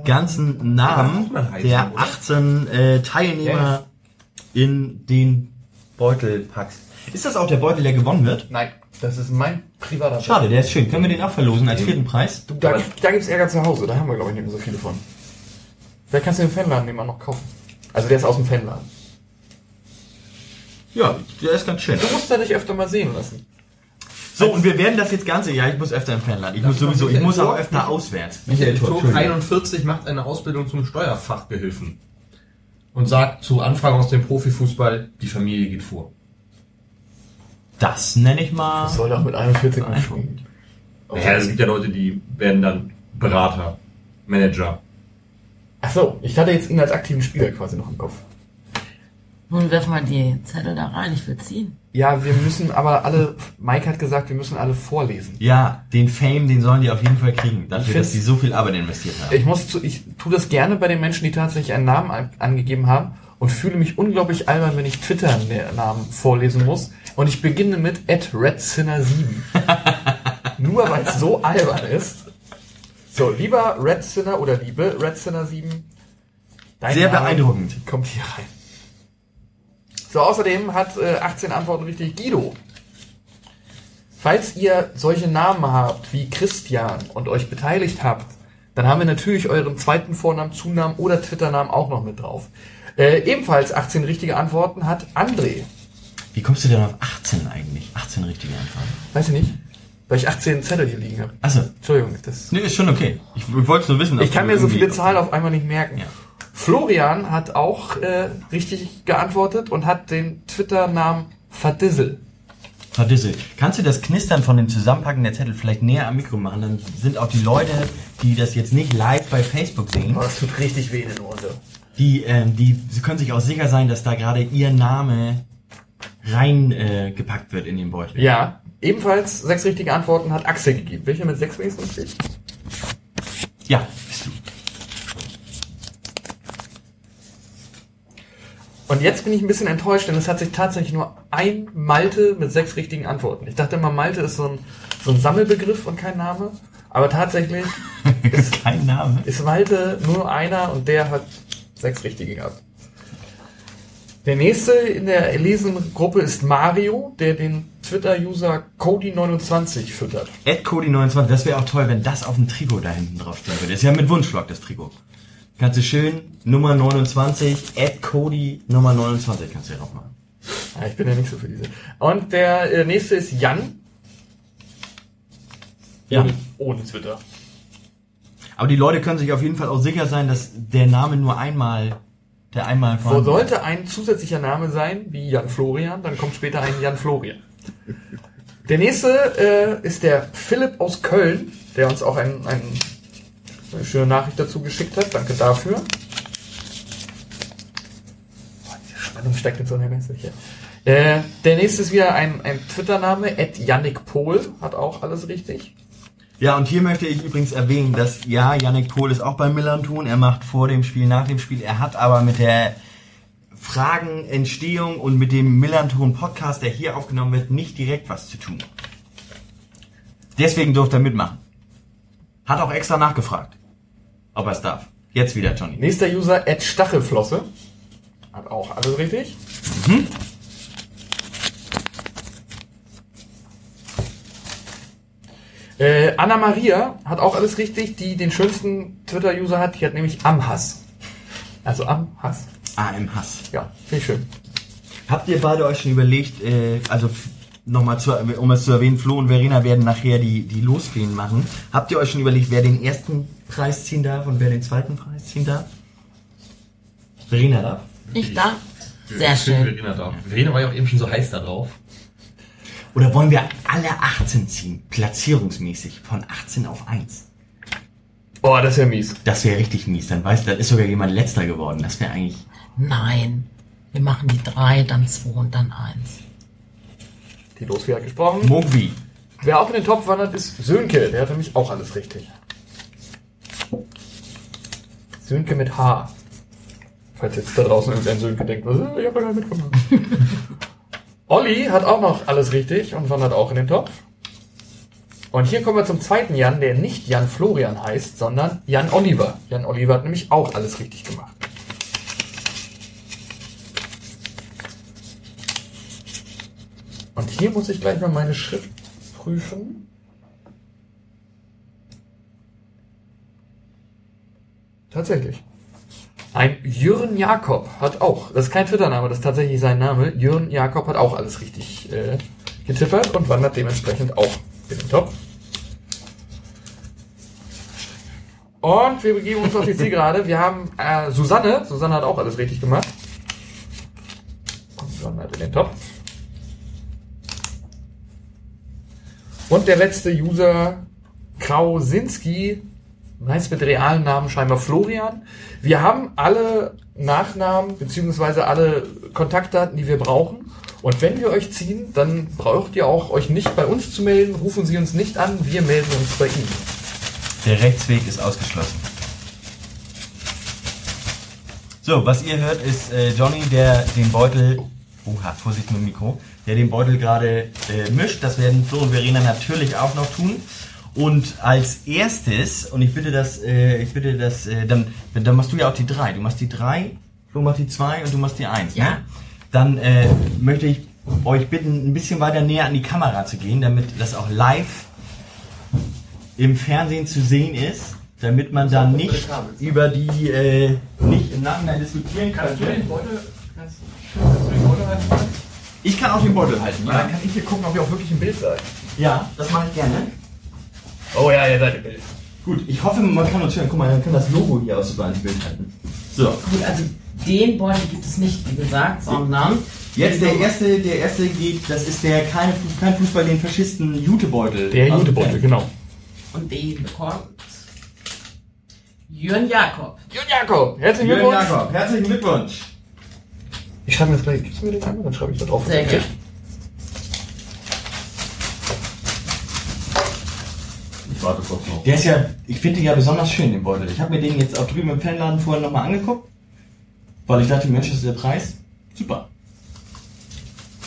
ganzen Namen auch reichen, der oder? 18 äh, Teilnehmer in den Beutel packst. Ist das auch der Beutel, der gewonnen wird? Nein, das ist mein privater Schade, der ist schön. Können wir den auch verlosen als vierten Preis? Du, da, da gibt's Ärger zu Hause, da haben wir glaube ich nicht mehr so viele von. Vielleicht kannst du den Fanladen nebenan noch kaufen. Also der ist aus dem Fanladen. Ja, der ist ganz schön. Du musst da dich öfter mal sehen lassen. So, und wir werden das jetzt Ganze, ja, ich muss öfter im Fanland. Ich muss sowieso, ich muss auch öfter auswärts. Michael Tor, Turk, Entschuldigung. 41, macht eine Ausbildung zum Steuerfachgehilfen. Und sagt zu Anfragen aus dem Profifußball, die Familie geht vor. Das nenne ich mal. Das soll doch mit 41 nicht schwingen. Naja, es gibt ja Leute, die werden dann Berater, Manager. Ach so, ich hatte jetzt ihn als aktiven Spieler quasi noch im Kopf. Nun wirf mal die Zettel da rein, ich will ziehen. Ja, wir müssen aber alle, Mike hat gesagt, wir müssen alle vorlesen. Ja, den Fame, den sollen die auf jeden Fall kriegen, dafür, dass sie so viel Arbeit investiert haben. Ich muss zu, ich tue das gerne bei den Menschen, die tatsächlich einen Namen an, angegeben haben und fühle mich unglaublich albern, wenn ich Twitter-Namen vorlesen muss. Und ich beginne mit redsinner7. Nur weil es so albern ist. So, lieber Redsinner oder liebe Redsinner7. dein Sehr Name beeindruckend. Kommt hier rein. So, außerdem hat äh, 18 Antworten richtig Guido. Falls ihr solche Namen habt wie Christian und euch beteiligt habt, dann haben wir natürlich euren zweiten Vornamen, Zunamen oder Twitter-Namen auch noch mit drauf. Äh, ebenfalls 18 richtige Antworten hat André. Wie kommst du denn auf 18 eigentlich? 18 richtige Antworten. Weiß ich nicht, weil ich 18 Zettel hier liegen habe. Achso. Entschuldigung, das. Nee, ist schon okay. Ich, ich wollte es nur wissen. Ich kann mir so viele Zahlen auf einmal nicht merken. Ja. Florian hat auch äh, richtig geantwortet und hat den Twitter-Namen Verdissel. Frau Dissel, kannst du das Knistern von dem Zusammenpacken der Zettel vielleicht näher am Mikro machen? Dann sind auch die Leute, die das jetzt nicht live bei Facebook sehen, Oh, das tut richtig weh in den Ohren. die, ähm, die sie können sich auch sicher sein, dass da gerade ihr Name rein äh, gepackt wird in den Beutel. Ja, ebenfalls sechs richtige Antworten hat Axel gegeben. Welcher mit sechs wenigstens richtig? Ja, bist du. Und jetzt bin ich ein bisschen enttäuscht, denn es hat sich tatsächlich nur ein Malte mit sechs richtigen Antworten. Ich dachte immer, Malte ist so ein, so ein Sammelbegriff und kein Name. Aber tatsächlich ist, Kein Name. ist Malte nur einer und der hat sechs richtige gehabt. Der nächste in der erlesenen Gruppe ist Mario, der den Twitter-User Cody29 füttert. Ed Cody29, das wäre auch toll, wenn das auf dem Trikot da hinten drauf würde. Das ist ja mit Wunschlock, das Trikot. Kannst du schön Nummer 29, Ed Cody Nummer 29 kannst du ja drauf machen. Ja, ich bin ja nicht so für diese. Und der äh, nächste ist Jan. Ja. Ohne, ohne Twitter. Aber die Leute können sich auf jeden Fall auch sicher sein, dass der Name nur einmal, der einmal ist. sollte ein zusätzlicher Name sein, wie Jan Florian, dann kommt später ein Jan Florian. Der nächste äh, ist der Philipp aus Köln, der uns auch ein, ein, eine schöne Nachricht dazu geschickt hat. Danke dafür. Boah, diese Spannung so einer Messe hier. Äh, der nächste ist wieder ein, ein Twitter-Name, Yannick Pohl, hat auch alles richtig. Ja, und hier möchte ich übrigens erwähnen, dass ja, Yannick Pohl ist auch beim Millanton. Er macht vor dem Spiel, nach dem Spiel. Er hat aber mit der Fragenentstehung und mit dem Millanton Podcast, der hier aufgenommen wird, nicht direkt was zu tun. Deswegen durfte er mitmachen. Hat auch extra nachgefragt, ob er es darf. Jetzt wieder, Johnny. Nächster User, Ed Stachelflosse, hat auch alles richtig. Äh, Anna Maria hat auch alles richtig, die den schönsten Twitter-User hat. Die hat nämlich Amhass. Also Amhass. Ah, im Hass. Ja, ich schön. Habt ihr beide euch schon überlegt, äh, also nochmal zu, um es zu erwähnen, Flo und Verena werden nachher die, die Losfeen machen. Habt ihr euch schon überlegt, wer den ersten Preis ziehen darf und wer den zweiten Preis ziehen darf? Verena darf. Ich da? Sehr schön. Verena da. Verena war ja auch eben schon so heiß da drauf. Oder wollen wir alle 18 ziehen, platzierungsmäßig, von 18 auf 1? Boah, das ja mies. Das wäre richtig mies, dann weiß, dann ist sogar jemand letzter geworden. Das wäre eigentlich... Nein. Wir machen die drei, dann zwei und dann eins. Die Losfee hat gesprochen. Mogwi. Wer auch in den Topf wandert, ist Sönke. Der hat nämlich auch alles richtig. Sönke mit H. Falls jetzt da draußen irgendein Sönke denkt, was, ich hab ja gar nicht mitgemacht. Olli hat auch noch alles richtig und wandert auch in den Topf. Und hier kommen wir zum zweiten Jan, der nicht Jan Florian heißt, sondern Jan Oliver. Jan Oliver hat nämlich auch alles richtig gemacht. Hier muss ich gleich mal meine Schrift prüfen. Tatsächlich. Ein Jürgen Jakob hat auch, das ist kein Twitter-Name, das ist tatsächlich sein Name. Jürgen Jakob hat auch alles richtig äh, getippert und wandert dementsprechend auch in den Topf. Und wir begeben uns auf die Zielgerade. Wir haben äh, Susanne. Susanne hat auch alles richtig gemacht. Und wandert in den Topf. Und der letzte User, Krausinski, heißt mit realen Namen scheinbar Florian. Wir haben alle Nachnamen beziehungsweise alle Kontaktdaten, die wir brauchen. Und wenn wir euch ziehen, dann braucht ihr auch euch nicht bei uns zu melden, rufen Sie uns nicht an, wir melden uns bei Ihnen. Der Rechtsweg ist ausgeschlossen. So, was ihr hört, ist äh, Johnny, der den Beutel, oha, Vorsicht mit dem Mikro, der den Beutel gerade äh, mischt. Das werden Flo und Verena natürlich auch noch tun. Und als erstes, und ich bitte das, äh, ich bitte das, äh, dann, dann machst du ja auch die drei. Du machst die drei, Flo macht die zwei und du machst die eins. Ja. Ne? Dann äh, möchte ich euch bitten, ein bisschen weiter näher an die Kamera zu gehen, damit das auch live im Fernsehen zu sehen ist, damit man dann nicht über die äh, nicht im Nachhinein diskutieren kann. Beutel, kannst, kannst du den Beutel? Ich kann auch den Beutel halten. Ja, dann kann ich hier gucken, ob ihr auch wirklich im Bild seid. ja das mache ich gerne. Oh ja, ihr seid im Bild. Gut, ich hoffe, man kann uns hören. Guck mal, man kann das Logo hier aus dem Bild halten. So, Gut, also den Beutel gibt es nicht, wie gesagt, sondern jetzt der erste, der erste geht, das ist der keine, kein Fußball, den Faschisten Jutebeutel. Der Aus Jutebeutel, genau. und den bekommt Jürgen Jakob. Jürgen Jakob, herzlichen Jürgen Glückwunsch. Jakob, herzlichen Glückwunsch. Ich schreibe mir jetzt gleich, gibst du mir den einmal, dann schreibe ich da drauf. Sehr Okay. gerne. Ich warte kurz noch. Der ist ja, ich finde den ja besonders schön, den Beutel. Ich habe mir den jetzt auch drüben im Fanladen vorher nochmal angeguckt, weil ich dachte, Mensch, das ist der Preis. Super.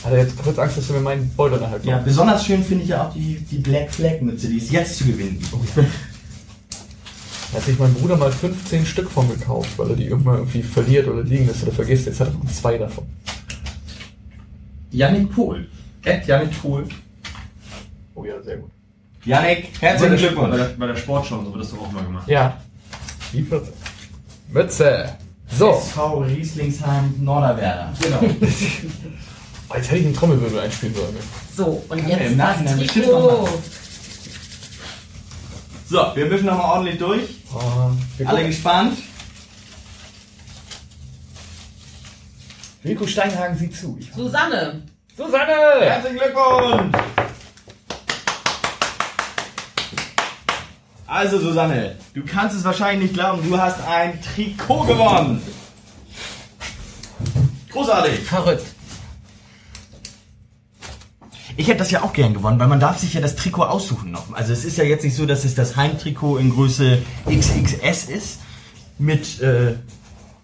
Hat er jetzt kurz Angst, dass du mir meinen Beutel nachher Ja, besonders schön finde ich ja auch die, die Black Flag Mütze, die es jetzt zu gewinnen gibt. Da hat sich mein Bruder mal 15 Stück von gekauft, weil er die irgendwann irgendwie verliert oder liegen lässt oder vergisst. Jetzt hat er noch zwei davon. Yannick Pohl. Ed Yannick Pohl. Oh ja, sehr gut. Janik, herzlichen Bei Glückwunsch. der, bei der Sportschau, so wird das doch auch mal gemacht. Ja. Wie 14. Mütze. So. SV Rieslingsheim Norderwerder. Genau. Oh, jetzt hätte ich einen Trommelwirbel einspielen sollen. So, und Kann man im jetzt Nachhinein bestimmt noch. So, wir wischen nochmal ordentlich durch. Wir Alle gucken. gespannt. Rico Steinhagen sieht zu. Ich Susanne. Susanne! Herzlichen Glückwunsch! Also Susanne, du kannst es wahrscheinlich nicht glauben, du hast ein Trikot gewonnen. Großartig. Verrückt. Ich hätte das ja auch gern gewonnen, weil man darf sich ja das Trikot aussuchen noch. Also es ist ja jetzt nicht so, dass es das Heimtrikot in Größe XXS ist mit äh,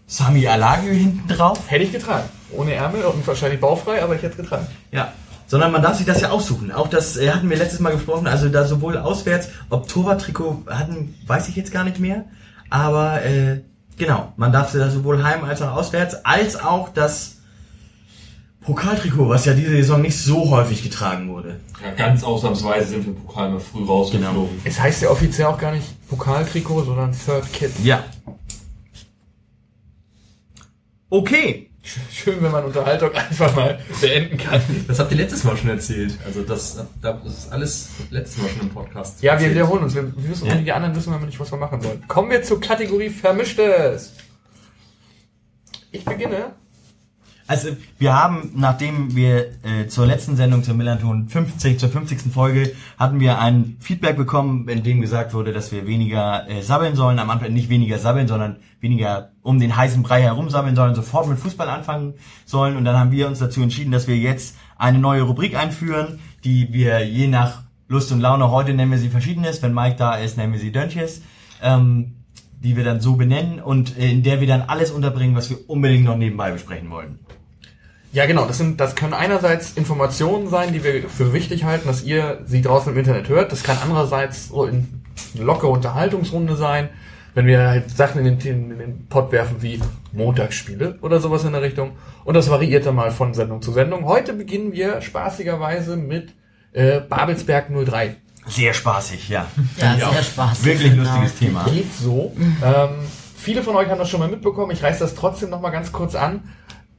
Sami Alagü hinten drauf. Hätte ich getragen. Ohne Ärmel und wahrscheinlich baufrei, aber ich hätte es getragen. Ja. Sondern man darf sich das ja aussuchen. Auch das äh, hatten wir letztes Mal gesprochen, also da sowohl auswärts, ob Torwarttrikot hatten, weiß ich jetzt gar nicht mehr. Aber äh, genau, man darf sich da sowohl heim als auch auswärts, als auch das Pokaltrikot, was ja diese Saison nicht so häufig getragen wurde. Ja, ganz ausnahmsweise sind wir im Pokal mal früh rausgeflogen. Es heißt ja offiziell auch gar nicht Pokaltrikot, sondern Third Kit. Ja. Okay. Schön, wenn man Unterhaltung einfach mal beenden kann. Das habt ihr letztes Mal schon erzählt. Also das, das ist alles letztes Mal schon im Podcast. Ja, wir erzählt. wiederholen uns. Wir wir wissen, Ja. die anderen wissen wir nicht, was wir machen sollen. Kommen wir zur Kategorie Vermischtes. Ich beginne. Also wir haben, nachdem wir äh, zur letzten Sendung zur Millanton 50, zur 50. Folge, hatten wir ein Feedback bekommen, in dem gesagt wurde, dass wir weniger äh, sabbeln sollen, am Anfang nicht weniger sabbeln, sondern weniger um den heißen Brei herum sabbeln sollen, sofort mit Fußball anfangen sollen. Und dann haben wir uns dazu entschieden, dass wir jetzt eine neue Rubrik einführen, die wir je nach Lust und Laune, heute nennen wir sie Verschiedenes, wenn Mike da ist, nennen wir sie Dönches. Ähm, die wir dann so benennen und äh, in der wir dann alles unterbringen, was wir unbedingt noch nebenbei besprechen wollten. Ja, genau. Das, sind, das können einerseits Informationen sein, die wir für wichtig halten, dass ihr sie draußen im Internet hört. Das kann andererseits so in lockere Unterhaltungsrunde sein, wenn wir halt Sachen in den, in den Pott werfen wie Montagsspiele oder sowas in der Richtung. Und das variiert dann mal von Sendung zu Sendung. Heute beginnen wir spaßigerweise mit äh, Babelsberg 03. Sehr spaßig, ja. Ja, sehr spaßig. Wirklich genau. lustiges Thema. Geht so. Ähm, viele von euch haben das schon mal mitbekommen. Ich reiße das trotzdem noch mal ganz kurz an.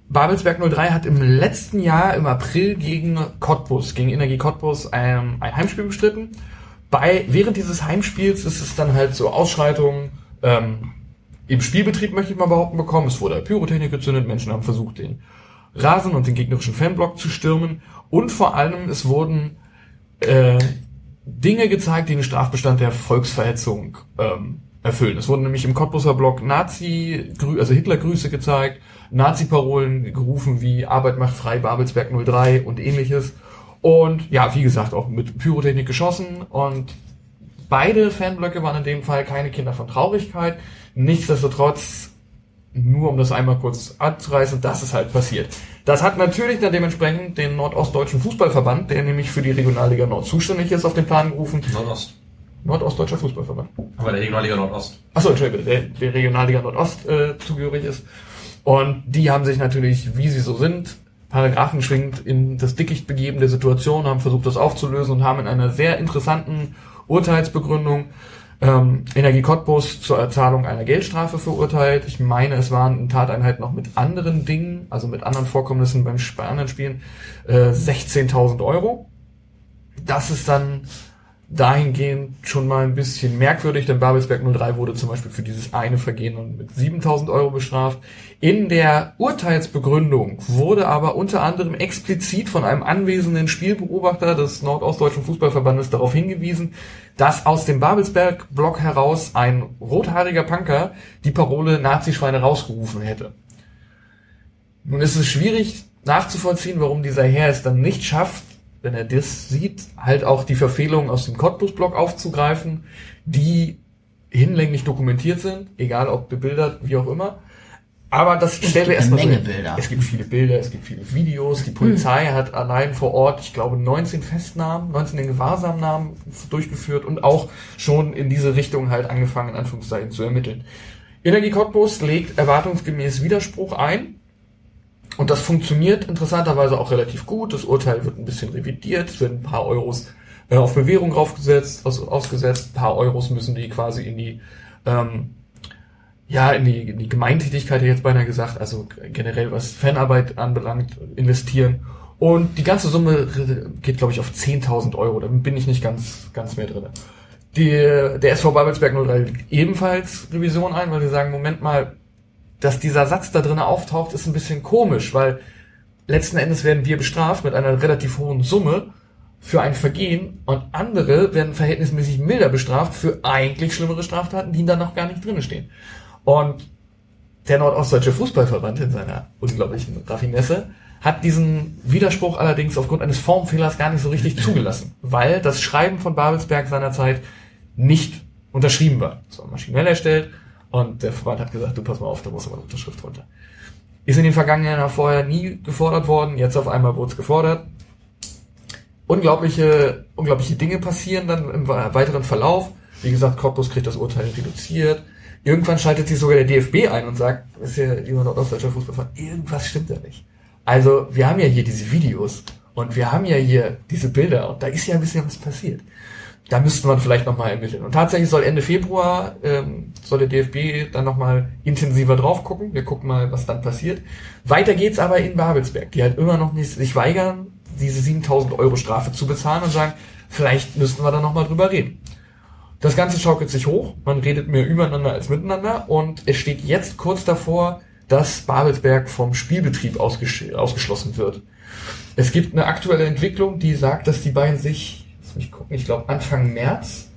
Babelsberg 03 hat im letzten Jahr im April gegen Cottbus, gegen Energie Cottbus ein, ein Heimspiel bestritten. Bei, während dieses Heimspiels ist es dann halt so Ausschreitungen ähm, im Spielbetrieb, möchte ich mal behaupten, bekommen. Es wurde Pyrotechnik gezündet, Menschen haben versucht, den Rasen und den gegnerischen Fanblock zu stürmen. Und vor allem, es wurden äh, Dinge gezeigt, die den Strafbestand der Volksverhetzung ähm, erfüllen. Es wurden nämlich im Cottbuser Block Nazi, also Hitlergrüße gezeigt, Nazi-Parolen gerufen wie Arbeit macht frei, Babelsberg 03 und ähnliches. Und ja, wie gesagt, auch mit Pyrotechnik geschossen und beide Fanblöcke waren in dem Fall keine Kinder von Traurigkeit. Nichtsdestotrotz, nur um das einmal kurz anzureißen, das ist halt passiert. Das hat natürlich dann dementsprechend den Nordostdeutschen Fußballverband, der nämlich für die Regionalliga Nord zuständig ist, auf den Plan gerufen. Nordost. Nordostdeutscher Fußballverband. Aber der Regionalliga Nordost. Achso, Entschuldigung, der, der Regionalliga Nordost äh, zugehörig ist. Und die haben sich natürlich, wie sie so sind, Paragraphen schwingend in das Dickicht begeben der Situation, haben versucht, das aufzulösen und haben in einer sehr interessanten Urteilsbegründung ähm, Energie Cottbus zur Erzahlung einer Geldstrafe verurteilt. Ich meine, es waren in Tateinheit noch mit anderen Dingen, also mit anderen Vorkommnissen beim bei anderen Spielen, äh, 16.000 Euro. Das ist dann dahingehend schon mal ein bisschen merkwürdig, denn Babelsberg 03 wurde zum Beispiel für dieses eine Vergehen mit 7000 Euro bestraft. In der Urteilsbegründung wurde aber unter anderem explizit von einem anwesenden Spielbeobachter des Nordostdeutschen Fußballverbandes darauf hingewiesen, dass aus dem Babelsberg-Block heraus ein rothaariger Punker die Parole Nazischweine rausgerufen hätte. Nun ist es schwierig nachzuvollziehen, warum dieser Herr es dann nicht schafft, wenn er das sieht, halt auch die Verfehlungen aus dem Cottbus-Blog aufzugreifen, die hinlänglich dokumentiert sind, egal ob bebildert, wie auch immer. Aber das stellen wir erstmal Menge so. Bilder. Es gibt viele Bilder, es gibt viele Videos. Die Polizei Hm. hat allein vor Ort, ich glaube, 19 Festnahmen, 19 in Gewahrsamnahmen durchgeführt und auch schon in diese Richtung halt angefangen, in Anführungszeichen, zu ermitteln. Energie Cottbus legt erwartungsgemäß Widerspruch ein. Und das funktioniert interessanterweise auch relativ gut. Das Urteil wird ein bisschen revidiert, es werden ein paar Euros äh, auf Bewährung draufgesetzt, aus, ausgesetzt, ein paar Euros müssen die quasi in die, ähm, ja, in die, in die Gemeintätigkeit jetzt beinahe gesagt, also generell was Fanarbeit anbelangt, investieren. Und die ganze Summe geht, glaube ich, auf 10.000 Euro. Da bin ich nicht ganz, ganz mehr drin. Die, der SV Babelsberg 03 legt ebenfalls Revision ein, weil sie sagen, Moment mal, dass dieser Satz da drin auftaucht, ist ein bisschen komisch, weil letzten Endes werden wir bestraft mit einer relativ hohen Summe für ein Vergehen und andere werden verhältnismäßig milder bestraft für eigentlich schlimmere Straftaten, die da noch gar nicht drin stehen. Und der Nordostdeutsche Fußballverband in seiner unglaublichen Raffinesse hat diesen Widerspruch allerdings aufgrund eines Formfehlers gar nicht so richtig zugelassen, weil das Schreiben von Babelsberg seinerzeit nicht unterschrieben war. Es war maschinell erstellt und der Verband hat gesagt, du pass mal auf, da muss aber eine Unterschrift runter. Ist in den vergangenen Jahren vorher nie gefordert worden, jetzt auf einmal wurde es gefordert. Unglaubliche, unglaubliche Dinge passieren dann im weiteren Verlauf. Wie gesagt, Cottbus kriegt das Urteil reduziert. Irgendwann schaltet sich sogar der DFB ein und sagt, ist ja lieber Nordostdeutscher Fußballverband, irgendwas stimmt da nicht. Also, wir haben ja hier diese Videos und wir haben ja hier diese Bilder und da ist ja ein bisschen was passiert. Da müsste man vielleicht nochmal ermitteln. Und tatsächlich soll Ende Februar, ähm, soll der DFB dann nochmal intensiver drauf gucken. Wir gucken mal, was dann passiert. Weiter geht's aber in Babelsberg, die halt immer noch nicht sich weigern, diese 7000 Euro Strafe zu bezahlen und sagen, vielleicht müssten wir da nochmal drüber reden. Das Ganze schaukelt sich hoch, man redet mehr übereinander als miteinander und es steht jetzt kurz davor, dass Babelsberg vom Spielbetrieb ausgesch ausgeschlossen wird. Es gibt eine aktuelle Entwicklung, die sagt, dass die beiden sich, mich gucken, ich glaube Anfang März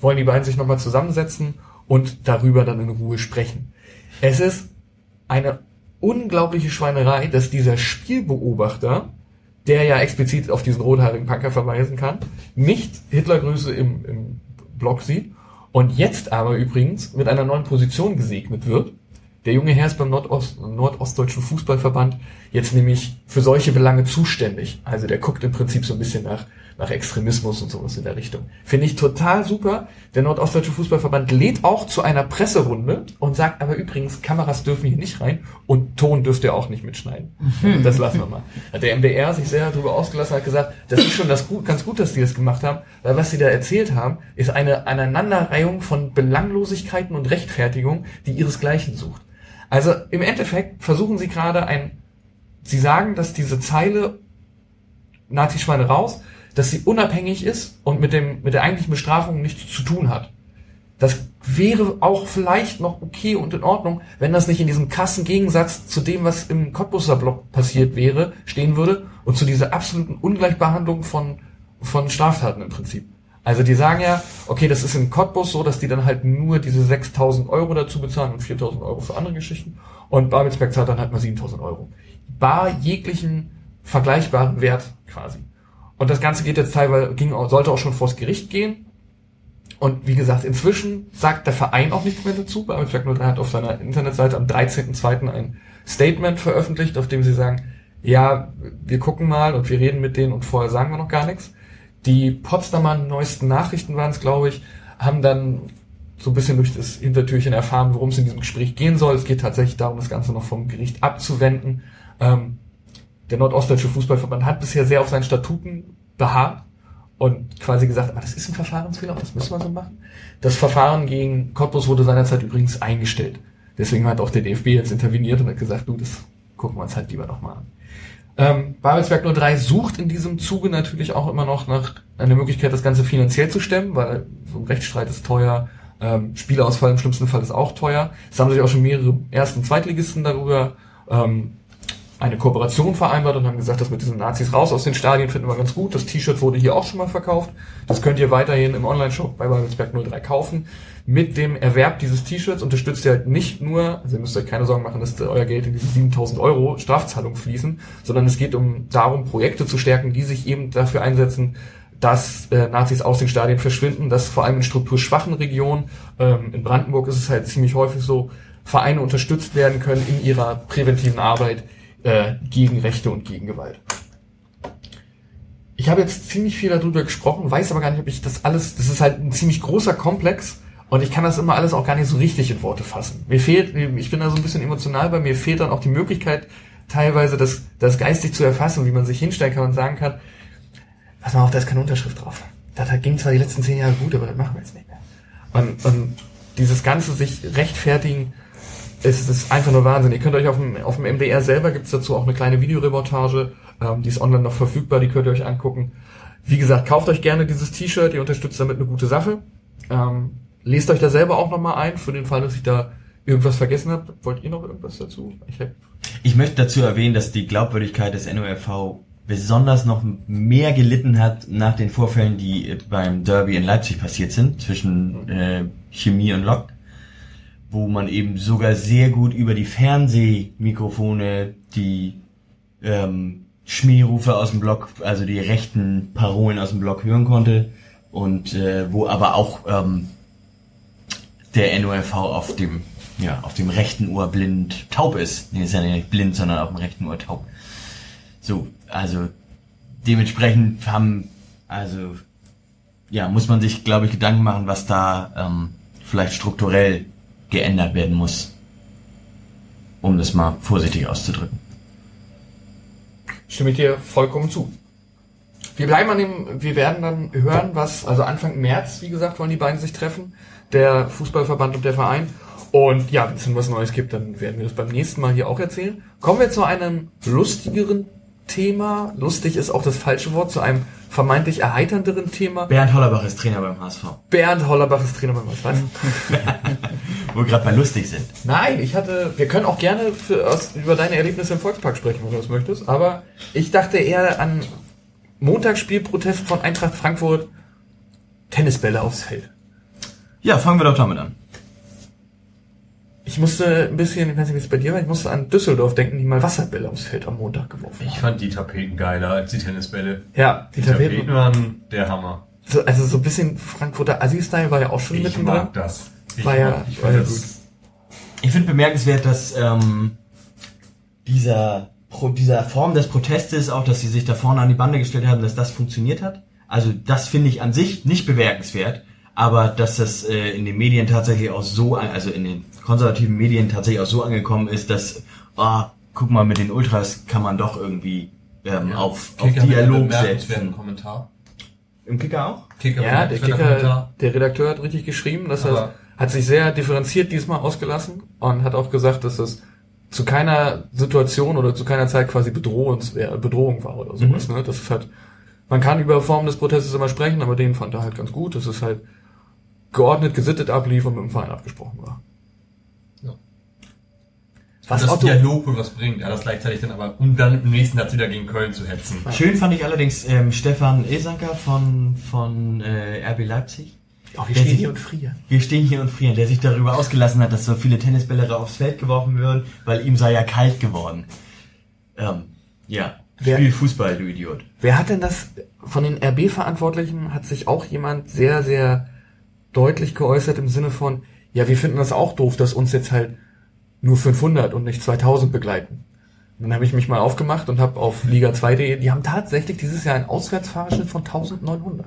wollen die beiden sich nochmal zusammensetzen und darüber dann in Ruhe sprechen. Es ist eine unglaubliche Schweinerei, dass dieser Spielbeobachter, der ja explizit auf diesen rothaarigen Punker verweisen kann, nicht Hitlergrüße im, im Blog sieht und jetzt aber übrigens mit einer neuen Position gesegnet wird. Der junge Herr ist beim Nordost, Nordostdeutschen Fußballverband jetzt nämlich für solche Belange zuständig. Also der guckt im Prinzip so ein bisschen nach, nach Extremismus und sowas in der Richtung. Finde ich total super. Der Nordostdeutsche Fußballverband lädt auch zu einer Presserunde und sagt aber übrigens, Kameras dürfen hier nicht rein und Ton dürft ihr auch nicht mitschneiden. Das lassen wir mal. Hat der MDR sich sehr darüber ausgelassen, hat gesagt, das ist schon das gut, ganz gut, dass die das gemacht haben, weil was sie da erzählt haben, ist eine Aneinanderreihung von Belanglosigkeiten und Rechtfertigung, die ihresgleichen sucht. Also im Endeffekt versuchen sie gerade ein, sie sagen, dass diese Zeile Nazi-Schweine raus, dass sie unabhängig ist und mit dem, mit der eigentlichen Bestrafung nichts zu tun hat. Das wäre auch vielleicht noch okay und in Ordnung, wenn das nicht in diesem krassen Gegensatz zu dem, was im Cottbusser Block passiert wäre, stehen würde und zu dieser absoluten Ungleichbehandlung von, von Straftaten im Prinzip. Also die sagen ja, okay, das ist in Cottbus so, dass die dann halt nur diese 6.000 Euro dazu bezahlen und 4.000 Euro für andere Geschichten und Babelsberg zahlt dann halt mal 7.000 Euro. Bar jeglichen vergleichbaren Wert quasi. Und das Ganze geht jetzt teilweise, ging, sollte auch schon vors Gericht gehen. Und wie gesagt, inzwischen sagt der Verein auch nichts mehr dazu. Babelsberg 03 hat auf seiner Internetseite am 13.02. ein Statement veröffentlicht, auf dem sie sagen, ja, wir gucken mal und wir reden mit denen und vorher sagen wir noch gar nichts. Die Potsdamer neuesten Nachrichten waren es, glaube ich, haben dann so ein bisschen durch das Hintertürchen erfahren, worum es in diesem Gespräch gehen soll. Es geht tatsächlich darum, das Ganze noch vom Gericht abzuwenden. Ähm, der Nordostdeutsche Fußballverband hat bisher sehr auf seinen Statuten beharrt und quasi gesagt, aber das ist ein Verfahrensfehler, das müssen wir so machen. Das Verfahren gegen Cottbus wurde seinerzeit übrigens eingestellt. Deswegen hat auch der DFB jetzt interveniert und hat gesagt, du, das gucken wir uns halt lieber nochmal an. Ähm, Babelsberg 03 sucht in diesem Zuge natürlich auch immer noch nach einer Möglichkeit, das Ganze finanziell zu stemmen, weil so ein Rechtsstreit ist teuer, ähm, Spielerausfall im schlimmsten Fall ist auch teuer. Es haben sich auch schon mehrere Erst- und Zweitligisten darüber ähm, eine Kooperation vereinbart und haben gesagt, dass mit diesen Nazis raus aus den Stadien finden wir ganz gut. Das T-Shirt wurde hier auch schon mal verkauft. Das könnt ihr weiterhin im Online-Shop bei Babelsberg 03 kaufen. Mit dem Erwerb dieses T-Shirts unterstützt ihr halt nicht nur, also ihr müsst euch keine Sorgen machen, dass euer Geld in diese 7000 Euro Strafzahlung fließen, sondern es geht um darum, Projekte zu stärken, die sich eben dafür einsetzen, dass äh, Nazis aus den Stadien verschwinden, dass vor allem in strukturschwachen Regionen, ähm, in Brandenburg ist es halt ziemlich häufig so, Vereine unterstützt werden können in ihrer präventiven Arbeit äh, gegen Rechte und gegen Gewalt. Ich habe jetzt ziemlich viel darüber gesprochen, weiß aber gar nicht, ob ich das alles, das ist halt ein ziemlich großer Komplex und ich kann das immer alles auch gar nicht so richtig in Worte fassen. Mir fehlt, ich bin da so ein bisschen emotional, bei mir fehlt dann auch die Möglichkeit, teilweise das, das geistig zu erfassen, wie man sich hinstellen kann und sagen kann, pass mal auf, da ist keine Unterschrift drauf. Das ging zwar die letzten zehn Jahre gut, aber das machen wir jetzt nicht mehr. Und, und dieses ganze sich rechtfertigen, ist, ist einfach nur Wahnsinn. Ihr könnt euch auf dem, auf dem MDR selber gibt's dazu auch eine kleine Videoreportage, ähm, die ist online noch verfügbar, die könnt ihr euch angucken. Wie gesagt, kauft euch gerne dieses T-Shirt, ihr unterstützt damit eine gute Sache. Ähm, lest euch da selber auch nochmal ein, für den Fall, dass ich da irgendwas vergessen habe. Wollt ihr noch irgendwas dazu? Ich hab, Ich möchte dazu erwähnen, dass die Glaubwürdigkeit des NORV besonders noch mehr gelitten hat nach den Vorfällen, die beim Derby in Leipzig passiert sind, zwischen äh, Chemie und Lok, wo man eben sogar sehr gut über die Fernsehmikrofone die ähm, Schmährufe aus dem Blog, also die rechten Parolen aus dem Blog hören konnte und äh, wo aber auch ähm, der NORV auf dem ja auf dem rechten Ohr blind taub ist. Nee, ist ja nicht blind, sondern auf dem rechten Ohr taub. So, also dementsprechend haben also ja muss man sich glaube ich Gedanken machen, was da ähm, vielleicht strukturell geändert werden muss, um das mal vorsichtig auszudrücken. stimme ich dir vollkommen zu. Wir bleiben an dem, wir werden dann hören, was, also Anfang März, wie gesagt, wollen die beiden sich treffen, der Fußballverband und der Verein. Und ja, wenn es was Neues gibt, dann werden wir das beim nächsten Mal hier auch erzählen. Kommen wir zu einem lustigeren Thema. Lustig ist auch das falsche Wort, zu einem vermeintlich erheiternderen Thema. Bernd Hollerbach ist Trainer beim HSV. Bernd Hollerbach ist Trainer beim was? Wo wir gerade bei lustig sind. Nein, ich hatte, wir können auch gerne für, aus, über deine Erlebnisse im Volkspark sprechen, wenn du das möchtest, aber ich dachte eher an Montagsspielprotest von Eintracht Frankfurt, Tennisbälle aufs Feld. Ja, fangen wir doch damit an. Ich musste ein bisschen, ich weiß nicht, wie es bei dir war, ich musste an Düsseldorf denken, die mal Wasserbälle aufs Feld am Montag geworfen Ich haben. fand die Tapeten geiler als die Tennisbälle. Ja, die Die Tapeten Tapeten. waren der Hammer. So, also so ein bisschen Frankfurter Assi-Style war ja auch schon Ich mittendrin. mag das. Ich War ja- mag- ich war ja das Ich finde bemerkenswert, dass ähm, dieser, Pro, dieser Form des Protestes, auch dass sie sich da vorne an die Bande gestellt haben, dass das funktioniert hat. Also das finde ich an sich nicht bemerkenswert, aber dass das äh, in den Medien tatsächlich auch so, also in den konservativen Medien tatsächlich auch so angekommen ist, dass, oh, guck mal, mit den Ultras kann man doch irgendwie ähm, auf, auf Kicker einem Dialog setzen. Kommentar. Im Kicker auch? Kicker Ja, der Kicker, Kommentar. der Redakteur hat richtig geschrieben, dass er Aber- hat sich sehr differenziert diesmal ausgelassen und hat auch gesagt, dass es zu keiner Situation oder zu keiner Zeit quasi Bedrohungs Bedrohung war oder sowas. Ne? Das ist halt, man kann über Formen des Protestes immer sprechen, aber den fand er halt ganz gut, dass es halt geordnet, gesittet ablief und mit dem Verein abgesprochen war. Ja. Was das Otto, Dialog wohl was bringt, ja, das gleichzeitig dann aber, und dann im nächsten Satz wieder gegen Köln zu hetzen. Schön fand ich allerdings ähm, Stefan Ilsanker von, von äh, RB Leipzig. oh, wir der stehen sich- hier und frieren. Wir stehen hier und frieren, der sich darüber ausgelassen hat, dass so viele Tennisbälle aufs Feld geworfen würden, weil ihm sei ja kalt geworden. Ähm, ja, Wer- spiel Fußball, du Idiot. Wer hat denn das, von den RB-Verantwortlichen hat sich auch jemand sehr, sehr deutlich geäußert im Sinne von, ja, wir finden das auch doof, dass uns jetzt halt nur 500 und nicht 2000 begleiten. Und dann habe ich mich mal aufgemacht und habe auf liga2.de, die haben tatsächlich dieses Jahr einen Auswärtsfahrerschnitt von 1900.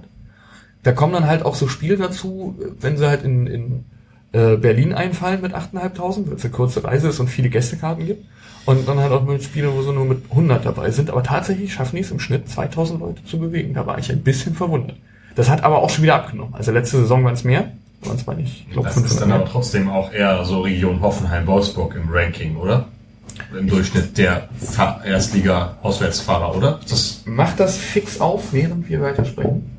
Da kommen dann halt auch so Spiele dazu, wenn sie halt in, in äh, Berlin einfallen mit 8.500, weil es eine kurze Reise ist und viele Gästekarten gibt. Und dann halt auch mit Spielen, wo sie nur mit 100 dabei sind. Aber tatsächlich schaffen die es im Schnitt 2000 Leute zu bewegen. Da war ich ein bisschen verwundert. Das hat aber auch schon wieder abgenommen. Also letzte Saison waren es mehr. Waren es mal nicht, ich glaube Das ist 500 dann aber mehr. trotzdem auch eher so Region Hoffenheim-Wolfsburg im Ranking, oder? im Durchschnitt der Fa- Erstliga-Auswärtsfahrer, oder? Das, Macht das fix auf, während wir weitersprechen.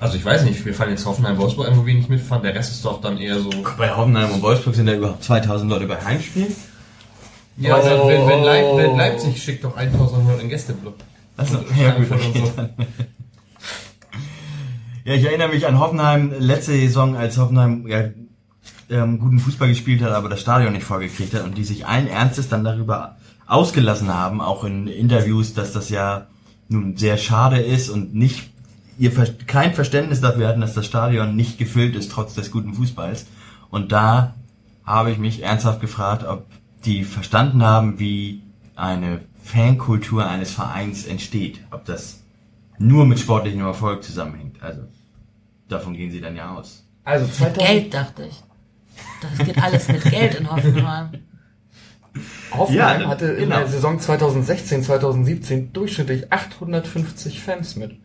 also ich weiß nicht, wir fallen jetzt Hoffenheim, Wolfsburg wir nicht mitfahren. Der Rest ist doch dann eher so. Bei Hoffenheim und Wolfsburg sind ja überhaupt 2000 Leute bei Heimspielen. Ja, Oh. wenn, wenn, Leip, wenn Leipzig schickt doch 1100 in Gästeblock. Also, ja, gut, okay. so. Ja, ich erinnere mich an Hoffenheim letzte Saison, als Hoffenheim ja, ähm, guten Fußball gespielt hat, aber das Stadion nicht vorgekriegt hat und die sich allen Ernstes dann darüber ausgelassen haben, auch in Interviews, dass das ja nun sehr schade ist und nicht ihr kein Verständnis dafür hatten, dass das Stadion nicht gefüllt ist, trotz des guten Fußballs. Und da habe ich mich ernsthaft gefragt, ob die verstanden haben, wie eine Fankultur eines Vereins entsteht. Ob das nur mit sportlichem Erfolg zusammenhängt. Also davon gehen sie dann ja aus. Also 2000, Geld, dachte ich. Das geht alles mit Geld in Hoffenheim. Hoffenheim Ja, hatte in genau. der Saison 2016, 2017 durchschnittlich 850 Fans mit.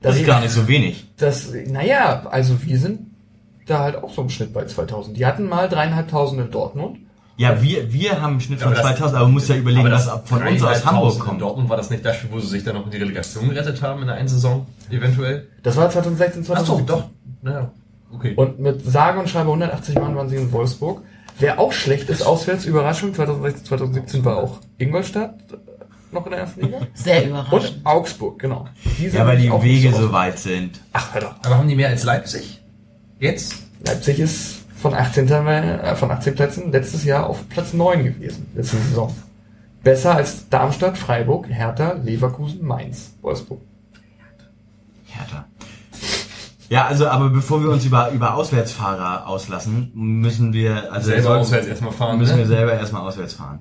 Das ist gar nicht so wenig. Das, naja, also wir sind da halt auch so im Schnitt bei 2000. Die hatten mal dreieinhalbtausend in Dortmund. Ja, wir, wir haben einen Schnitt von Aber das- 2000, aber man muss ja überlegen, Aber was von uns aus 3.500 Hamburg In kommt. Dortmund war das nicht das Spiel, wo sie sich dann noch in die Relegation gerettet haben in der einen Saison, eventuell? Das war 2016, Ach so, 2017. doch. Naja, okay. Und mit sage und schreibe 180 Mann waren sie in Wolfsburg. Wer auch schlecht ist, auswärts, Überraschung, 2016, 2017 war auch Ingolstadt äh, noch in der ersten Liga. Sehr Und überraschend. Augsburg, genau. Die Ja, weil die Wege so so weit sind. Ach, hör doch. Aber haben die mehr als Leipzig? Jetzt? Leipzig ist von 18, äh, von 18 Plätzen letztes Jahr auf Platz 9 gewesen, letzte Saison. Besser als Darmstadt, Freiburg, Hertha, Leverkusen, Mainz, Wolfsburg. Hertha. Ja, also, aber bevor wir uns über, über Auswärtsfahrer auslassen, müssen wir, also, Selber sollten- auswärts erstmal fahren, müssen ne? wir selber erstmal auswärts fahren.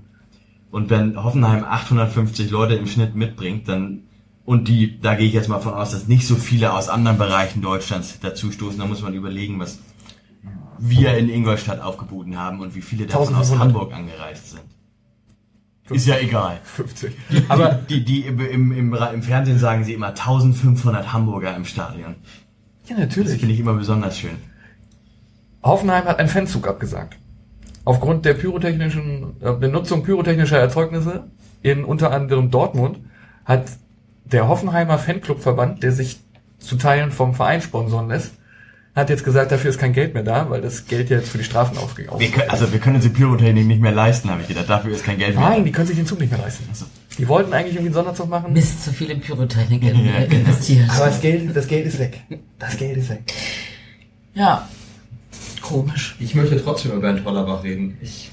Und wenn Hoffenheim 850 Leute im Schnitt mitbringt, dann, und die, da gehe ich jetzt mal von aus, dass nicht so viele aus anderen Bereichen Deutschlands dazu stoßen, da muss man überlegen, was wir in Ingolstadt aufgeboten haben und wie viele davon aus 1500. Hamburg angereist sind. Ist ja egal. 50. Aber die, die im, im, im, im Fernsehen sagen sie immer 1500 Hamburger im Stadion. Ja, Das natürlich. finde ich immer besonders schön. Hoffenheim hat einen Fanzug abgesagt. Aufgrund der pyrotechnischen äh, Benutzung pyrotechnischer Erzeugnisse in unter anderem Dortmund hat der Hoffenheimer Fanclubverband, der sich zu Teilen vom Verein sponsoren lässt, hat jetzt gesagt, dafür ist kein Geld mehr da, weil das Geld jetzt für die Strafen ausgegangen können, also wir können uns die Pyrotechnik nicht mehr leisten, habe ich gedacht. Dafür ist kein Geld mehr. Nein, die können sich den Zug nicht mehr leisten. Die wollten eigentlich irgendwie einen Sonderzug machen. Mist, zu viel in Pyrotechnik in- investiert. Aber das Geld, das Geld ist weg. Das Geld ist weg. Ja. Komisch. Ich möchte trotzdem über Bernd Hollerbach reden. Ich,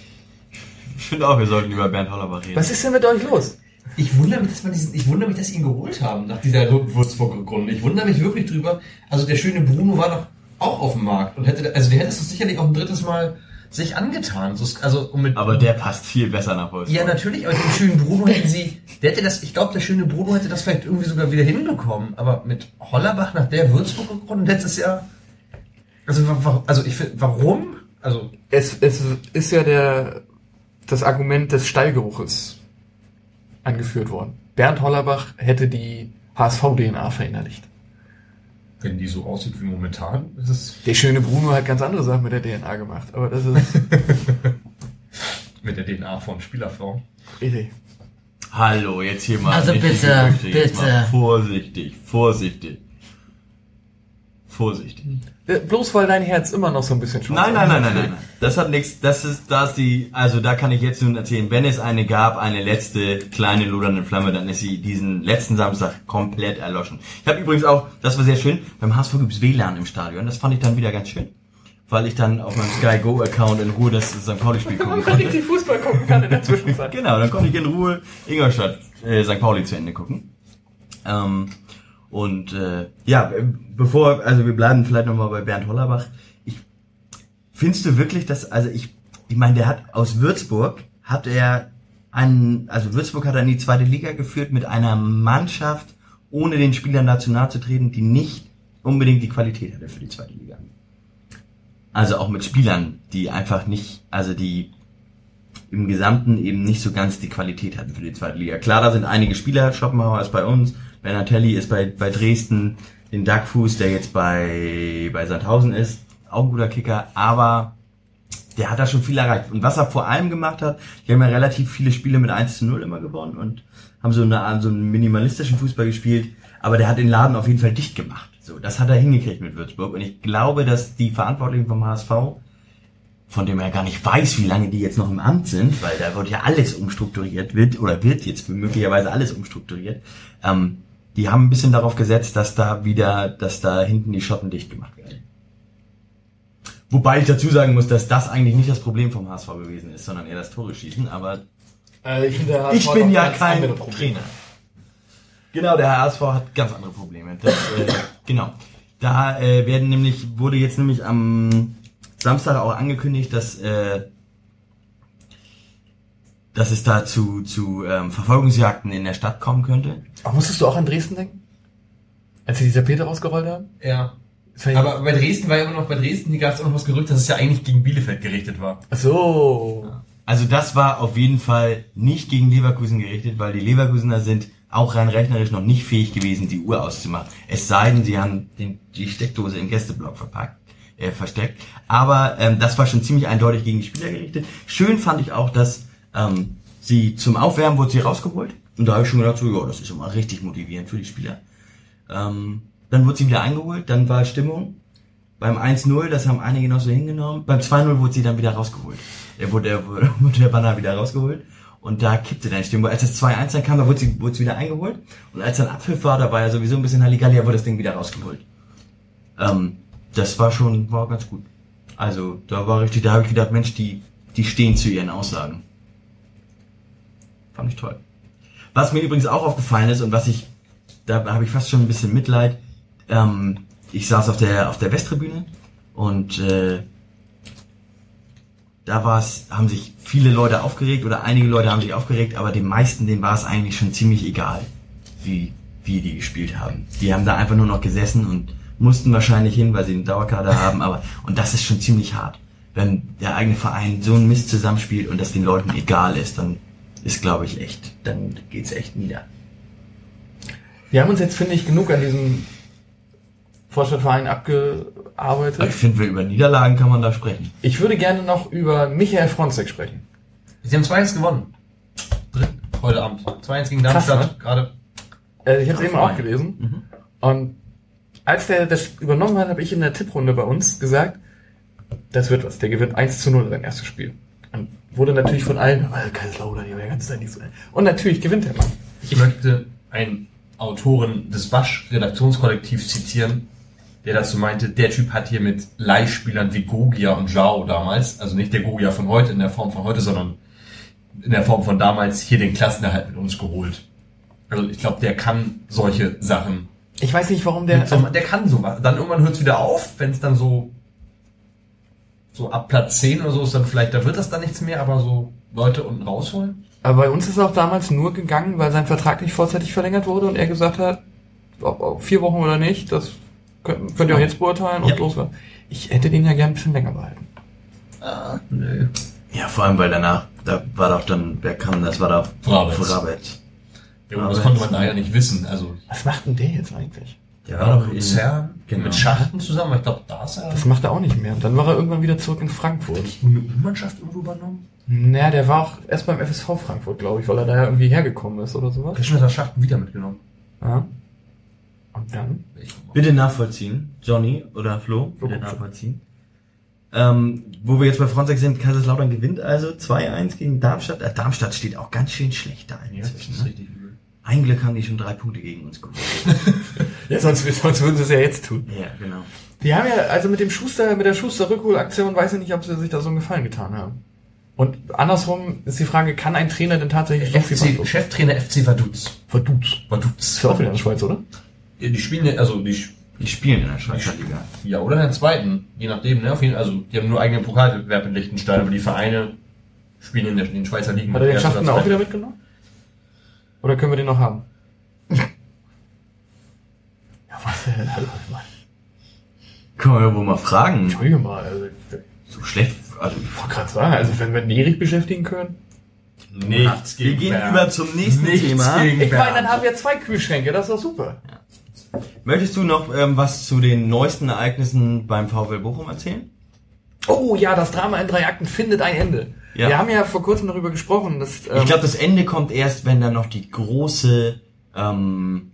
Ich finde auch, wir sollten über Bernd Hollerbach reden. Was ist denn mit euch los? ich wundere mich, dass man diesen, ich wundere mich, dass sie ihn geholt haben nach dieser Würzburg-Runde. Ich wundere mich wirklich drüber. Also der schöne Bruno war doch auch auf dem Markt und hätte, also der hätte es sicherlich auch ein drittes Mal sich angetan. So, also um mit, Aber der passt viel besser nach Wolfsburg. Ja, natürlich, aber den schönen Bruno hätten sie, der hätte das, ich glaube, der schöne Bruno hätte das vielleicht irgendwie sogar wieder hinbekommen, aber mit Hollerbach nach der Würzburg-Runde letztes Jahr, also, also ich finde, warum? Also, Es, es ist ja der, das Argument des Stallgeruches angeführt worden. Bernd Hollerbach hätte die HSV-DNA verinnerlicht. Wenn die so aussieht wie momentan, ist es Der schöne Bruno hat ganz andere Sachen mit der DNA gemacht, aber das ist mit der DNA von Spielerform. richtig. Hallo, jetzt hier mal. Also bitte, bitte. Mal vorsichtig, vorsichtig. Vorsichtig. Äh, Bloß weil dein Herz immer noch so ein bisschen schwarz Nein, nein, nein, nein, nein. nein. Das hat nichts, das ist, da ist die, also da kann ich jetzt nun erzählen, wenn es eine gab, eine letzte kleine lodernde Flamme, dann ist sie diesen letzten Samstag komplett erloschen. Ich habe übrigens auch, das war sehr schön, beim HSV gibt's WLAN im Stadion, das fand ich dann wieder ganz schön. Weil ich dann auf meinem Sky Go Account in Ruhe das St. Pauli-Spiel gucken Man konnte. richtig Fußball gucken kann in der Zwischenzeit. Genau, dann konnte ich in Ruhe Ingolstadt, äh, St. Pauli zu Ende gucken. Ähm, und äh, ja, bevor, also wir bleiben vielleicht nochmal bei Bernd Hollerbach. Ich findest du wirklich, dass, also ich, ich meine, der hat aus Würzburg hat er einen, also Würzburg hat er in die zweite Liga geführt mit einer Mannschaft, ohne den Spielern nahe zu treten, die nicht unbedingt die Qualität hatte für die zweite Liga. Also auch mit Spielern, die einfach nicht, also die im Gesamten eben nicht so ganz die Qualität hatten für die zweite Liga. Klar, da sind einige Spieler, Schopenhauer ist bei uns, Bernatelli ist bei, bei Dresden, den Duckfuß, der jetzt bei, bei Sandhausen ist, auch ein guter Kicker, aber der hat da schon viel erreicht. Und was er vor allem gemacht hat, die haben ja relativ viele Spiele mit 1 zu 0 immer gewonnen und haben so, eine, so einen minimalistischen Fußball gespielt, aber der hat den Laden auf jeden Fall dicht gemacht. So, das hat er hingekriegt mit Würzburg und ich glaube, dass die Verantwortlichen vom HSV, von dem er gar nicht weiß, wie lange die jetzt noch im Amt sind, weil da wird ja alles umstrukturiert, wird oder wird jetzt möglicherweise alles umstrukturiert, ähm, die haben ein bisschen darauf gesetzt, dass da wieder, dass da hinten die Schotten dicht gemacht werden. Wobei ich dazu sagen muss, dass das eigentlich nicht das Problem vom HSV gewesen ist, sondern eher das Tore schießen, aber Also ich, finde, Ich bin ja kein. Trainer. Genau, der HSV hat ganz andere Probleme. Das, äh, genau. Da äh, werden nämlich, wurde jetzt nämlich am Samstag auch angekündigt, dass, äh, dass es da zu, zu ähm, Verfolgungsjagden in der Stadt kommen könnte. Aber musstest du auch an Dresden denken? Als sie die Tapete rausgerollt haben? Ja. Das ja- Aber bei Dresden war ja immer noch, bei Dresden, hier gab es auch noch was Gerücht, dass es ja eigentlich gegen Bielefeld gerichtet war. Ach so. Also das war auf jeden Fall nicht gegen Leverkusen gerichtet, weil die Leverkusener sind auch rein rechnerisch noch nicht fähig gewesen, die Uhr auszumachen. Es sei denn, sie haben den, die Steckdose im Gästeblock verpackt, äh, versteckt. Aber ähm, das war schon ziemlich eindeutig gegen die Spieler gerichtet. Schön fand ich auch, dass ähm, sie zum Aufwärmen wurde sie rausgeholt. Und da habe ich schon gedacht, so, ja, das ist mal richtig motivierend für die Spieler. Ähm, dann wurde sie wieder eingeholt, dann war Stimmung. Beim 1-0, das haben einige noch so hingenommen. Beim 2-0 wurde sie dann wieder rausgeholt. Er wurde, er wurde, wurde der Banner wieder rausgeholt. Und da kippte dann Stimmung. Als das 2-1 dann kam, da wurde sie, wurde sie wieder eingeholt. Und als dann Abpfiff war, da war ja sowieso ein bisschen Halligalli, da wurde das Ding wieder rausgeholt. Ähm, das war schon, war ganz gut. Also, da war richtig, da habe ich gedacht, Mensch, die, die stehen zu ihren Aussagen. Fand ich toll. Was mir übrigens auch aufgefallen ist und was ich, da habe ich fast schon ein bisschen Mitleid. Ähm, ich saß auf der auf der Westtribüne und äh, da war es, haben sich viele Leute aufgeregt oder einige Leute haben sich aufgeregt, aber den meisten, denen war es eigentlich schon ziemlich egal, wie wie die gespielt haben. Die haben da einfach nur noch gesessen und mussten wahrscheinlich hin, weil sie einen Dauerkader haben, aber und das ist schon ziemlich hart. Wenn der eigene Verein so einen Mist zusammenspielt und das den Leuten egal ist, dann ist, glaube ich, echt, dann geht's echt nieder. Wir haben uns jetzt, finde ich, genug an diesem Vorstadtverein abgearbeitet. Aber ich finde, über Niederlagen kann man da sprechen. Ich würde gerne noch über Michael Fronzek sprechen. Sie haben 2-1 gewonnen. Dritt, heute Abend. 2-1 gegen Krass, Darmstadt. ne? Gerade. Äh, ich habe es eben auch gelesen. Und als der das übernommen hat, habe ich in der Tipprunde bei uns gesagt, das wird was. Der gewinnt 1 zu 0 sein erstes Spiel. Wurde natürlich von allen, oh, Kaiserslautern, die haben ja ganz Zeit nicht so. Und natürlich gewinnt der Mann. Ich möchte einen Autoren des Basch-Redaktionskollektivs zitieren, der dazu meinte, der Typ hat hier mit Leihspielern wie Gogia und Zhao damals, also nicht der Gogia von heute in der Form von heute, sondern in der Form von damals hier den Klassenerhalt mit uns geholt. Also ich glaube, der kann solche Sachen. Ich weiß nicht, warum der. So, der kann sowas. Dann irgendwann hört es wieder auf, wenn es dann so so ab Platz 10 oder so ist, dann vielleicht, da wird das dann nichts mehr, aber so Leute unten rausholen. Aber bei uns ist er auch damals nur gegangen, weil sein Vertrag nicht vorzeitig verlängert wurde und er gesagt hat, ob, ob vier Wochen oder nicht, das könnt, könnt ihr auch jetzt beurteilen und Ja. los war. Ich hätte den ja gern ein bisschen länger behalten. Ah, nö. Ja, vor allem, weil danach, da war doch dann, wer kam, das war doch Vorarlberg. Vorarlberg. Ja, das konnte man da ja nicht wissen. Also Was macht denn der jetzt eigentlich? Der war doch Luzern genau. mit Schachten zusammen. Ich glaube, da ist er Das macht er auch nicht mehr. Und dann war er irgendwann wieder zurück in Frankfurt. eine U-Mannschaft irgendwo übernommen. Naja, der war auch erst beim FSV Frankfurt, glaube ich, weil er da ja irgendwie hergekommen ist oder sowas. Christian hat Schachten wieder mitgenommen. Ja. Und dann? Bitte nachvollziehen, Johnny oder Flo, Flo, bitte nachvollziehen. Ähm, wo wir jetzt bei Frontex sind, Kaiserslautern gewinnt also 2-1 gegen Darmstadt. Äh, Darmstadt steht auch ganz schön schlecht da ja, das inzwischen. ist Ne? richtig. Ein Glück haben die schon drei Punkte gegen uns geholt. Ja, sonst, sonst würden sie es ja jetzt tun. ja, genau. Die haben ja, also mit dem Schuster, mit der Schuster-Rückholaktion, weiß ich nicht, ob sie sich da so einen Gefallen getan haben. Und andersrum ist die Frage, kann ein Trainer denn tatsächlich so viel FC, beeinflussen? Cheftrainer FC Vaduz. Verdutzt. Vaduz. Ist ja auch wieder in der Schweiz, oder? Ja, Die spielen, ja- also die, Die spielen in der Schweizer Liga. ja, oder in der zweiten, je nachdem, ne? Auf jeden, also die haben nur eigenen Pokalwettbewerb in Liechtenstein, aber die Vereine spielen in, der, in den Schweizer Ligen. Hat er den oder auch wieder mitgenommen? Oder können wir den noch haben? ja, was denn? Hallo, Mann. Können wir ja wohl mal fragen. Entschuldige mal, also, ich So schlecht, also wollte gerade sagen, also wenn wir den Erich beschäftigen können. Nichts wir gegen gehen Bern. über zum nächsten Nichts Thema. gegen Ich meine, dann haben wir zwei Kühlschränke, das ist doch super. Möchtest du noch ähm, was zu den neuesten Ereignissen beim VfL Bochum erzählen? Oh ja, das Drama in drei Akten findet ein Ende. Ja. Wir haben ja vor kurzem darüber gesprochen, dass ähm, Ich glaube, das Ende kommt erst, wenn dann noch die große ähm,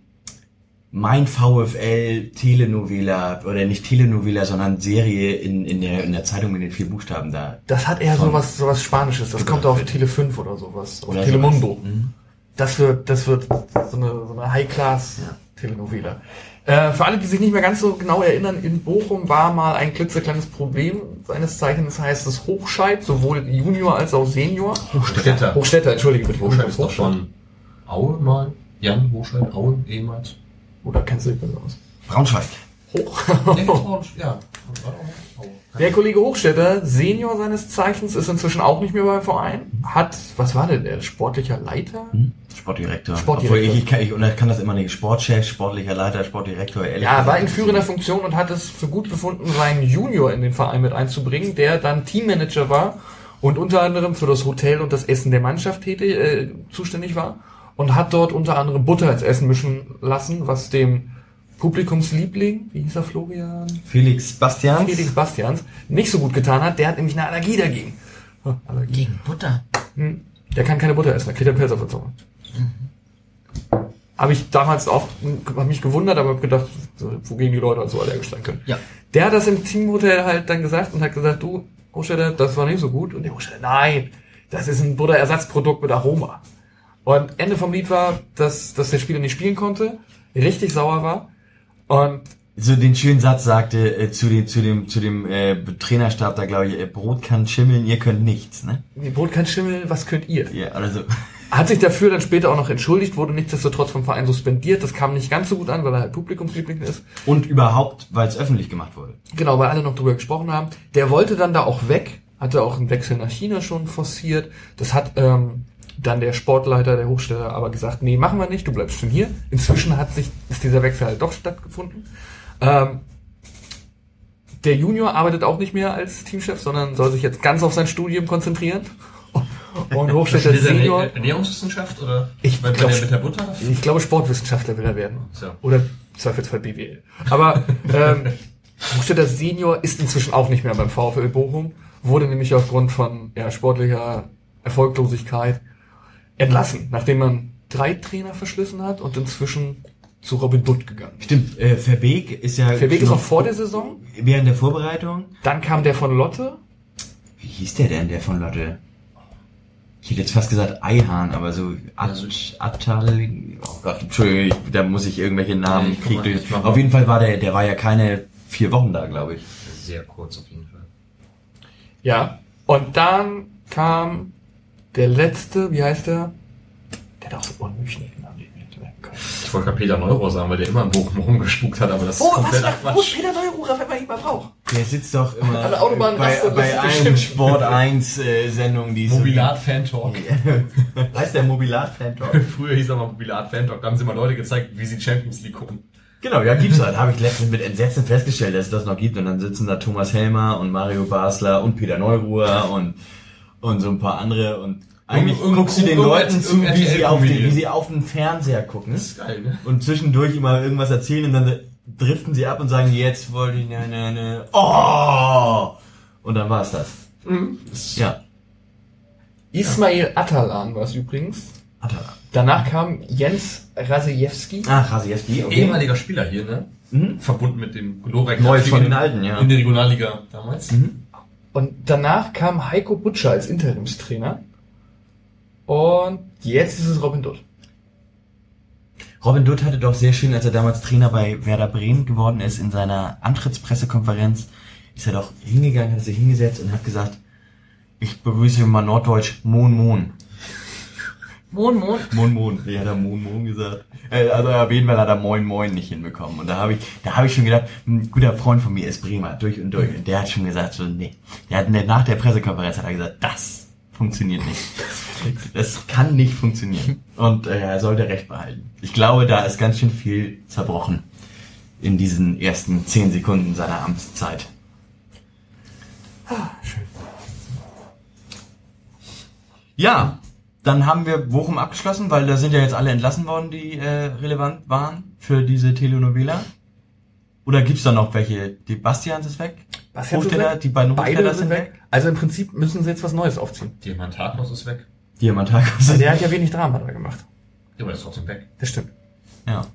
Mein VfL Telenovela oder nicht Telenovela, sondern Serie in, in, der, in der Zeitung mit den vier Buchstaben da. das hat eher sowas sowas Spanisches. Das kommt auf Tele 5 oder sowas, auf Oder Telemundo. sowas. Mhm. Das wird das wird so eine, so eine High Class Telenovela. Äh, für alle, die sich nicht mehr ganz so genau erinnern, in Bochum war mal ein klitzekleines Problem seines Zeichens heißt es Hochscheid, sowohl Junior als auch Senior. Hochstädter. Hochstädter, entschuldige bitte. Hochscheid ist doch schon Aue mal. Jan Hochscheid, Aue ehemals. Oder kennst du dich besser aus? Braunschweig. Hoch. Ja. Der Kollege Hochstädter, Senior seines Zeichens, ist inzwischen auch nicht mehr beim Verein. Hat, was war denn der? Sportlicher Leiter? Sportdirektor. Sportdirektor. Obwohl ich, ich, kann, ich, und ich kann das immer nicht. Sportchef, sportlicher Leiter, Sportdirektor. Ehrlich Ja, war in führender Funktion und hat es für gut befunden, seinen Junior in den Verein mit einzubringen, der dann Teammanager war und unter anderem für das Hotel und das Essen der Mannschaft tätig, äh, zuständig war und hat dort unter anderem Butter ins Essen mischen lassen, was dem Publikumsliebling, wie hieß er Florian? Felix Bastians. Felix Bastians, nicht so gut getan hat. Der hat nämlich eine Allergie dagegen. Oh, Allergie. Gegen Butter. Hm. Der kann keine Butter essen, der kriegt einen Pelz auf der Zunge. Habe ich damals auch, habe mich gewundert, aber hab gedacht, wogegen die Leute so allergisch sein können. Ja. Der hat das im Teamhotel halt dann gesagt und hat gesagt, du, Hochstädter, das war nicht so gut. Und der Hochstädter, nein, das ist ein Butterersatzprodukt mit Aroma. Und Ende vom Lied war, dass, dass der Spieler nicht spielen konnte, richtig sauer war. Und so den schönen Satz sagte äh, zu dem zu dem zu dem äh, Trainerstab da glaube ich äh, Brot kann schimmeln ihr könnt nichts ne die Brot kann schimmeln, was könnt ihr? ja also Hat sich dafür dann später auch noch entschuldigt, wurde nichtsdestotrotz vom Verein suspendiert. Das kam nicht ganz so gut an, weil er halt Publikumsliebling ist. und überhaupt weil es öffentlich gemacht wurde Genau, weil alle noch drüber gesprochen haben. Der wollte dann da auch weg, hatte auch einen Wechsel nach China schon forciert. Das hat ähm, dann der Sportleiter der Hochstelle aber gesagt, nee, machen wir nicht, du bleibst schon hier. Inzwischen hat sich, ist dieser Wechsel halt doch stattgefunden. Ähm, der Junior arbeitet auch nicht mehr als Teamchef, sondern soll sich jetzt ganz auf sein Studium konzentrieren. Und Hochstädter er Senior, Ernährungswissenschaft oder? Ich Weil- glaub- ich glaube Sportwissenschaftler will er werden. So. Oder Zweifelsfall BWL. Aber ähm, Hochstädter Senior ist inzwischen auch nicht mehr beim VfL Bochum, wurde nämlich aufgrund von ja, sportlicher Erfolglosigkeit entlassen, nachdem man drei Trainer verschlissen hat und inzwischen zu Robin Butt gegangen. stimmt äh, Verbeek ist ja Verbeek ist noch vor der Saison, während der Vorbereitung dann kam der von Lotte, wie hieß der denn der von Lotte ich hätte jetzt fast gesagt Eihahn aber so At, Attal oh Gott Entschuldigung ich, da muss ich irgendwelche Namen Nee, ich guck krieg mal, durch ich mach mal. auf jeden Fall war der der war ja keine vier Wochen da glaube ich Sehr kurz auf jeden Fall. ja, und dann kam der letzte, wie heißt der? Der hat auch so unmöglichen Namen, den ich wollte gerade Peter Neurohr sagen, weil der immer in Bochum rumgespuckt hat, aber das Oh, ist kompletter was? Wo ist. Peter Neururer, wenn man ihn mal braucht? Der sitzt doch immer An der Autobahn bei, bei allen bestimmt- Sport 1 äh, Sendungen, die Mobilat Fan Talk. Heißt der Mobilat Fan Talk? Früher hieß er mal Mobilat Fan Talk, da haben sie mal Leute gezeigt, wie sie Champions League gucken. Genau, ja, gibt's halt. Habe ich letztens mit Entsetzen festgestellt, dass es das noch gibt. Und dann sitzen da Thomas Helmer und Mario Basler und Peter Neuruhr und, und so ein paar andere. Und eigentlich Irgend- guckst du den irgend- Leuten zu, wie sie, auf den, wie sie auf den Fernseher gucken. Das ist geil, ne? Und zwischendurch immer irgendwas erzählen und dann driften sie ab und sagen, jetzt wollte ich ne, ne, ne. Oh! Und dann war's das. Ja. Ismail Atalan war es übrigens. Atala. Danach kam Jens Rasiewski. Ah, Rasiewski, okay. Ehemaliger Spieler hier, ne? Mhm. Verbunden mit dem Glorek. Neues von den Alten, ja. In der Regionalliga damals. Und danach kam Heiko Butscher als Interimstrainer. Und jetzt ist es Robin Dutt. Robin Dutt hatte doch sehr schön, als er damals Trainer bei Werder Bremen geworden ist, in seiner Antrittspressekonferenz, ist er doch hingegangen, hat sich hingesetzt und hat gesagt, ich begrüße mal Norddeutsch Mon Mon. Mon, Mon. Mon Mon. Wie hat er Mon Mon gesagt? Also auf jeden Fall hat er Moin Moin nicht hinbekommen. Und da habe ich, da habe ich schon gedacht, ein guter Freund von mir ist Bremer, durch und durch. Und der hat schon gesagt, so, nee. Der hat nach der Pressekonferenz hat er gesagt, das funktioniert nicht. Das kann nicht funktionieren. Und äh, er sollte recht behalten. Ich glaube, da ist ganz schön viel zerbrochen in diesen ersten zehn Sekunden seiner Amtszeit. Ja, dann haben wir Bochum abgeschlossen, weil da sind ja jetzt alle entlassen worden, die äh, relevant waren für diese Telenovela. Oder gibt's da noch welche? Die Bastians ist weg? Was jetzt Hochstädter, die beiden Beide Hochstädter sind weg. Also im Prinzip müssen sie jetzt was Neues aufziehen. Diamantakos ist weg. Diamantakos. Also der hat ja wenig Drama da gemacht. Ja, aber ist trotzdem weg. Das stimmt. Ja.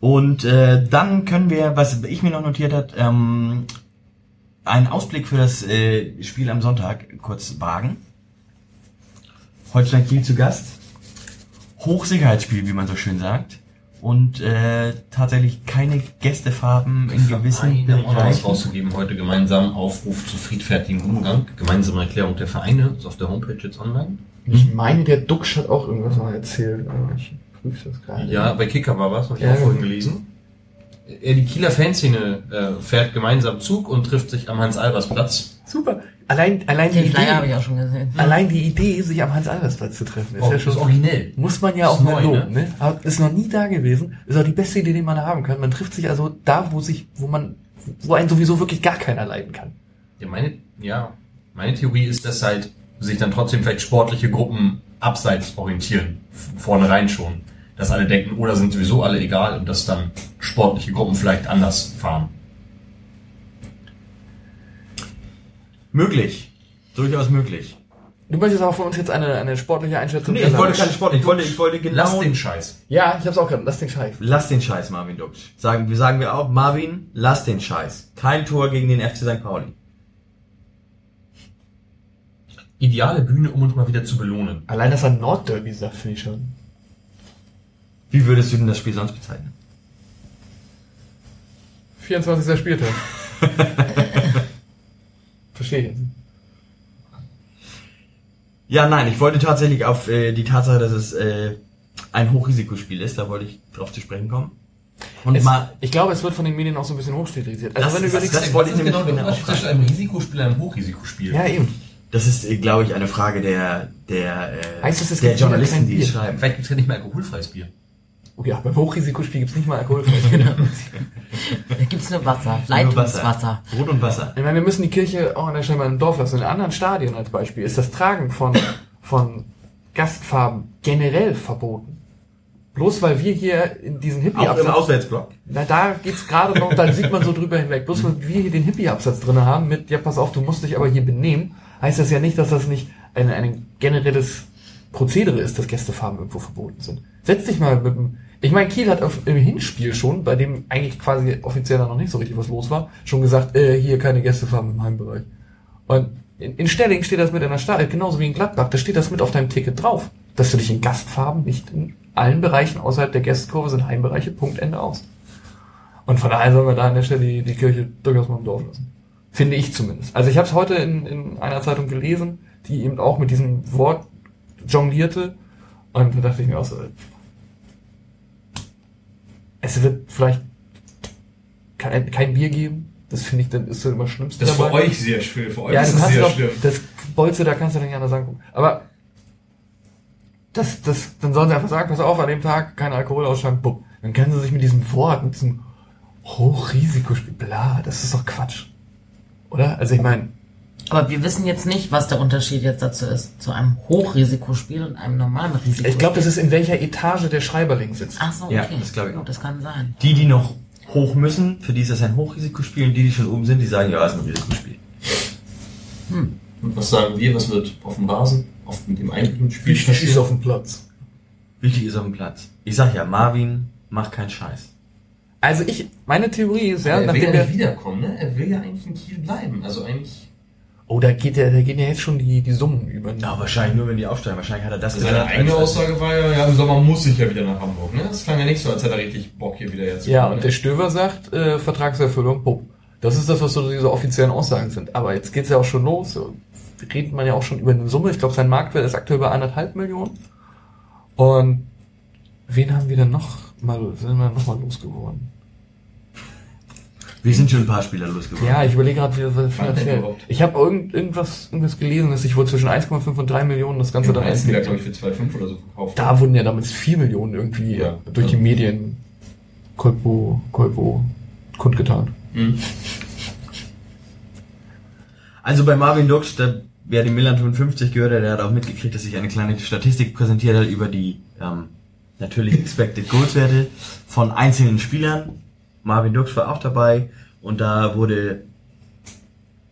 Und äh, dann können wir, was ich mir noch notiert hat, ähm, einen Ausblick für das äh, Spiel am Sonntag kurz wagen. Holstein Kiel zu Gast. Hochsicherheitsspiel, wie man so schön sagt. Und äh, tatsächlich keine Gästefarben in gewissen Vereine auch noch was Bereichen. rauszugeben heute. Gemeinsam Aufruf zu friedfertigen Umgang. Gemeinsame Erklärung der Vereine. Ist auf der Homepage jetzt online. Ich meine, der Duxch hat auch irgendwas mal erzählt. aber Ich prüfe das gerade. Ja, bei Kicker war was, habe ich Ja, auch vorhin gelesen. Die Kieler Fanszene äh, fährt gemeinsam Zug und trifft sich am Hans-Albers-Platz. Super. Allein, allein die Den habe Idee, ich auch schon gesehen. allein die Idee, sich am Hans-Albers-Platz zu treffen, ist Oh, ja schon ist originell. Muss man ja Ist auch mal neu, loben, ne? Aber ist noch nie da gewesen. Ist auch die beste Idee, die man haben kann. Man trifft sich also da, wo sich, wo man, wo einen sowieso wirklich gar keiner leiden kann. Ja, meine, ja, meine Theorie ist, dass halt sich dann trotzdem vielleicht sportliche Gruppen abseits orientieren. Vornherein schon. Dass alle denken, oder sind sowieso alle egal und dass dann sportliche Gruppen vielleicht anders fahren. Möglich. Durchaus möglich. Du möchtest aber von uns jetzt eine, eine sportliche Einschätzung. Nee, ich wollte keine Sport, ich wollte, ich wollte genau. Lass den Scheiß. Ja, ich hab's auch gerade. Lass den Scheiß. Lass den Scheiß, Marvin Duksch. Sagen, wir sagen wir auch, Marvin, lass den Scheiß. Kein Tor gegen den FC St. Pauli. Ideale Bühne, um uns mal wieder zu belohnen. Allein, dass er Nordderby sagt, finde ich schon. Wie würdest du denn das Spiel sonst bezeichnen? 24. Spieltag. Verstehe ich jetzt. Ja, nein, ich wollte tatsächlich auf äh, die Tatsache, dass es äh, ein Hochrisikospiel ist, da wollte ich drauf zu sprechen kommen. Und Es, mal, ich glaube, es wird von den Medien auch so ein bisschen hochstilisiert. Also Das wenn du ist- überlegst, das wollte ich nämlich genau Unterschied fragen. zwischen einem Risikospiel und einem Hochrisikospiel? ja eben. das ist, äh, glaube ich, eine Frage der der äh, Heißt das, es der gibt Journalisten, die es schreiben. Vielleicht gibt's ja nicht mehr alkoholfreies Bier. Oh ja, beim Hochrisikospiel gibt's nicht mal alkoholfrei. Da gibt's nur Wasser, Leitungswasser. Brot und Wasser. Ich meine, wir müssen die Kirche auch an der Stelle mal im Dorf lassen. In anderen Stadien als Beispiel ist das Tragen von, von Gastfarben generell verboten. Bloß weil wir hier in diesen Auch im Hippie-Absatz... Auswärtsblock. Na, da geht's gerade noch, da sieht man so drüber hinweg. Bloß weil wir hier den Hippie-Absatz drin haben mit, ja pass auf, du musst dich aber hier benehmen, heißt das ja nicht, dass das nicht ein, ein generelles Prozedere ist, dass Gästefarben irgendwo verboten sind. Setz dich mal mit dem, ich meine, Kiel hat auf, im Hinspiel schon, bei dem eigentlich quasi offiziell noch nicht so richtig was los war, schon gesagt, äh, hier keine Gästefarben im Heimbereich. Und in, in Stelling steht das mit in der Stadt, genauso wie in Gladbach, da steht das mit auf deinem Ticket drauf, dass du dich in Gastfarben nicht in allen Bereichen außerhalb der Gästkurve sind Heimbereiche, Punkt, Ende aus. Und von daher sollen wir da an der Stelle die, die Kirche durchaus mal im Dorf lassen. Finde ich zumindest. Also ich habe es heute in, in einer Zeitung gelesen, die eben auch mit diesem Wort jonglierte. Und da dachte ich mir auch so, es wird vielleicht kein, kein Bier geben. Das finde ich dann ist so immer das Schlimmste Das ist für euch sehr schwer. Für euch Ja, ist hast sehr doch, schlimm. das Bolze, da kannst du dann gerne sagen. Aber das, das, dann sollen sie einfach sagen, pass auf, an dem Tag kein Alkoholausschank, bumm. Dann können sie sich mit diesem Wort, mit diesem Hochrisikospiel, bla, das ist doch Quatsch. Oder? Also ich meine, Aber wir wissen jetzt nicht, was der Unterschied jetzt dazu ist, zu einem Hochrisikospiel und einem normalen Risikospiel. ich glaube, das ist in welcher Etage der Schreiberling sitzt. Ach so, okay. Ja, das glaube ich auch. Das kann sein. Die, die noch hoch müssen, für die ist das ein Hochrisikospiel und die, die schon oben sind, die sagen, ja, ist ein Risikospiel. Und was sagen wir? Was wird auf dem Rasen, auf mit dem eigentlichen Spiel dem Platz. Wichtig ist auf dem Platz. Ich sag ja, Marvin, mach keinen Scheiß. Also ich, meine Theorie ist ja, er will nachdem ja wir, nicht wiederkommen, ne? Er will ja eigentlich in Kiel bleiben. Also eigentlich. Oh, da geht ja, da gehen ja jetzt schon die, die Summen über. Ja, wahrscheinlich nur, wenn die aufsteigen. Wahrscheinlich hat er das Seine eigene Aussage war ja, ja, im Sommer muss ich ja wieder nach Hamburg, ne? Das klang ja nicht so, als hätte er richtig Bock hier wieder herzukommen. Ja, und ne? der Stöver sagt, äh, Vertragserfüllung, bumm. Das ist das, was so diese offiziellen Aussagen sind. Aber jetzt geht's ja auch schon los. So, redet man ja auch schon über eine Summe. Ich glaube, sein Marktwert ist aktuell bei anderthalb Millionen. Und wen haben wir denn noch mal, sind wir noch mal losgeworden? Wir sind schon ein paar Spieler losgeworden. Ja, ich überlege gerade, wie das finanziell. Ich habe irgend, irgendwas, irgendwas gelesen, dass sich wohl zwischen 1,5 und 3 Millionen das Ganze Den dann Einzel ja, entwickelt. glaube ich, für 2,5 oder so verkauft. Da wurden ja damals 4 Millionen irgendwie Ja. durch die Medien Kolpo, Kolpo kundgetan. Hm. Also bei Marvin Dux, da, wer den Milan 55 gehört hat, der hat auch mitgekriegt, dass sich eine kleine Statistik präsentiert hat über die ähm, natürlich Expected Goals Werte von einzelnen Spielern. Marvin Dux war auch dabei und da wurde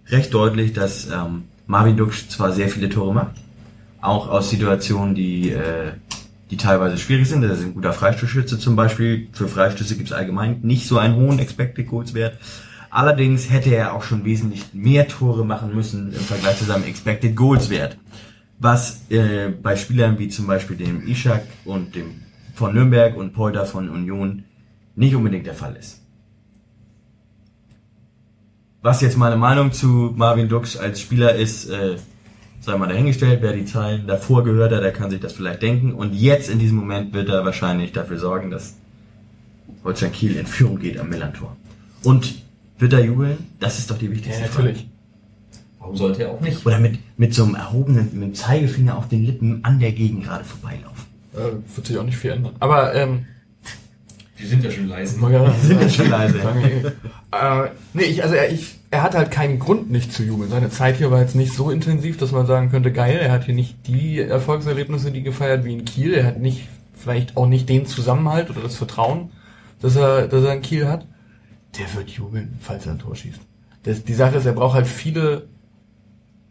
recht deutlich, dass ähm, Marvin Duksch zwar sehr viele Tore macht, auch aus Situationen, die, äh, die teilweise schwierig sind. Er ist ein guter Freistoßschütze zum Beispiel. Für Freistöße gibt es allgemein nicht so einen hohen Expected Goals Wert. Allerdings hätte er auch schon wesentlich mehr Tore machen müssen im Vergleich zu seinem Expected Goals Wert. Was äh, bei Spielern wie zum Beispiel dem Ishak und dem von Nürnberg und Polter von Union nicht unbedingt der Fall ist. Was jetzt meine Meinung zu Marvin Dux als Spieler ist, äh, sei mal dahingestellt. Wer die Zahlen davor gehört hat, der kann sich das vielleicht denken. Und jetzt in diesem Moment wird er wahrscheinlich dafür sorgen, dass Holstein Kiel in Führung geht am Millantor. Und wird er jubeln? Das ist doch die wichtigste Ja, Frage. natürlich. Warum sollte er auch nicht? Oder mit, mit so einem erhobenen, mit dem Zeigefinger auf den Lippen an der Gegend gerade vorbeilaufen. Äh, wird sich auch nicht viel ändern. Aber, ähm, Die sind ja schon leise. ja, Sind ja schon leise. äh, nee, ich, also er, ich, er hat halt keinen Grund nicht zu jubeln. Seine Zeit hier war jetzt nicht so intensiv, dass man sagen könnte, geil, er hat hier nicht die Erfolgserlebnisse, die gefeiert wie in Kiel. Er hat nicht, vielleicht auch nicht den Zusammenhalt oder das Vertrauen, dass er, dass er in Kiel hat. Der wird jubeln, falls er ein Tor schießt. Das, die Sache ist, er braucht halt viele,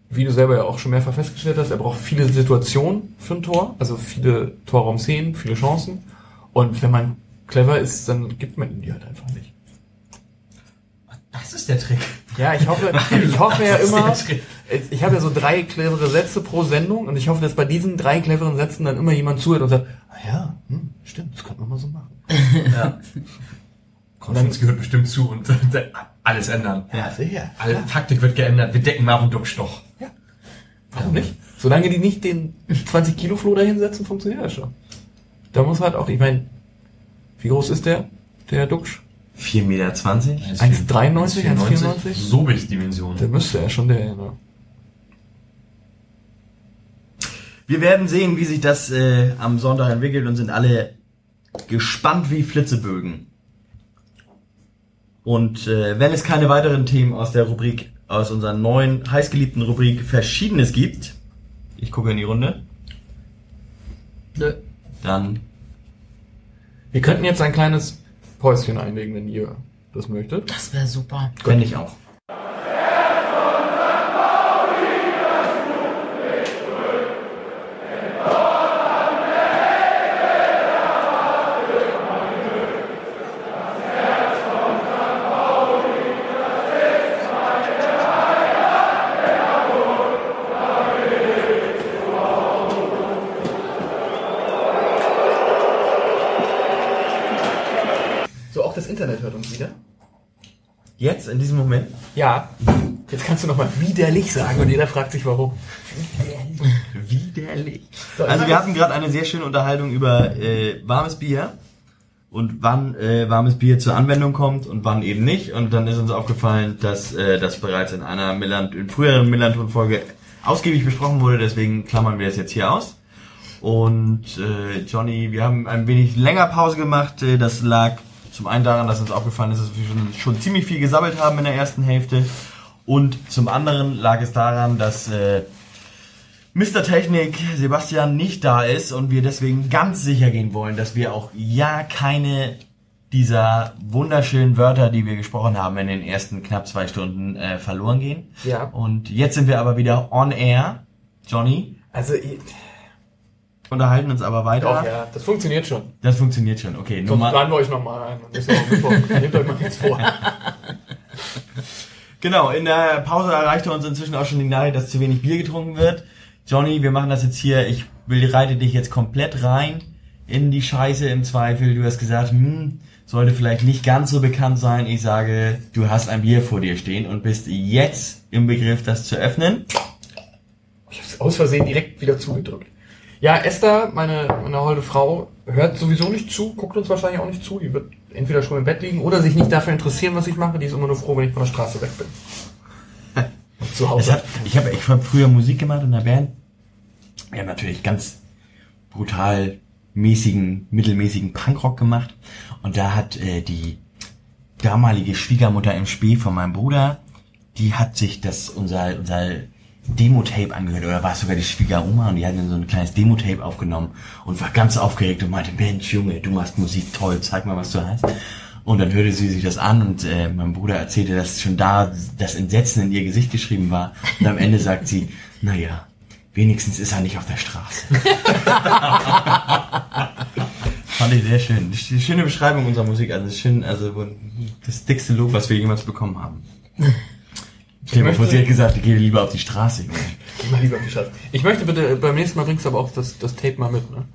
wie du selber ja auch schon mehrfach festgestellt hast, er braucht viele Situationen für ein Tor, also viele Torraumszenen, viele Chancen. Und wenn man clever ist, dann gibt man ihm die halt einfach nicht. Das ist der Trick. Ja, ich hoffe, ich hoffe ja immer, ich habe ja so drei clevere Sätze pro Sendung und ich hoffe, dass bei diesen drei cleveren Sätzen dann immer jemand zuhört und sagt, ah ja, hm, stimmt, das könnte man mal so machen. Ja. Konstanz gehört bestimmt zu und alles ändern. Ja, sicher. Alle Taktik wird geändert. Wir decken Marvin Duksch doch. Warum nicht? Solange die nicht den 20 Kilo Floh dahinsetzen, funktioniert das schon. Da muss halt auch, ich meine, wie groß ist der, der Duxch? 4,20 Meter. 1,93, 1,94? So bin ich Dimension. Der müsste ja schon der, ne? Wir werden sehen, wie sich das äh, am Sonntag entwickelt und sind alle gespannt wie Flitzebögen. Und äh, wenn es keine weiteren Themen aus der Rubrik, aus unserer neuen, heißgeliebten Rubrik Verschiedenes gibt, ich gucke in die Runde, Nö. dann Wir könnten jetzt ein kleines Päuschen einlegen, wenn ihr das möchtet. Das wäre super. fände ich auch. Jetzt, in diesem Moment, Ja. Jetzt kannst du nochmal widerlich sagen und jeder fragt sich warum. widerlich. So, Also wir hatten gerade eine sehr schöne Unterhaltung über äh, warmes Bier und wann äh, warmes Bier zur Anwendung kommt und wann eben nicht. Und dann ist uns aufgefallen, dass äh, das bereits in einer Millant, in früheren Millanton-Folge ausgiebig besprochen wurde. Deswegen klammern wir das jetzt hier aus. Und äh, Johnny, wir haben ein wenig länger Pause gemacht. Äh, das lag zum einen daran, dass uns aufgefallen ist, dass wir schon, schon ziemlich viel gesammelt haben in der ersten Hälfte. Und zum anderen lag es daran, dass äh, Mr. Technik Sebastian nicht da ist und wir deswegen ganz sicher gehen wollen, dass wir auch ja keine dieser wunderschönen Wörter, die wir gesprochen haben in den ersten knapp zwei Stunden äh, verloren gehen. Ja. Und jetzt sind wir aber wieder on air. Johnny, Also, ich- unterhalten uns aber weiter. doch, ja, das funktioniert schon. Das funktioniert schon. Okay, Sonst Nummer. planen wir euch nochmal ein. Das. Nehmt euch mal jetzt vor. Genau, in der Pause erreichte uns inzwischen auch schon die Nachricht, dass zu wenig Bier getrunken wird. Johnny, wir machen das jetzt hier. Ich reite dich jetzt komplett rein in die Scheiße im Zweifel. Du hast gesagt, hm, sollte vielleicht nicht ganz so bekannt sein. Ich sage, du hast ein Bier vor dir stehen und bist jetzt im Begriff, das zu öffnen. Ich hab's aus Versehen direkt wieder zugedrückt. Ja, Esther, meine, meine holde Frau, hört sowieso nicht zu, guckt uns wahrscheinlich auch nicht zu. Die wird entweder schon im Bett liegen oder sich nicht dafür interessieren, was ich mache. Die ist immer nur froh, wenn ich von der Straße weg bin. Und zu Hause. hat, ich habe ich hab früher Musik gemacht in der Band. Wir haben natürlich ganz brutal mäßigen, mittelmäßigen Punkrock gemacht. Und da hat äh, die damalige Schwiegermutter im Spee von meinem Bruder, die hat sich das unser unser Demo-Tape angehört oder war es sogar die Schwiegeroma und die hat dann so ein kleines Demo-Tape aufgenommen und war ganz aufgeregt und meinte, Mensch Junge, du machst Musik toll, zeig mal, was du hast. Und dann hörte sie sich das an und äh, mein Bruder erzählte, dass schon da das Entsetzen in ihr Gesicht geschrieben war. Und am Ende sagt sie, naja, wenigstens ist er nicht auf der Straße. Fand ich sehr schön. Eine schöne Beschreibung unserer Musik. Also schön, also das dickste Lob, was wir jemals bekommen haben. Ich habe vor, sie hat gesagt, ich gehe lieber auf die Straße. Immer lieber auf die Straße. Ich möchte bitte, beim nächsten Mal bringst du aber auch das, das Tape mal mit, ne?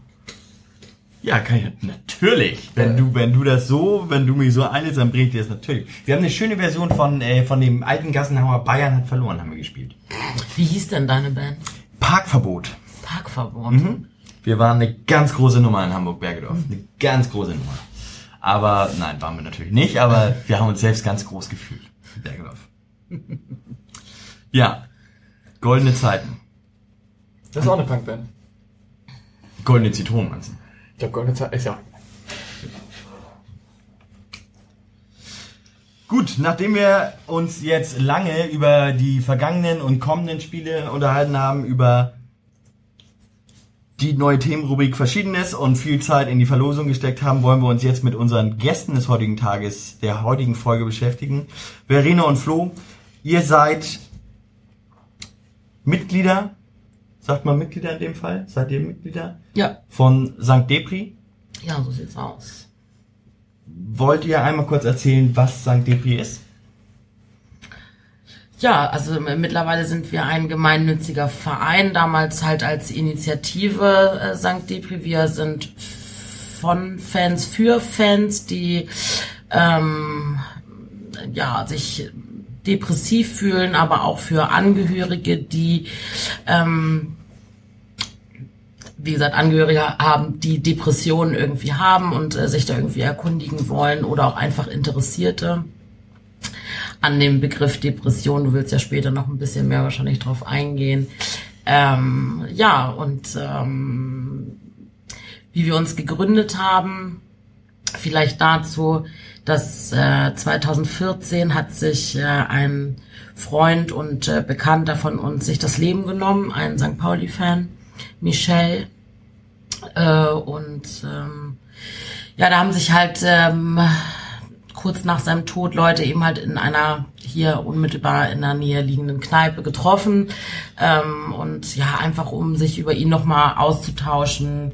Ja, kann ich natürlich. Wenn du, wenn du das so, wenn du mich so einlädst, dann bring ich dir das natürlich. Wir haben eine schöne Version von, äh, von dem alten Gassenhauer Bayern hat verloren, haben wir gespielt. Wie hieß denn deine Band? Parkverbot. Parkverbot. Mhm. Wir waren eine ganz große Nummer in Hamburg-Bergedorf. Eine ganz große Nummer. Aber, nein, waren wir natürlich nicht, aber wir haben uns selbst ganz groß gefühlt. Bergedorf. Ja. Goldene Zeiten. Das ist auch eine Punkband. Goldene Zitronen, meinst du? Ich glaube, Goldene Zeit ist ja. Gut, nachdem wir uns jetzt lange über die vergangenen und kommenden Spiele unterhalten haben, über die neue Themenrubrik Verschiedenes und viel Zeit in die Verlosung gesteckt haben, wollen wir uns jetzt mit unseren Gästen des heutigen Tages, der heutigen Folge beschäftigen. Verena und Flo, ihr seid Mitglieder, sagt man Mitglieder in dem Fall? Seid ihr Mitglieder? Ja. Von St. Depri. Ja, so sieht's aus. Wollt ihr einmal kurz erzählen, was St. Depri ist? Ja, also mittlerweile sind wir ein gemeinnütziger Verein, damals halt als Initiative äh, St. Depri. Wir sind von Fans für Fans, die ähm, ja, sich depressiv fühlen, aber auch für Angehörige, die ähm, wie gesagt, Angehörige haben, die Depressionen irgendwie haben und äh, sich da irgendwie erkundigen wollen oder auch einfach Interessierte an dem Begriff Depression. Du willst ja später noch ein bisschen mehr wahrscheinlich drauf eingehen. Ähm, ja, und ähm, wie wir uns gegründet haben, vielleicht dazu, dass äh, 2014 hat sich äh, ein Freund und äh, Bekannter von uns sich das Leben genommen, ein St. Pauli-Fan, Michel. Äh, und ähm, ja, da haben sich halt ähm, kurz nach seinem Tod Leute eben halt in einer hier unmittelbar in der Nähe liegenden Kneipe getroffen ähm, und ja einfach um sich über ihn nochmal auszutauschen,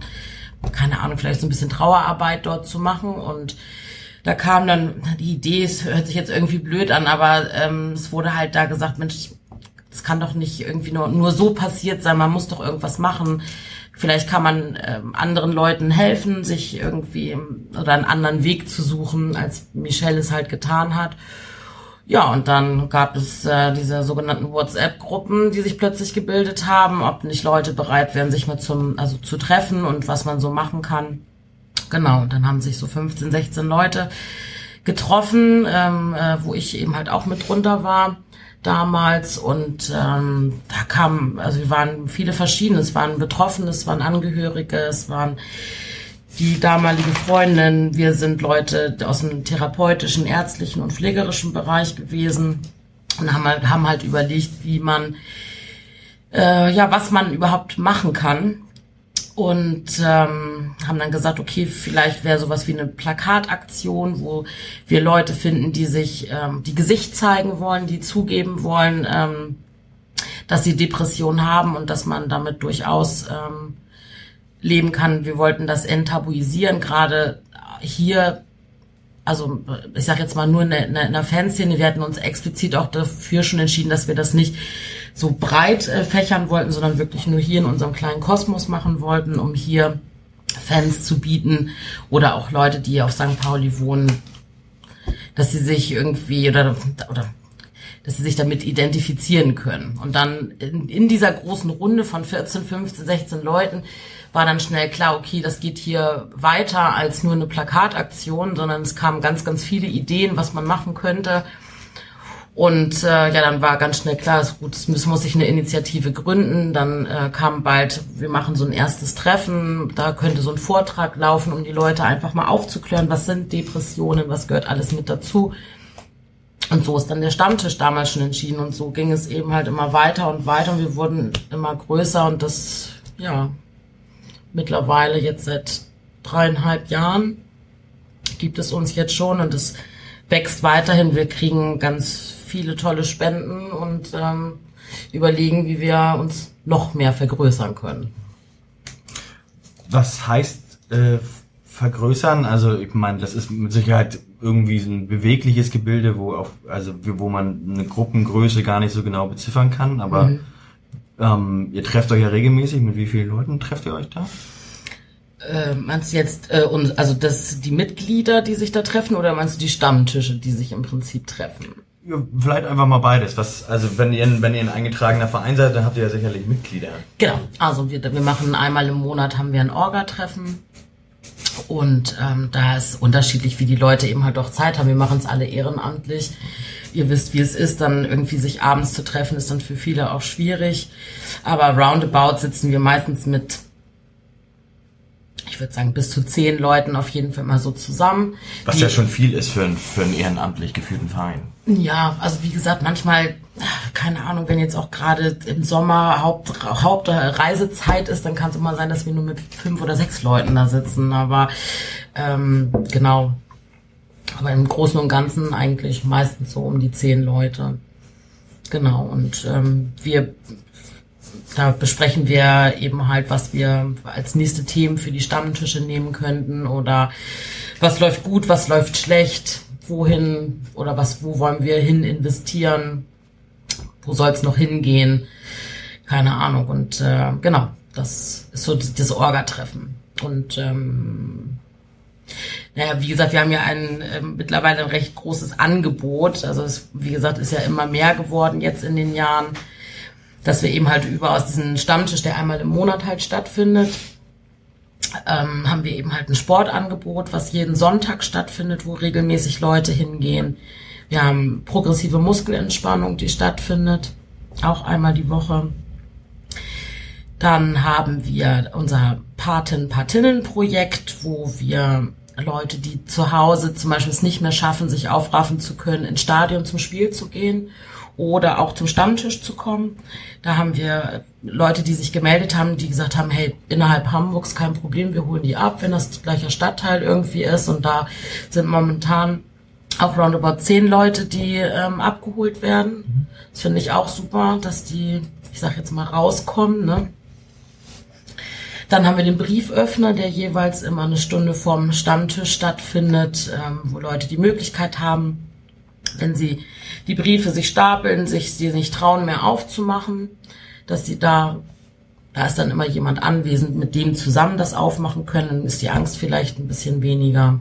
keine Ahnung, vielleicht so ein bisschen Trauerarbeit dort zu machen und da kam dann die Idee, es hört sich jetzt irgendwie blöd an, aber ähm, es wurde halt da gesagt, Mensch, das kann doch nicht irgendwie nur, nur so passiert sein, man muss doch irgendwas machen. Vielleicht kann man ähm, anderen Leuten helfen, sich irgendwie oder einen anderen Weg zu suchen, als Michelle es halt getan hat. Ja, und dann gab es äh, diese sogenannten WhatsApp-Gruppen, die sich plötzlich gebildet haben, ob nicht Leute bereit wären, sich mal zum, also zu treffen und was man so machen kann. Genau, und dann haben sich so 15, 16 Leute getroffen, ähm, äh, wo ich eben halt auch mit drunter war damals und ähm, da kamen, also wir waren viele verschiedene, es waren Betroffene, es waren Angehörige, es waren die damalige Freundin, wir sind Leute aus dem therapeutischen, ärztlichen und pflegerischen Bereich gewesen und haben halt, haben halt überlegt, wie man, äh, ja, was man überhaupt machen kann. Und ähm, haben dann gesagt, okay, vielleicht wäre sowas wie eine Plakataktion, wo wir Leute finden, die sich, ähm, die Gesicht zeigen wollen, die zugeben wollen, ähm, dass sie Depression haben und dass man damit durchaus ähm, leben kann. Wir wollten das enttabuisieren, gerade hier, also ich sage jetzt mal nur in der, in der Fanszene, wir hatten uns explizit auch dafür schon entschieden, dass wir das nicht so breit äh, fächern wollten, sondern wirklich nur hier in unserem kleinen Kosmos machen wollten, um hier Fans zu bieten oder auch Leute, die auf St. Pauli wohnen, dass sie sich irgendwie oder, oder dass sie sich damit identifizieren können. Und dann in, in dieser großen Runde von 14, 15, 16 Leuten war dann schnell klar, okay, das geht hier weiter als nur eine Plakataktion, sondern es kamen ganz, ganz viele Ideen, was man machen könnte. Und äh, ja, dann war ganz schnell klar, ist gut, es muss, muss sich eine Initiative gründen. Dann äh, kam bald, wir machen so ein erstes Treffen, da könnte so ein Vortrag laufen, um die Leute einfach mal aufzuklären, was sind Depressionen, was gehört alles mit dazu. Und so ist dann der Stammtisch damals schon entschieden und so ging es eben halt immer weiter und weiter und wir wurden immer größer und das, ja, mittlerweile jetzt seit dreieinhalb Jahren gibt es uns jetzt schon und es wächst weiterhin. Wir kriegen ganz viele tolle Spenden und ähm, überlegen, wie wir uns noch mehr vergrößern können. Was heißt äh, vergrößern? Also ich meine, das ist mit Sicherheit irgendwie so ein bewegliches Gebilde, wo auf, also wo man eine Gruppengröße gar nicht so genau beziffern kann, aber Mhm. Ähm, ihr trefft euch ja regelmäßig. Mit wie vielen Leuten trefft ihr euch da? Äh, meinst du jetzt, äh, und, also das die Mitglieder, die sich da treffen, oder meinst du die Stammtische, die sich im Prinzip treffen? Ja, vielleicht einfach mal beides. Was, also wenn ihr, wenn ihr ein eingetragener Verein seid, dann habt ihr ja sicherlich Mitglieder. Genau, also wir, wir machen einmal im Monat haben wir ein Orga-Treffen und ähm, da ist unterschiedlich, wie die Leute eben halt auch Zeit haben. Wir machen es alle ehrenamtlich. Ihr wisst, wie es ist, dann irgendwie sich abends zu treffen, ist dann für viele auch schwierig. Aber roundabout sitzen wir meistens mit, ich würde sagen, bis zu zehn Leuten auf jeden Fall mal so zusammen. Was Die- ja schon viel ist für, einen für einen ehrenamtlich geführten Verein. Ja, also wie gesagt, manchmal, keine Ahnung, wenn jetzt auch gerade im Sommer Haupt, Hauptreisezeit ist, dann kann es immer sein, dass wir nur mit fünf oder sechs Leuten da sitzen. Aber ähm, genau. Aber im Großen und Ganzen eigentlich meistens so um die zehn Leute. Genau. Und ähm, wir da besprechen wir eben halt, was wir als nächste Themen für die Stammtische nehmen könnten oder was läuft gut, was läuft schlecht, wohin oder was, wo wollen wir hin investieren, wo soll es noch hingehen, keine Ahnung. Und äh, genau, das ist so das, das Orga-Treffen. Und ähm, naja, wie gesagt, wir haben ja ein ähm, mittlerweile ein recht großes Angebot. Also es, wie gesagt, ist ja immer mehr geworden jetzt in den Jahren, dass wir eben halt über aus diesem Stammtisch, der einmal im Monat halt stattfindet, ähm, haben wir eben halt ein Sportangebot, was jeden Sonntag stattfindet, wo regelmäßig Leute hingehen. Wir haben progressive Muskelentspannung, die stattfindet, auch einmal die Woche. Dann haben wir unser Paten-Patinnen-Projekt, wo wir Leute, die zu Hause zum Beispiel es nicht mehr schaffen, sich aufraffen zu können, ins Stadion zum Spiel zu gehen oder auch zum Stammtisch zu kommen. Da haben wir Leute, die sich gemeldet haben, die gesagt haben, hey, innerhalb Hamburgs kein Problem, wir holen die ab, wenn das gleicher Stadtteil irgendwie ist. Und da sind momentan auch roundabout zehn Leute, die ähm, abgeholt werden. Das finde ich auch super, dass die, ich sag jetzt mal, rauskommen. Ne? Dann haben wir den Brieföffner, der jeweils immer eine Stunde vorm Stammtisch stattfindet, ähm, wo Leute die Möglichkeit haben, wenn sie die Briefe sich stapeln, sich sie nicht trauen mehr aufzumachen, dass sie da, da ist dann immer jemand anwesend, mit dem zusammen das aufmachen können, ist die Angst vielleicht ein bisschen weniger.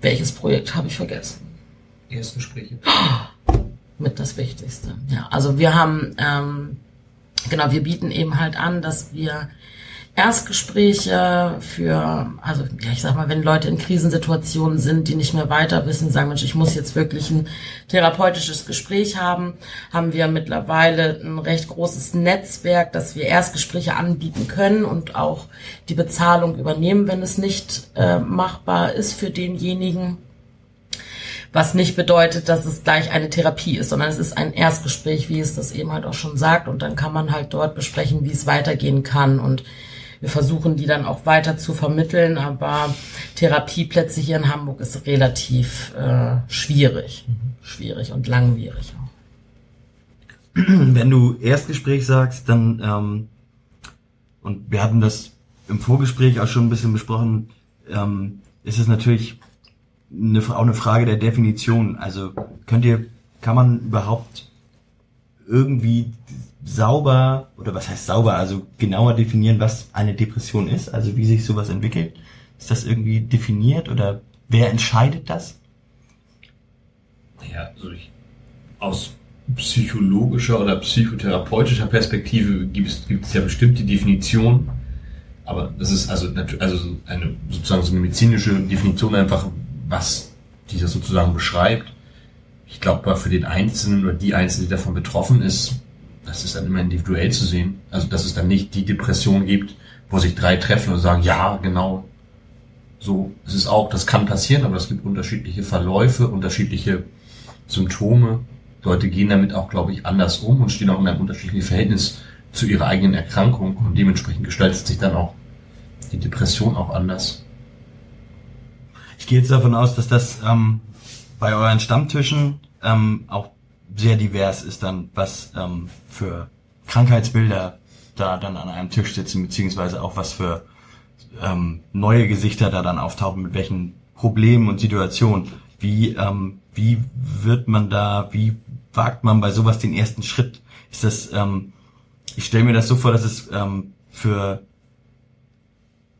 Welches Projekt habe ich vergessen? Erstgespräche. mit das Wichtigste. Ja, also wir haben, ähm, genau, wir bieten eben halt an, dass wir Erstgespräche für, also ja, ich sag mal, wenn Leute in Krisensituationen sind, die nicht mehr weiter wissen, sagen, Mensch, ich muss jetzt wirklich ein therapeutisches Gespräch haben, haben wir mittlerweile ein recht großes Netzwerk, dass wir Erstgespräche anbieten können und auch die Bezahlung übernehmen, wenn es nicht äh, machbar ist für denjenigen. Was nicht bedeutet, dass es gleich eine Therapie ist, sondern es ist ein Erstgespräch, wie es das eben halt auch schon sagt. Und dann kann man halt dort besprechen, wie es weitergehen kann. Und wir versuchen die dann auch weiter zu vermitteln. Aber Therapieplätze hier in Hamburg ist relativ äh, schwierig. Schwierig und langwierig. Wenn du Erstgespräch sagst, dann, ähm, und wir hatten das im Vorgespräch auch schon ein bisschen besprochen, ähm, ist es natürlich eine, auch eine Frage der Definition. Also könnt ihr, kann man überhaupt irgendwie sauber, oder was heißt sauber, also genauer definieren, was eine Depression ist, also wie sich sowas entwickelt? Ist das irgendwie definiert oder wer entscheidet das? Naja, also ich, aus psychologischer oder psychotherapeutischer Perspektive gibt es, ja bestimmt die Definition, aber das ist also also so eine sozusagen so eine medizinische Definition einfach, was die das sozusagen beschreibt. Ich glaube, für den Einzelnen oder die Einzelne, die davon betroffen ist, das ist dann immer individuell zu sehen. Also dass es dann nicht die Depression gibt, wo sich drei treffen und sagen, ja, genau, so, es ist auch, das kann passieren, aber es gibt unterschiedliche Verläufe, unterschiedliche Symptome. Leute gehen damit auch, glaube ich, anders um und stehen auch in einem unterschiedlichen Verhältnis zu ihrer eigenen Erkrankung und dementsprechend gestaltet sich dann auch die Depression auch anders. Ich gehe jetzt davon aus, dass das ähm, bei euren Stammtischen ähm, auch sehr divers ist dann, was ähm, für Krankheitsbilder da dann an einem Tisch sitzen, beziehungsweise auch was für ähm, neue Gesichter da dann auftauchen, mit welchen Problemen und Situationen. Wie, ähm, wie wird man da, wie wagt man bei sowas den ersten Schritt? Ist das, ähm, ich stelle mir das so vor, dass es ähm, für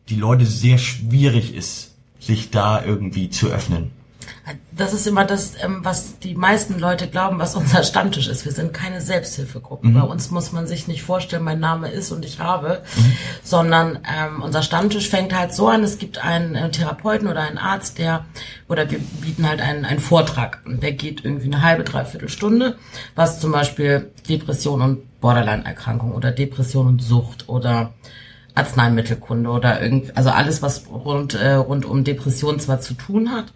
die Leute sehr schwierig ist, sich da irgendwie zu öffnen. Das ist immer das, ähm, was die meisten Leute glauben, was unser Stammtisch ist. Wir sind keine Selbsthilfegruppe. Mhm. Bei uns muss man sich nicht vorstellen, mein Name ist und ich habe, sondern ähm, unser Stammtisch fängt halt so an, es gibt einen äh, Therapeuten oder einen Arzt, der, oder wir bieten halt einen, einen Vortrag und der geht irgendwie eine halbe, dreiviertel Stunde, was zum Beispiel Depression und Borderline-Erkrankung oder Depression und Sucht oder Arzneimittelkunde oder irgend, also alles, was rund, äh, rund um Depression zwar zu tun hat.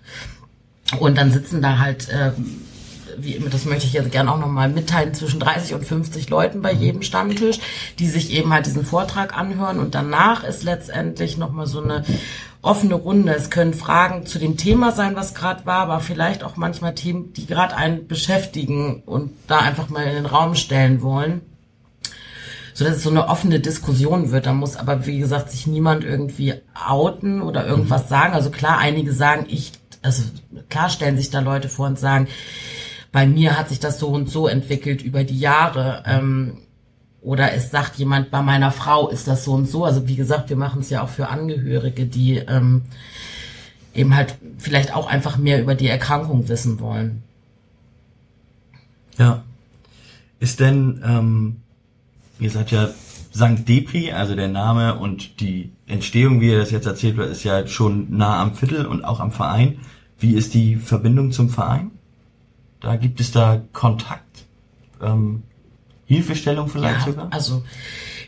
Und dann sitzen da halt, äh, wie, das möchte ich jetzt gerne auch nochmal mitteilen, zwischen 30 und 50 Leuten bei jedem Stammtisch, die sich eben halt diesen Vortrag anhören. Und danach ist letztendlich nochmal so eine offene Runde. Es können Fragen zu dem Thema sein, was gerade war, aber vielleicht auch manchmal Themen, die gerade einen beschäftigen und da einfach mal in den Raum stellen wollen so dass es so eine offene Diskussion wird. Da muss aber, wie gesagt, sich niemand irgendwie outen oder irgendwas sagen. Also klar, einige sagen, ich, also klar stellen sich da Leute vor und sagen, bei mir hat sich das so und so entwickelt über die Jahre. Ähm, oder es sagt jemand, bei meiner Frau ist das so und so. Also wie gesagt, wir machen es ja auch für Angehörige, die ähm, eben halt vielleicht auch einfach mehr über die Erkrankung wissen wollen. Ja. Ist denn, ähm, ihr seid ja St. Depri, also der Name und die Entstehung, wie ihr das jetzt erzählt wird, ist ja schon nah am Viertel und auch am Verein. Wie ist die Verbindung zum Verein? Da gibt es da Kontakt, ähm, Hilfestellung vielleicht Ja, sogar? also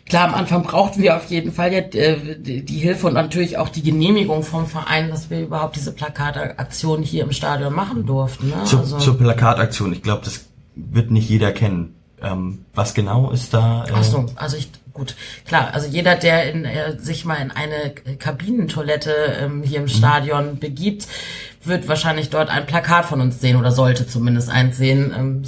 klar, am Anfang brauchten wir auf jeden Fall ja äh, die die Hilfe und natürlich auch die Genehmigung vom Verein, dass wir überhaupt diese Plakataktion hier im Stadion machen durften. Ne? Zur, also, zur Plakataktion. Ich glaube, das wird nicht jeder kennen. Ähm, was genau ist da? Äh, Ach so, also ich gut, klar, also jeder, der in, äh, sich mal in eine Kabinentoilette ähm, hier im Mhm. Stadion begibt, wird wahrscheinlich dort ein Plakat von uns sehen oder sollte zumindest eins sehen. Ähm,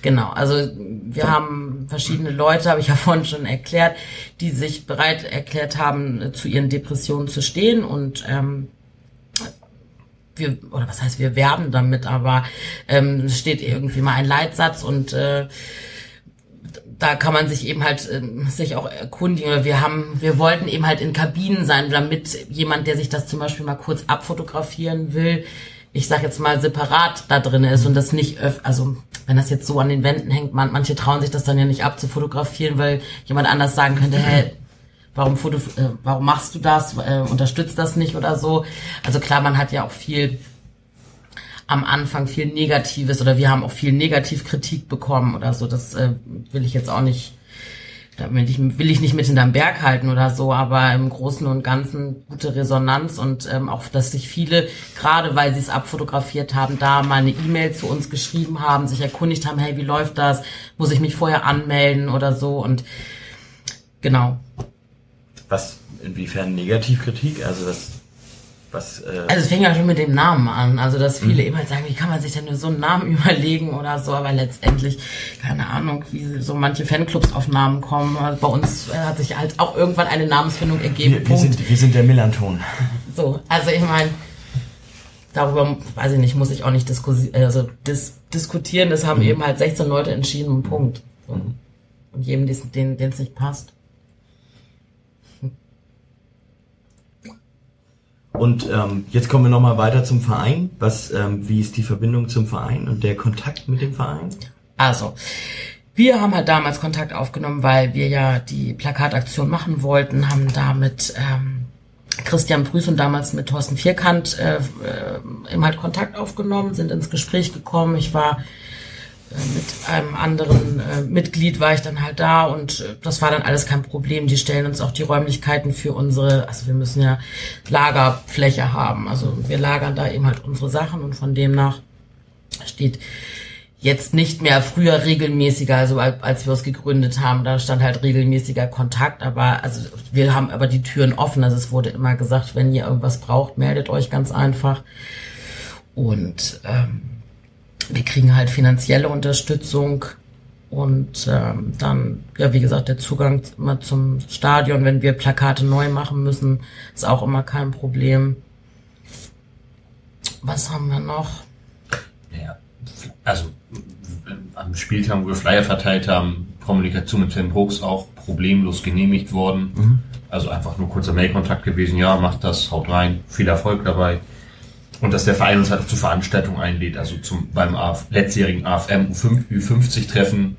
genau, also wir haben verschiedene Leute, habe ich ja vorhin schon erklärt, die sich bereit erklärt haben, äh, zu ihren Depressionen zu stehen und ähm, wir, oder was heißt, wir werben damit, aber ähm, steht irgendwie mal ein Leitsatz und äh, da kann man sich eben halt ähm, sich auch erkundigen. Wir haben, wir wollten eben halt in Kabinen sein, damit jemand, der sich das zum Beispiel mal kurz abfotografieren will, ich sag jetzt mal separat da drin ist und das nicht, öff also wenn das jetzt so an den Wänden hängt, man, manche trauen sich das dann ja nicht abzufotografieren, weil jemand anders sagen könnte, hä, warum Foto, äh, warum machst du das, äh, unterstützt das nicht oder so. Also klar, man hat ja auch viel am Anfang viel Negatives oder wir haben auch viel Negativkritik bekommen oder so. Das äh, will ich jetzt auch nicht, da will ich, will ich nicht mit hinterm Berg halten oder so, aber im Großen und Ganzen gute Resonanz und ähm, auch, dass sich viele, gerade weil sie es abfotografiert haben, da mal eine E-Mail zu uns geschrieben haben, sich erkundigt haben, hey, wie läuft das? Muss ich mich vorher anmelden oder so und genau. Was, inwiefern Negativkritik? Also das, was, äh, Also es fing ja schon mit dem Namen an. Also dass viele immer sagen, wie kann man sich denn nur so einen Namen überlegen oder so, aber letztendlich, keine Ahnung, wie so manche Fanclubs auf Namen kommen. Also bei uns äh, hat sich halt auch irgendwann eine Namensfindung ergeben. wir, wir, sind, wir sind der Millanton. So, also ich meine, darüber, weiß ich nicht, muss ich auch nicht also dis diskutieren. Das haben eben halt 16 Leute entschieden Punkt. So. Und jedem, den es nicht passt. Und ähm, jetzt kommen wir nochmal weiter zum Verein. Was, ähm, wie ist die Verbindung zum Verein und der Kontakt mit dem Verein? Also, wir haben halt damals Kontakt aufgenommen, weil wir ja die Plakataktion machen wollten, haben da mit ähm, Christian Prüß und damals mit Thorsten Vierkant äh, äh, eben halt Kontakt aufgenommen, sind ins Gespräch gekommen. Ich war mit einem anderen äh, Mitglied war ich dann halt da und äh, das war dann alles kein Problem. Die stellen uns auch die Räumlichkeiten für unsere, also wir müssen ja Lagerfläche haben. Also wir lagern da eben halt unsere Sachen und von dem nach steht jetzt nicht mehr früher regelmäßiger, also als als wir es gegründet haben, da stand halt regelmäßiger Kontakt, aber also wir haben aber die Türen offen, also es wurde immer gesagt, wenn ihr irgendwas braucht, meldet euch ganz einfach und ähm, wir kriegen halt finanzielle Unterstützung und ähm, dann, ja, wie gesagt, der Zugang immer zum Stadion, wenn wir Plakate neu machen müssen, ist auch immer kein Problem. Was haben wir noch? Ja, also am Spieltag, wo wir Flyer verteilt haben, Kommunikation mit Sven Brooks auch problemlos genehmigt worden. Also einfach nur kurzer Mailkontakt gewesen, ja, macht das, haut rein, viel Erfolg dabei. Und dass der Verein uns halt auch zur Veranstaltung einlädt, also zum, beim AF, letztjährigen AFM U50 Treffen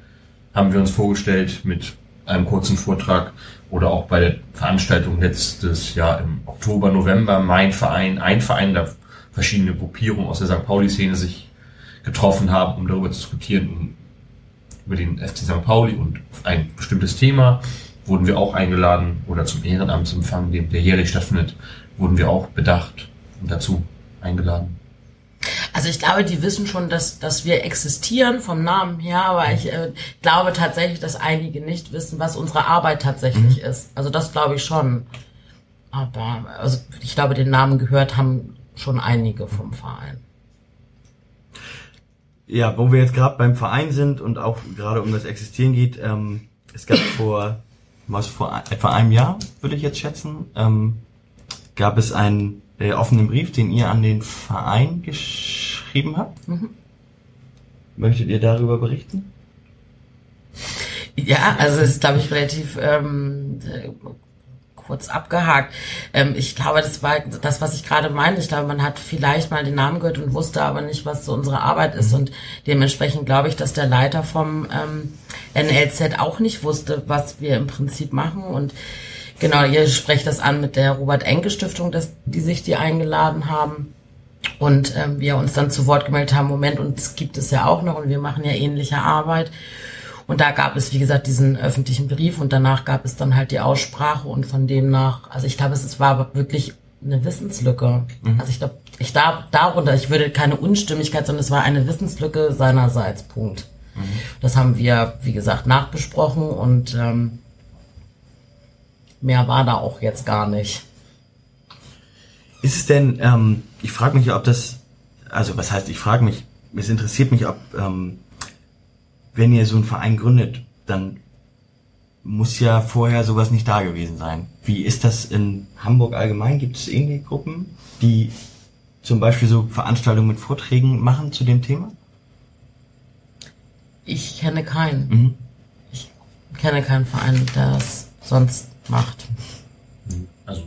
haben wir uns vorgestellt mit einem kurzen Vortrag oder auch bei der Veranstaltung letztes Jahr im Oktober, November, mein Verein, ein Verein, da verschiedene Gruppierungen aus der St. Pauli-Szene sich getroffen haben, um darüber zu diskutieren, um, über den FC St. Pauli und ein bestimmtes Thema, wurden wir auch eingeladen oder zum Ehrenamtsempfang, dem- der jährlich stattfindet, wurden wir auch bedacht und dazu eingeladen. Also ich glaube, die wissen schon, dass, dass wir existieren vom Namen her, aber ich äh, glaube tatsächlich, dass einige nicht wissen, was unsere Arbeit tatsächlich ist. Also das glaube ich schon. Aber also ich glaube, den Namen gehört haben schon einige vom Verein. Ja, wo wir jetzt gerade beim Verein sind und auch gerade um das Existieren geht, ähm, es gab vor, was vor ein- etwa einem Jahr, würde ich jetzt schätzen, ähm, gab es einen äh, offenen Brief, den ihr an den Verein geschrieben habt. Möchtet ihr darüber berichten? Ja, also es ist, glaube ich, relativ ähm, äh, kurz abgehakt. Ähm, ich glaube, das war das, was ich gerade meinte. Ich glaube, man hat vielleicht mal den Namen gehört und wusste aber nicht, was so unsere Arbeit ist. Und dementsprechend glaube ich, dass der Leiter vom ähm, NLZ auch nicht wusste, was wir im Prinzip machen. Und genau, ihr sprecht das an mit der Robert-Enke-Stiftung, dass die sich die eingeladen haben. Und ähm, wir uns dann zu Wort gemeldet haben, Moment, uns gibt es ja auch noch und wir machen ja ähnliche Arbeit. Und da gab es, wie gesagt, diesen öffentlichen Brief und danach gab es dann halt die Aussprache und von demnach, also ich glaube, es, es war wirklich eine Wissenslücke. Also ich glaube, ich da, darunter, ich würde keine Unstimmigkeit, sondern es war eine Wissenslücke seinerseits, Punkt. Das haben wir, wie gesagt, nachbesprochen und ähm, mehr war da auch jetzt gar nicht. Ist es denn, ähm, ich frage mich, ob das, also was heißt, ich frage mich, es interessiert mich, ob, ähm, wenn ihr so einen Verein gründet, dann muss ja vorher sowas nicht da gewesen sein. Wie ist das in Hamburg allgemein? Gibt es ähnliche Gruppen, die zum Beispiel so Veranstaltungen mit Vorträgen machen zu dem Thema? Ich kenne keinen. Mhm. Ich kenne keinen Verein, der das sonst macht. Also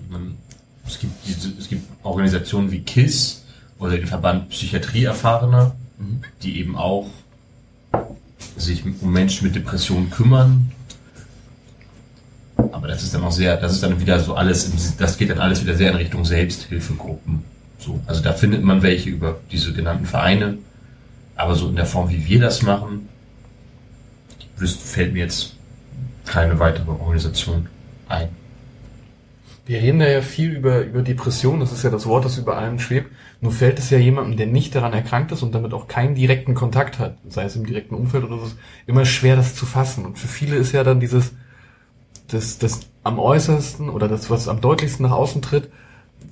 es gibt es gibt Organisationen wie KISS oder den Verband Psychiatrie Erfahrener, die eben auch sich um Menschen mit Depressionen kümmern. Aber das ist dann auch sehr, das ist dann wieder so alles, das geht dann alles wieder sehr in Richtung Selbsthilfegruppen. So, also da findet man welche über diese genannten Vereine. Aber so in der Form, wie wir das machen, fällt mir jetzt keine weitere Organisation ein. Wir reden da ja viel über, über Depression, das ist ja das Wort, das über allem schwebt. Nur fällt es ja jemandem, der nicht daran erkrankt ist und damit auch keinen direkten Kontakt hat, sei es im direkten Umfeld oder so, immer schwer, das zu fassen. Und für viele ist ja dann dieses, das, das am äußersten oder das, was am deutlichsten nach außen tritt,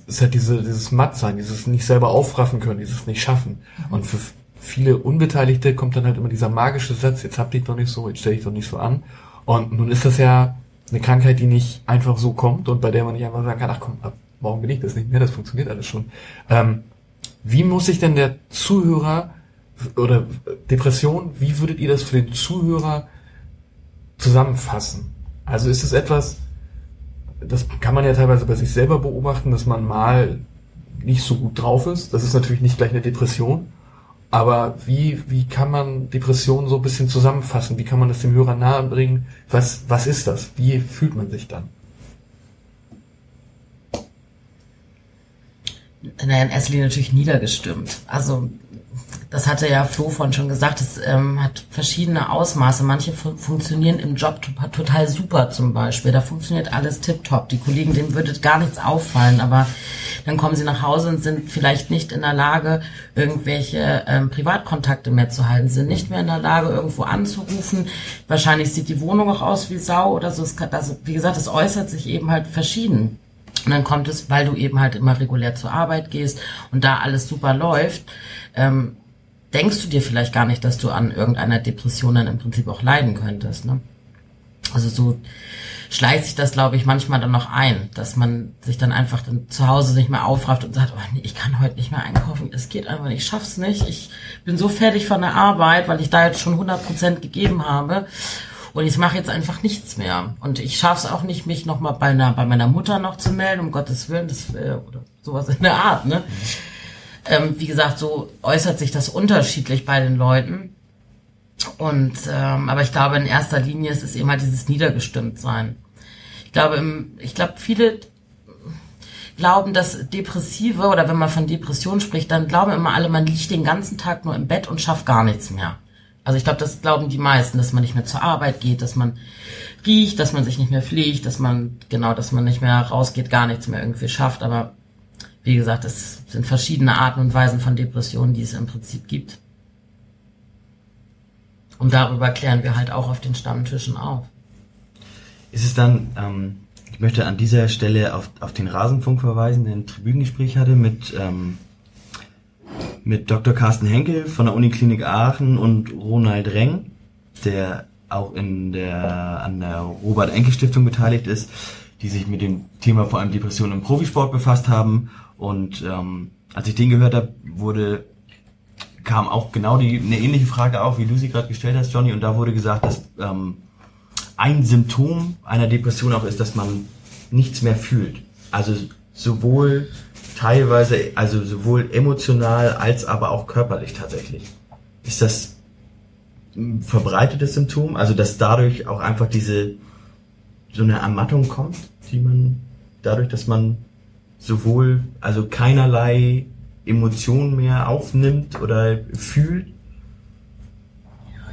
ist halt diese, dieses Mattsein, dieses nicht selber aufraffen können, dieses nicht schaffen. Und für viele Unbeteiligte kommt dann halt immer dieser magische Satz, jetzt habt ihr doch nicht so, jetzt stell dich doch nicht so an. Und nun ist das ja eine Krankheit, die nicht einfach so kommt und bei der man nicht einfach sagen kann, ach komm, ab morgen bin ich das nicht mehr, das funktioniert alles schon. Ähm, wie muss sich denn der Zuhörer oder Depression, wie würdet ihr das für den Zuhörer zusammenfassen? Also ist es etwas, das kann man ja teilweise bei sich selber beobachten, dass man mal nicht so gut drauf ist. Das ist natürlich nicht gleich eine Depression. Aber wie, wie kann man Depressionen so ein bisschen zusammenfassen? Wie kann man das dem Hörer nahe bringen? Was, was ist das? Wie fühlt man sich dann? Naja, in erster Linie natürlich niedergestimmt. Also das hatte ja Flo von schon gesagt, es ähm, hat verschiedene Ausmaße. Manche fun funktionieren im Job to- total super zum Beispiel. Da funktioniert alles tipptopp. Die Kollegen, denen würde gar nichts auffallen, aber dann kommen sie nach Hause und sind vielleicht nicht in der Lage, irgendwelche ähm, Privatkontakte mehr zu halten, sind nicht mehr in der Lage, irgendwo anzurufen. Wahrscheinlich sieht die Wohnung auch aus wie Sau oder so. Kann, also, wie gesagt, es äußert sich eben halt verschieden. Und dann kommt es, weil du eben halt immer regulär zur Arbeit gehst und da alles super läuft, ähm, denkst du dir vielleicht gar nicht, dass du an irgendeiner Depression dann im Prinzip auch leiden könntest. Ne? Also so schleicht sich das, glaube ich, manchmal dann noch ein, dass man sich dann einfach dann zu Hause nicht mehr aufrafft und sagt, oh nee, ich kann heute nicht mehr einkaufen, es geht einfach nicht, ich schaff's nicht, ich bin so fertig von der Arbeit, weil ich da jetzt schon 100 Prozent gegeben habe und ich mache jetzt einfach nichts mehr. Und ich schaff's auch nicht, mich nochmal bei, einer, bei meiner Mutter noch zu melden, um Gottes Willen, das, äh, oder sowas in der Art, ne? Ähm, wie gesagt, so äußert sich das unterschiedlich bei den Leuten. Und ähm, aber ich glaube, in erster Linie ist es halt dieses Niedergestimmtsein. Ich glaube, im, ich glaube, viele glauben, dass Depressive oder wenn man von Depression spricht, dann glauben immer alle, man liegt den ganzen Tag nur im Bett und schafft gar nichts mehr. Also ich glaube, das glauben die meisten, dass man nicht mehr zur Arbeit geht, dass man riecht, dass man sich nicht mehr pflegt, dass man, genau, dass man nicht mehr rausgeht, gar nichts mehr irgendwie schafft. Aber wie gesagt, es sind verschiedene Arten und Weisen von Depressionen, die es im Prinzip gibt. Und darüber klären wir halt auch auf den Stammtischen auf. Ist es dann, ähm, ich möchte an dieser Stelle auf, auf den Rasenfunk verweisen, der ein Tribünengespräch hatte mit, ähm, mit Dr. Carsten Henkel von der Uniklinik Aachen und Ronald Reng, der auch in der, an der Robert-Enke-Stiftung beteiligt ist, die sich mit dem Thema vor allem Depressionen im Profisport befasst haben. Und ähm, als ich den gehört habe, wurde kam auch genau die eine ähnliche Frage auf, wie du sie gerade gestellt hast, Johnny, und da wurde gesagt, dass ähm, ein Symptom einer Depression auch ist, dass man nichts mehr fühlt. Also sowohl teilweise, also sowohl emotional als aber auch körperlich tatsächlich. Ist das ein verbreitetes Symptom? Also dass dadurch auch einfach diese so eine Ermattung kommt, die man dadurch, dass man sowohl also keinerlei Emotionen mehr aufnimmt oder fühlt?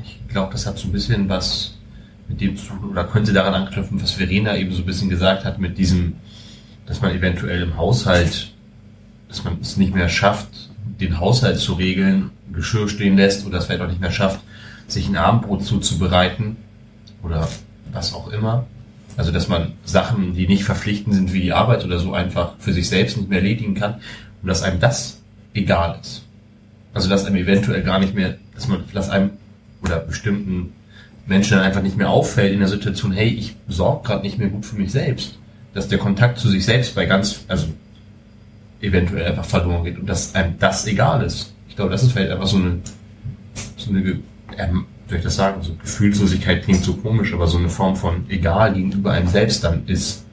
Ich glaube, das hat so ein bisschen was mit dem zu tun, oder könnte daran anknüpfen, was Verena eben so ein bisschen gesagt hat, mit diesem, dass man eventuell im Haushalt, dass man es nicht mehr schafft, den Haushalt zu regeln, Geschirr stehen lässt oder es vielleicht auch nicht mehr schafft, sich ein Abendbrot zuzubereiten oder was auch immer. Also, dass man Sachen, die nicht verpflichtend sind wie die Arbeit oder so, einfach für sich selbst nicht mehr erledigen kann und dass einem das egal ist. Also, dass einem eventuell gar nicht mehr, dass man, dass einem oder bestimmten Menschen dann einfach nicht mehr auffällt in der Situation, hey, ich sorge gerade nicht mehr gut für mich selbst. Dass der Kontakt zu sich selbst bei ganz, also eventuell einfach verloren geht und dass einem das egal ist. Ich glaube, das ist vielleicht einfach so eine, so eine, ähm, soll ich das sagen, so Gefühlslosigkeit klingt so komisch, aber so eine Form von egal gegenüber einem selbst dann ist.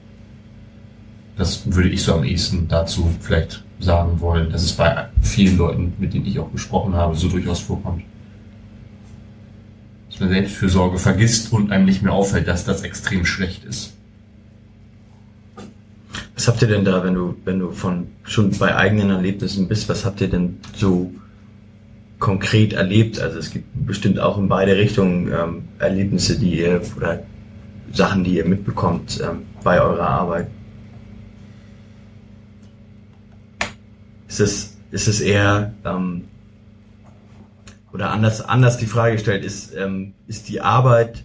Das würde ich so am ehesten dazu vielleicht sagen wollen, dass es bei vielen Leuten, mit denen ich auch gesprochen habe, so durchaus vorkommt. Dass man Selbstfürsorge vergisst und einem nicht mehr auffällt, dass das extrem schlecht ist. Was habt ihr denn da, wenn du, wenn du von schon bei eigenen Erlebnissen bist, was habt ihr denn so konkret erlebt? Also es gibt bestimmt auch in beide Richtungen ähm, Erlebnisse, die ihr oder Sachen, die ihr mitbekommt ähm, bei eurer Arbeit. Ist es, ist es eher ähm, oder anders, anders die Frage gestellt, ist, ähm, ist die Arbeit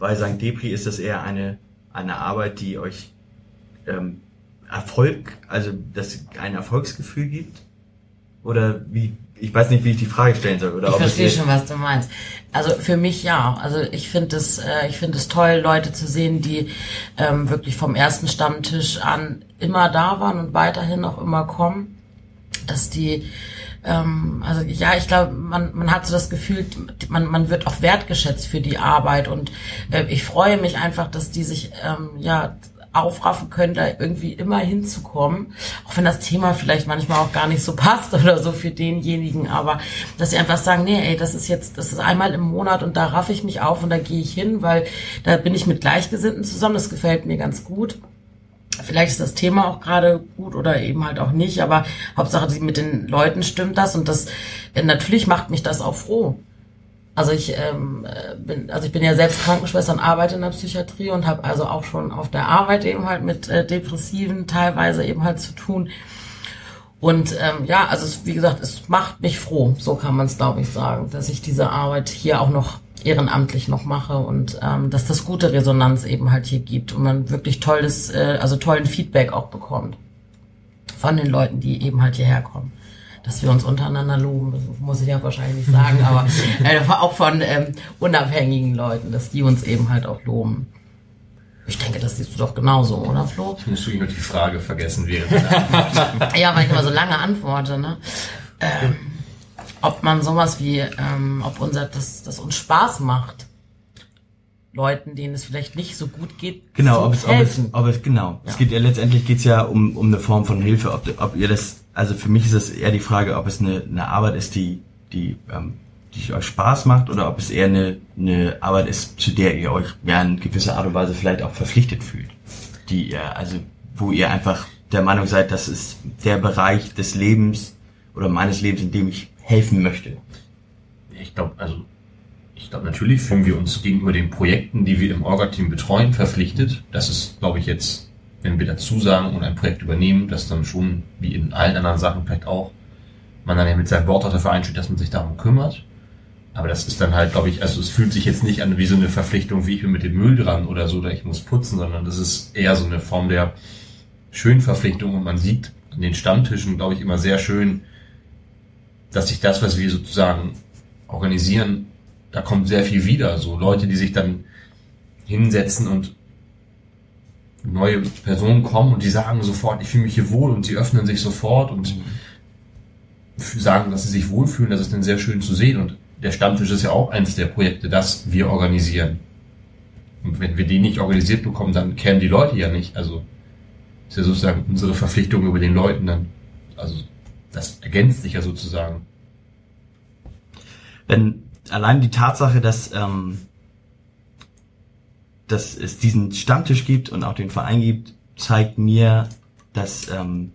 bei St. Depri, ist das eher eine, eine Arbeit, die euch ähm, Erfolg, also dass ein Erfolgsgefühl gibt? Oder wie, ich weiß nicht, wie ich die Frage stellen soll. Oder Ich verstehe schon, was du meinst. Also für mich ja. Also ich finde es, äh, ich finde es toll, Leute zu sehen, die ähm, wirklich vom ersten Stammtisch an immer da waren und weiterhin auch immer kommen. Dass die, ähm, also ja, ich glaube, man, man hat so das Gefühl, man, man wird auch wertgeschätzt für die Arbeit und äh, ich freue mich einfach, dass die sich ähm, ja aufraffen können, da irgendwie immer hinzukommen, auch wenn das Thema vielleicht manchmal auch gar nicht so passt oder so für denjenigen, aber dass sie einfach sagen, nee, ey, das ist jetzt, das ist einmal im Monat und da raff ich mich auf und da gehe ich hin, weil da bin ich mit Gleichgesinnten zusammen, das gefällt mir ganz gut. Vielleicht ist das Thema auch gerade gut oder eben halt auch nicht, aber Hauptsache mit den Leuten stimmt das und das natürlich macht mich das auch froh. Also ich ähm, äh, bin, also ich bin ja selbst Krankenschwester und arbeite in der Psychiatrie und habe also auch schon auf der Arbeit eben halt mit äh, Depressiven teilweise eben halt zu tun. Und ähm, ja, also es, wie gesagt, es macht mich froh, so kann man es glaube ich sagen, dass ich diese Arbeit hier auch noch ehrenamtlich noch mache und ähm, dass das gute Resonanz eben halt hier gibt und man wirklich tolles, äh, also tollen Feedback auch bekommt von den Leuten, die eben halt hierher kommen. Dass wir uns untereinander loben, das muss ich ja wahrscheinlich nicht sagen, aber äh, auch von ähm, unabhängigen Leuten, dass die uns eben halt auch loben. Ich denke, das siehst du doch genauso, oder Flo? Ich musst du nur die Frage vergessen während Ja, weil ich immer so lange antworte, ne? Ähm, ob man sowas wie, ähm, ob unser, das, das uns Spaß macht. Leuten, denen es vielleicht nicht so gut geht, Genau, zu ob es, ob es, ob es, genau. Ja. Es geht ja letztendlich geht's ja um, um eine Form von Hilfe, ob, ob ihr das, also für mich ist es eher die Frage, ob es eine, eine Arbeit ist, die, die, ähm, die euch Spaß macht oder ob es eher eine, eine Arbeit ist, zu der ihr euch ja in gewisser Art und Weise vielleicht auch verpflichtet fühlt. Die ihr, also, wo ihr einfach der Meinung seid, das ist der Bereich des Lebens oder meines Lebens, in dem ich helfen möchte. Ich glaube, also ich glaube, natürlich fühlen wir uns gegenüber den Projekten, die wir im Orga-Team betreuen, verpflichtet. Das ist, glaube ich, jetzt, wenn wir dazu sagen und ein Projekt übernehmen, dass dann schon, wie in allen anderen Sachen vielleicht auch, man dann ja mit seinem Wort dafür einsteht, dass man sich darum kümmert. Aber das ist dann halt, glaube ich, also es fühlt sich jetzt nicht an wie so eine Verpflichtung, wie ich bin mit dem Müll dran oder so, oder ich muss putzen, sondern das ist eher so eine Form der schönen Verpflichtung und man sieht an den Stammtischen, glaube ich, immer sehr schön, dass sich das, was wir sozusagen organisieren, da kommt sehr viel wieder. So Leute, die sich dann hinsetzen und neue Personen kommen und die sagen sofort, ich fühle mich hier wohl und sie öffnen sich sofort und sagen, dass sie sich wohlfühlen. Das ist dann sehr schön zu sehen und der Stammtisch ist ja auch eines der Projekte, das wir organisieren. Und wenn wir die nicht organisiert bekommen, dann kennen die Leute ja nicht. Also ist ja sozusagen unsere Verpflichtung über den Leuten dann. Also das ergänzt sich ja sozusagen. wenn allein die Tatsache, dass, ähm, dass es diesen Stammtisch gibt und auch den Verein gibt, zeigt mir, dass, ähm,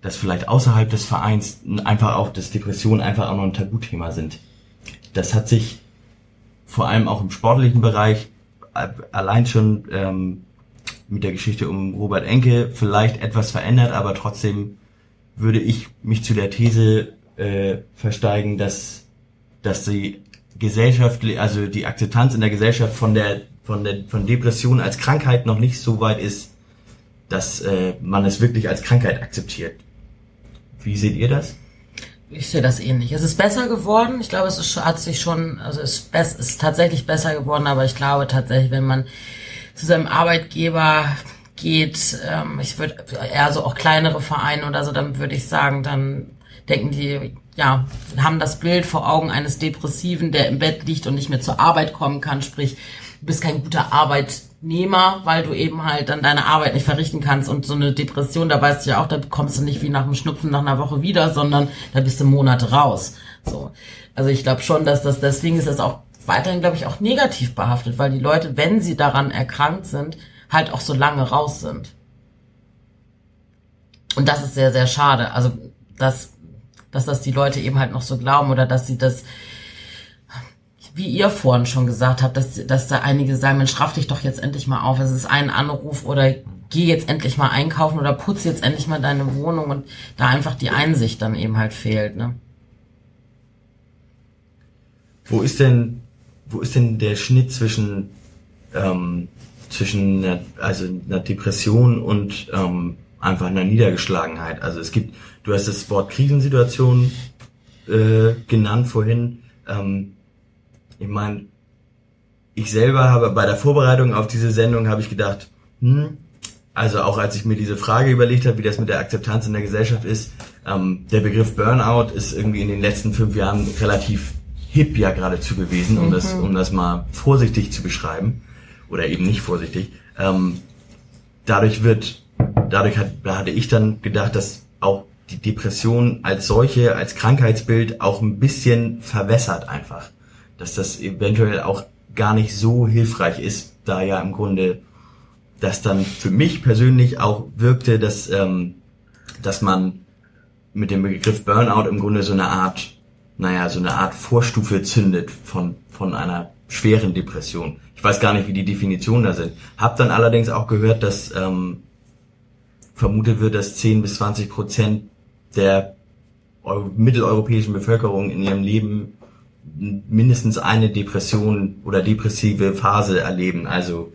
dass vielleicht außerhalb des Vereins einfach auch, dass Depressionen einfach auch noch ein Tabuthema sind. Das hat sich vor allem auch im sportlichen Bereich allein schon ähm, mit der Geschichte um Robert Enke vielleicht etwas verändert, aber trotzdem würde ich mich zu der These äh, versteigen, dass dass die Gesellschaft, also die Akzeptanz in der Gesellschaft von der von der von Depression als Krankheit noch nicht so weit ist, dass äh, man es wirklich als Krankheit akzeptiert. Wie seht ihr das? Ich sehe das ähnlich. Es ist besser geworden. Ich glaube, es ist, hat sich schon, also es ist, bess, ist tatsächlich besser geworden, aber ich glaube tatsächlich, wenn man zu seinem Arbeitgeber geht, ähm, ich würde eher so auch kleinere Vereine oder so, dann würde ich sagen, dann denken die, ja, haben das Bild vor Augen eines Depressiven, der im Bett liegt und nicht mehr zur Arbeit kommen kann, sprich, du bist kein guter Arbeitnehmer, weil du eben halt dann deine Arbeit nicht verrichten kannst und so eine Depression, da weißt du ja auch, da kommst du nicht wie nach einem Schnupfen nach einer Woche wieder, sondern da bist du Monate raus. So. Also ich glaube schon, dass das, deswegen ist das auch weiterhin, glaube ich, auch negativ behaftet, weil die Leute, wenn sie daran erkrankt sind, halt auch so lange raus sind. Und das ist sehr, sehr schade. Also, dass, dass das die Leute eben halt noch so glauben oder dass sie das, wie ihr vorhin schon gesagt habt, dass, dass da einige sagen, Mensch, raff dich doch jetzt endlich mal auf. Es ist ein Anruf oder geh jetzt endlich mal einkaufen oder putz jetzt endlich mal deine Wohnung und da einfach die Einsicht dann eben halt fehlt, ne? Wo ist denn wo ist denn der Schnitt zwischen ähm, zwischen einer, also einer Depression und ähm, einfach einer Niedergeschlagenheit? Also es gibt, du hast das Wort Krisensituation äh, genannt vorhin. Ähm, ich meine, ich selber habe bei der Vorbereitung auf diese Sendung habe ich gedacht, hm, also auch als ich mir diese Frage überlegt habe, wie das mit der Akzeptanz in der Gesellschaft ist, ähm, der Begriff Burnout ist irgendwie in den letzten fünf Jahren relativ hip ja geradezu gewesen, um das, um das mal vorsichtig zu beschreiben oder eben nicht vorsichtig. Ähm, dadurch wird, dadurch hat, da hatte ich dann gedacht, dass auch die Depression als solche, als Krankheitsbild auch ein bisschen verwässert einfach, dass das eventuell auch gar nicht so hilfreich ist, da ja im Grunde dass dann für mich persönlich auch wirkte, dass, ähm, dass man mit dem Begriff Burnout im Grunde so eine Art, naja, so eine Art Vorstufe zündet von, von einer schweren Depression. Ich weiß gar nicht, wie die Definitionen da sind. Hab dann allerdings auch gehört, dass ähm, vermutet wird, dass 10 bis 20 Prozent der eu mitteleuropäischen Bevölkerung in ihrem Leben mindestens eine Depression oder depressive Phase erleben. Also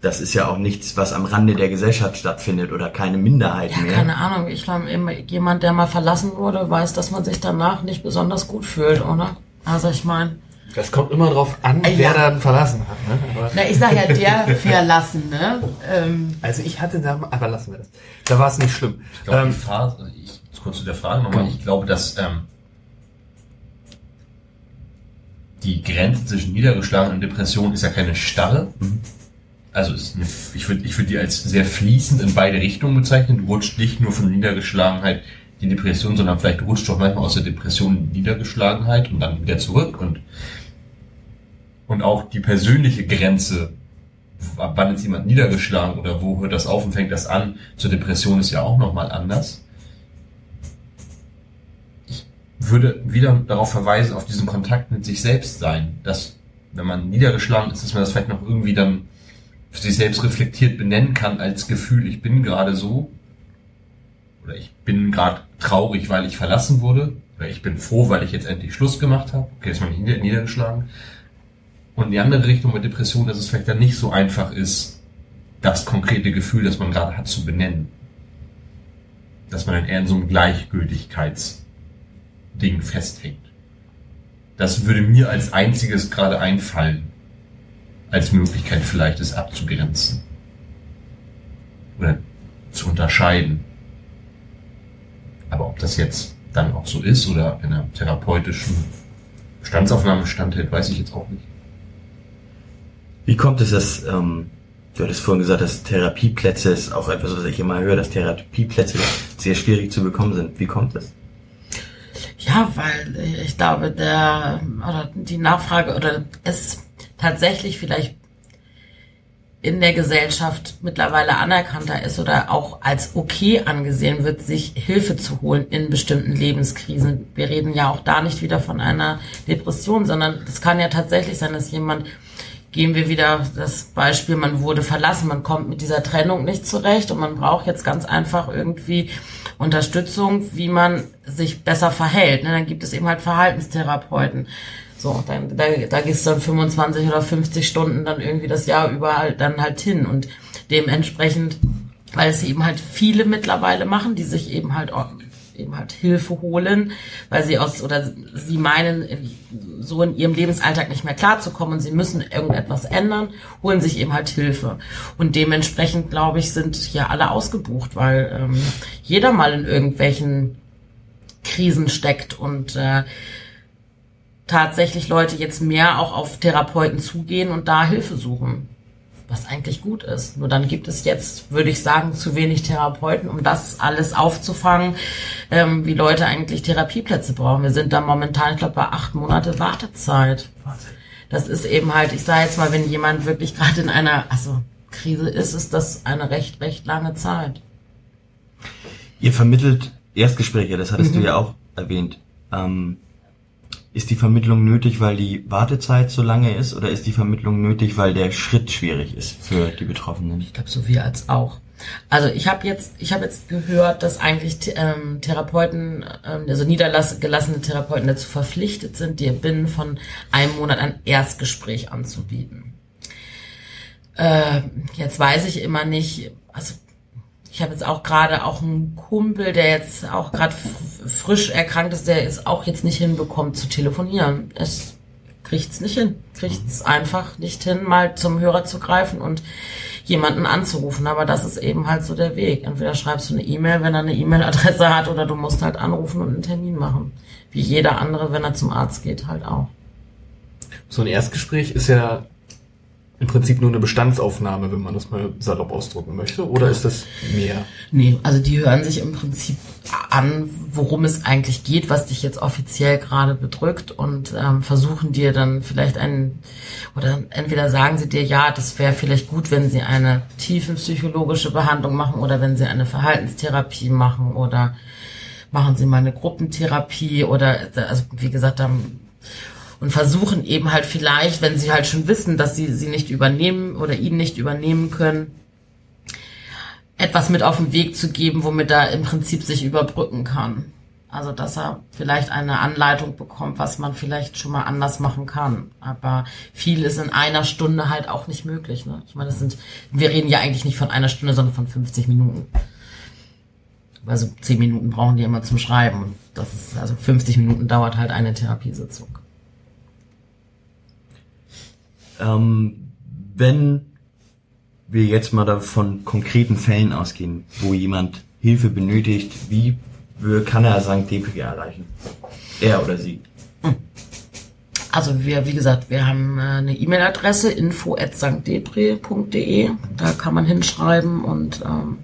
das ist ja auch nichts, was am Rande der Gesellschaft stattfindet oder keine Minderheit Ja, mehr. keine Ahnung. Ich glaube, immer jemand, der mal verlassen wurde, weiß, dass man sich danach nicht besonders gut fühlt, oder? Also ich meine, Das kommt immer drauf an, Ja. wer dann verlassen hat. Ne? Aber, Na, ich sag ja der Verlassene. Ähm, also ich hatte da, aber lassen wir das. Da war es nicht schlimm. Ich glaube, Ähm, die Phase, ich, kurz zu der Frage nochmal, ich glaube, dass ähm, die Grenze zwischen Niedergeschlagen und Depression ist ja keine starre. Also ist eine, ich würde ich würd die als sehr fließend in beide Richtungen bezeichnen. Du rutscht nicht nur von Niedergeschlagenheit die Depression, sondern vielleicht rutscht doch manchmal aus der Depression Niedergeschlagenheit und dann wieder zurück und und auch die persönliche Grenze, wann ist jemand niedergeschlagen oder wo hört das auf und fängt das an, zur Depression ist ja auch nochmal anders. Würde wieder darauf verweisen, auf diesen Kontakt mit sich selbst sein, dass wenn man niedergeschlagen ist, dass man das vielleicht noch irgendwie dann für sich selbst reflektiert benennen kann als Gefühl, ich bin gerade so oder ich bin gerade traurig, weil ich verlassen wurde oder ich bin froh, weil ich jetzt endlich Schluss gemacht habe. Okay, ist man nicht nieder niedergeschlagen. Und in die andere Richtung mit Depression, dass es vielleicht dann nicht so einfach ist, das konkrete Gefühl, das man gerade hat, zu benennen. Dass man dann eher in so einem Gleichgültigkeitsding festhängt. Das würde mir als einziges gerade einfallen, als Möglichkeit vielleicht es abzugrenzen. Oder zu unterscheiden. Aber ob das jetzt dann auch so ist oder in einer therapeutischen Bestandsaufnahme standhält, weiß ich jetzt auch nicht. Wie kommt es, dass, ähm, du hattest vorhin gesagt, dass Therapieplätze ist auch etwas, was ich immer höre, dass Therapieplätze sehr schwierig zu bekommen sind. Wie kommt es? Ja, weil ich glaube, der oder die Nachfrage oder es tatsächlich vielleicht in der Gesellschaft mittlerweile anerkannter ist oder auch als okay angesehen wird, sich Hilfe zu holen in bestimmten Lebenskrisen. Wir reden ja auch da nicht wieder von einer Depression, sondern es kann ja tatsächlich sein, dass jemand gehen wir wieder das Beispiel, man wurde verlassen, man kommt mit dieser Trennung nicht zurecht und man braucht jetzt ganz einfach irgendwie Unterstützung, wie man sich besser verhält. Ne? Dann gibt es eben halt Verhaltenstherapeuten. So, dann, da, da gehst du dann 25 oder 50 Stunden dann irgendwie das Jahr überall dann halt hin und dementsprechend, weil es eben halt viele mittlerweile machen, die sich eben halt eben halt Hilfe holen, weil sie aus oder sie meinen, so in ihrem Lebensalltag nicht mehr klarzukommen sie müssen irgendetwas ändern, holen sich eben halt Hilfe. Und dementsprechend, glaube ich, sind hier alle ausgebucht, weil ähm, jeder mal in irgendwelchen Krisen steckt und äh, tatsächlich Leute jetzt mehr auch auf Therapeuten zugehen und da Hilfe suchen. Was eigentlich gut ist. Nur dann gibt es jetzt, würde ich sagen, zu wenig Therapeuten, um das alles aufzufangen, ähm, wie Leute eigentlich Therapieplätze brauchen. Wir sind da momentan, ich glaube, bei acht Monate Wartezeit. Das ist eben halt, ich sage jetzt mal, wenn jemand wirklich gerade in einer, also Krise ist, ist das eine recht, recht lange Zeit. Ihr vermittelt Erstgespräche, das hattest du ja auch erwähnt. Ähm, ist die Vermittlung nötig, weil die Wartezeit so lange ist, oder ist die Vermittlung nötig, weil der Schritt schwierig ist für die Betroffenen? Ich glaube, so wie als auch. Also ich habe jetzt, ich habe jetzt gehört, dass eigentlich ähm, Therapeuten, ähm, also niedergelassene Therapeuten dazu verpflichtet sind, dir binnen von einem Monat ein Erstgespräch anzubieten. Äh, jetzt weiß ich immer nicht, also ich habe jetzt auch gerade auch einen Kumpel, der jetzt auch gerade frisch erkrankt ist, der es auch jetzt nicht hinbekommt zu telefonieren. Es kriegt's nicht hin, kriegt's einfach nicht hin, mal zum Hörer zu greifen und jemanden anzurufen. Aber das ist eben halt so der Weg. Entweder schreibst du eine E-Mail, wenn er eine E-Mail-Adresse hat, oder du musst halt anrufen und einen Termin machen. Wie jeder andere, wenn er zum Arzt geht, halt auch. so ein Erstgespräch ist ja im Prinzip nur eine Bestandsaufnahme, wenn man das mal salopp ausdrücken möchte? Oder ist das mehr? Nee, also die hören sich im Prinzip an, worum es eigentlich geht, was dich jetzt offiziell gerade bedrückt und ähm, versuchen dir dann vielleicht einen, oder entweder sagen sie dir, ja, das wäre vielleicht gut, wenn sie eine tiefenpsychologische Behandlung machen oder wenn sie eine Verhaltenstherapie machen oder machen sie mal eine Gruppentherapie oder, also wie gesagt, dann und versuchen eben halt vielleicht, wenn sie halt schon wissen, dass sie sie nicht übernehmen oder ihn nicht übernehmen können, etwas mit auf den Weg zu geben, womit er im Prinzip sich überbrücken kann. Also, dass er vielleicht eine Anleitung bekommt, was man vielleicht schon mal anders machen kann. Aber viel ist in einer Stunde halt auch nicht möglich. Ne? Ich meine, das sind, wir reden ja eigentlich nicht von einer Stunde, sondern von 50 Minuten. Also 10 Minuten brauchen die immer zum Schreiben. Das ist, also 50 Minuten dauert halt eine Therapiesitzung. Ähm, wenn wir jetzt mal von konkreten Fällen ausgehen, wo jemand Hilfe benötigt, wie kann er St. Depri erreichen? Er oder sie? Also wir, wie gesagt, wir haben äh, eine E-Mail-Adresse info@sanktdepre.de. Da kann man hinschreiben und ähm,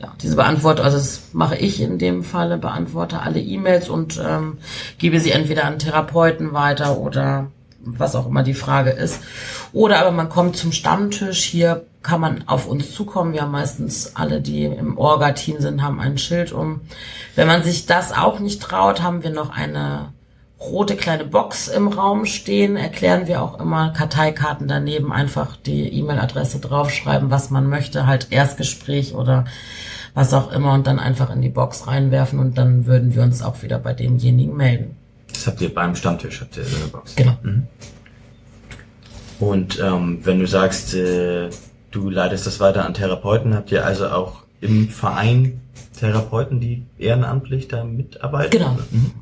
ja, diese beantworte, also das mache ich in dem Falle, beantworte alle E-Mails und ähm, gebe sie entweder an Therapeuten weiter oder was auch immer die Frage ist. Oder aber man kommt zum Stammtisch. Hier kann man auf uns zukommen. Wir haben meistens alle, die im Orga-Team sind, haben ein Schild um. Wenn man sich das auch nicht traut, haben wir noch eine rote kleine Box im Raum stehen, erklären wir auch immer Karteikarten daneben, einfach die E-Mail-Adresse draufschreiben, was man möchte, halt Erstgespräch oder was auch immer und dann einfach in die Box reinwerfen und dann würden wir uns auch wieder bei demjenigen melden. Das habt ihr beim Stammtisch, habt ihr so eine Box. Genau. Und ähm, wenn du sagst, äh, du leitest das weiter an Therapeuten, habt ihr also auch im Verein Therapeuten, die ehrenamtlich da mitarbeiten? Genau. Mhm.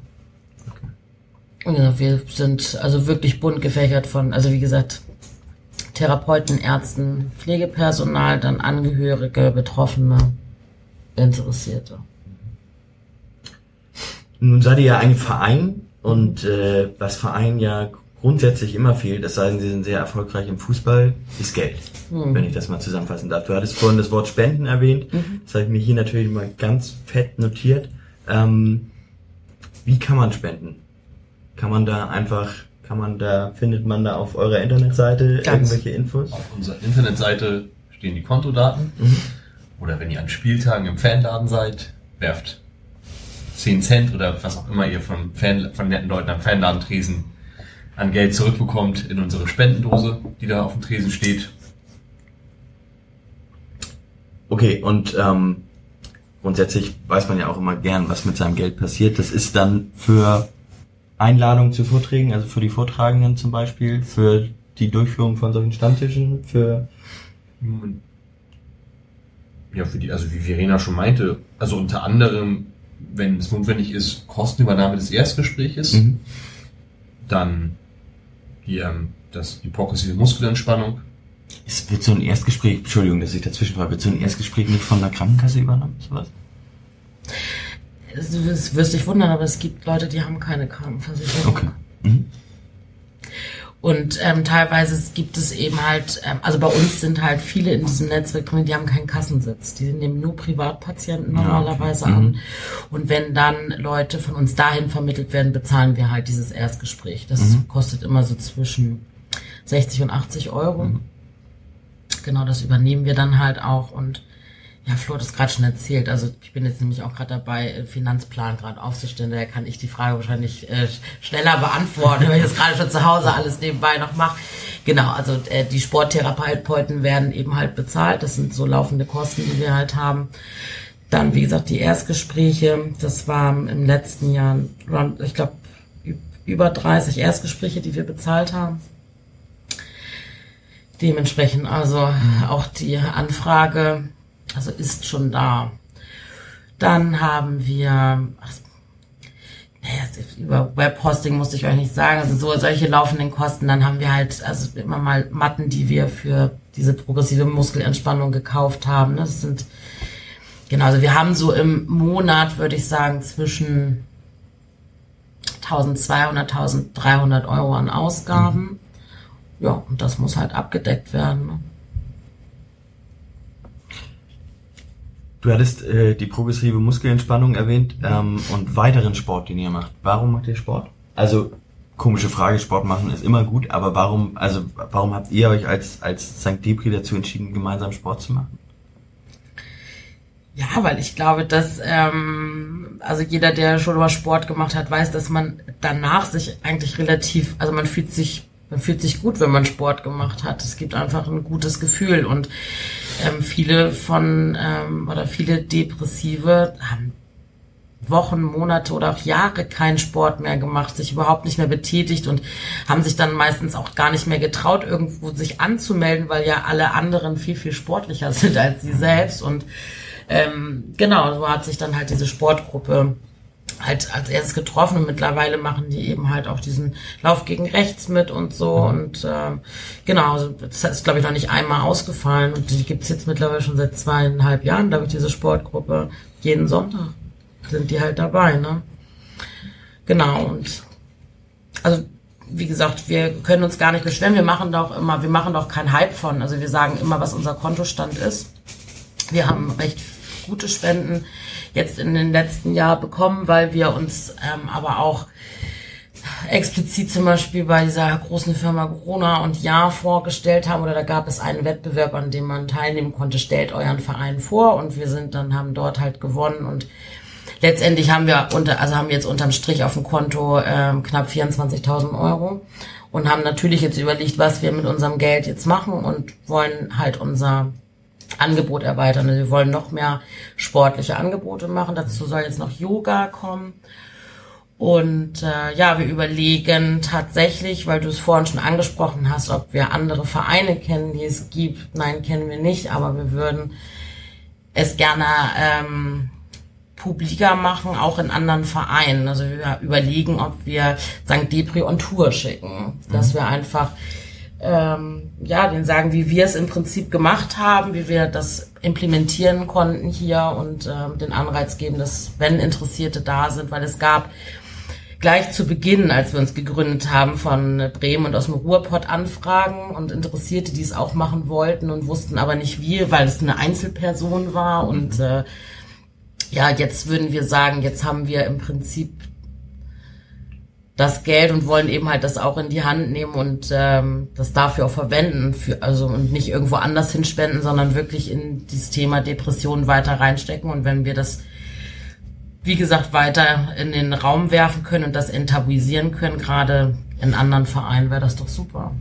Genau, wir sind also wirklich bunt gefächert von, also wie gesagt, Therapeuten, Ärzten, Pflegepersonal, dann Angehörige, Betroffene, Interessierte. Nun seid ihr ja ein Verein und äh, was Verein ja grundsätzlich immer fehlt, es sei denn, sie sind sehr erfolgreich im Fußball, ist Geld. Wenn ich das mal zusammenfassen darf. Du hattest vorhin das Wort Spenden erwähnt. Das habe ich mir hier natürlich mal ganz fett notiert. Ähm, wie kann man spenden? Kann man da einfach, kann man da, findet man da auf eurer Internetseite Ganz. irgendwelche Infos? Auf unserer Internetseite stehen die Kontodaten. Oder wenn ihr an Spieltagen im Fanladen seid, werft 10 Cent oder was auch immer ihr von, Fan, von netten Leuten am Fanladentresen an Geld zurückbekommt in unsere Spendendose, die da auf dem Tresen steht. Okay, und ähm, grundsätzlich weiß man ja auch immer gern, was mit seinem Geld passiert. Das ist dann für Einladungen zu Vorträgen, also für die Vortragenden zum Beispiel, für die Durchführung von solchen Stammtischen, für Ja, für die, also wie Verena schon meinte, also unter anderem, wenn es notwendig ist, Kostenübernahme des Erstgespräches, Mhm. dann die, ähm, das, die progressive Muskelentspannung. es wird so ein Erstgespräch, Entschuldigung, dass ich dazwischen war, wird so ein Erstgespräch nicht von der Krankenkasse übernommen, sowas? Es wirst dich wundern, aber es gibt Leute, die haben keine Krankenversicherung. Okay. Mhm. Und ähm, teilweise gibt es eben halt, ähm, also bei uns sind halt viele in diesem Netzwerk drin, die haben keinen Kassensitz. Die nehmen nur Privatpatienten Ja, okay. normalerweise Mhm. an. Und wenn dann Leute von uns dahin vermittelt werden, bezahlen wir halt dieses Erstgespräch. Das Mhm. kostet immer so zwischen 60 und 80 Euro. Mhm. Genau, das übernehmen wir dann halt auch und ja, Flo hat es gerade schon erzählt. Also ich bin jetzt nämlich auch gerade dabei, äh, Finanzplan gerade aufzustellen. Daher kann ich die Frage wahrscheinlich äh, schneller beantworten, weil ich das gerade schon zu Hause alles nebenbei noch mache. Genau, also äh, die Sporttherapeuten werden eben halt bezahlt. Das sind so laufende Kosten, die wir halt haben. Dann, wie gesagt, die Erstgespräche. Das war im letzten Jahr, ich glaube, über 30 Erstgespräche, die wir bezahlt haben. Dementsprechend also auch die Anfrage, also ist schon da. Dann haben wir, ach, naja, über Webhosting musste ich euch nicht sagen, also so solche laufenden Kosten. Dann haben wir halt also immer mal Matten, die wir für diese progressive Muskelentspannung gekauft haben. ne? Das sind genau, also wir haben so im Monat, würde ich sagen, zwischen 1200, 1300 Euro an Ausgaben. ja, und das muss halt abgedeckt werden. Ne? Du hattest äh, die progressive Muskelentspannung erwähnt ähm, und weiteren Sport, den ihr macht. Warum macht ihr Sport? Also komische Frage, Sport machen ist immer gut, aber warum, also warum habt ihr euch als als St. Depri dazu entschieden, gemeinsam Sport zu machen? Ja, weil ich glaube, dass ähm, also jeder, der schon mal Sport gemacht hat, weiß, dass man danach sich eigentlich relativ, also man fühlt sich man fühlt sich gut, wenn man Sport gemacht hat. Es gibt einfach ein gutes Gefühl und ähm, viele von ähm, oder viele Depressive haben Wochen, Monate oder auch Jahre keinen Sport mehr gemacht, sich überhaupt nicht mehr betätigt und haben sich dann meistens auch gar nicht mehr getraut, irgendwo sich anzumelden, weil ja alle anderen viel, viel sportlicher sind als sie selbst. Und ähm, genau, so hat sich dann halt diese Sportgruppe halt als erstes getroffen und mittlerweile machen die eben halt auch diesen Lauf gegen rechts mit und so mhm. und äh, genau, also das ist glaube ich noch nicht einmal ausgefallen und die gibt's jetzt mittlerweile schon seit zweieinhalb Jahren, glaube ich, diese Sportgruppe, jeden Sonntag sind die halt dabei, ne? Genau und also wie gesagt, wir können uns gar nicht beschweren, wir machen doch immer, wir machen doch keinen Hype von, also wir sagen immer, was unser Kontostand ist. Wir haben recht gute Spenden jetzt in den letzten Jahren bekommen, weil wir uns ähm, aber auch explizit zum Beispiel bei dieser großen Firma Corona und Ja vorgestellt haben oder da gab es einen Wettbewerb, an dem man teilnehmen konnte, stellt euren Verein vor und wir sind dann, haben dort halt gewonnen und letztendlich haben wir unter, also haben wir jetzt unterm Strich auf dem Konto ähm, knapp 24.000 Euro und haben natürlich jetzt überlegt, was wir mit unserem Geld jetzt machen und wollen halt unser Angebot erweitern. Also wir wollen noch mehr sportliche Angebote machen. Dazu soll jetzt noch Yoga kommen. Und äh, ja, wir überlegen tatsächlich, weil du es vorhin schon angesprochen hast, ob wir andere Vereine kennen, die es gibt. Nein, kennen wir nicht, aber wir würden es gerne ähm, publiker machen, auch in anderen Vereinen. Also wir überlegen, ob wir St. Depri on Tour schicken, dass mhm. wir einfach ähm, ja, den sagen, wie wir es im Prinzip gemacht haben, wie wir das implementieren konnten hier und ähm, den Anreiz geben, dass wenn Interessierte da sind, weil es gab gleich zu Beginn, als wir uns gegründet haben, von Bremen und aus dem Ruhrpott Anfragen und Interessierte, die es auch machen wollten und wussten aber nicht wie, weil es eine Einzelperson war und äh, ja, jetzt würden wir sagen, jetzt haben wir im Prinzip das Geld und wollen eben halt das auch in die Hand nehmen und ähm, das dafür auch verwenden, für, also und nicht irgendwo anders hinspenden, sondern wirklich in dieses Thema Depressionen weiter reinstecken. Und wenn wir das, wie gesagt, weiter in den Raum werfen können und das enttabuisieren können, gerade in anderen Vereinen, wäre das doch super.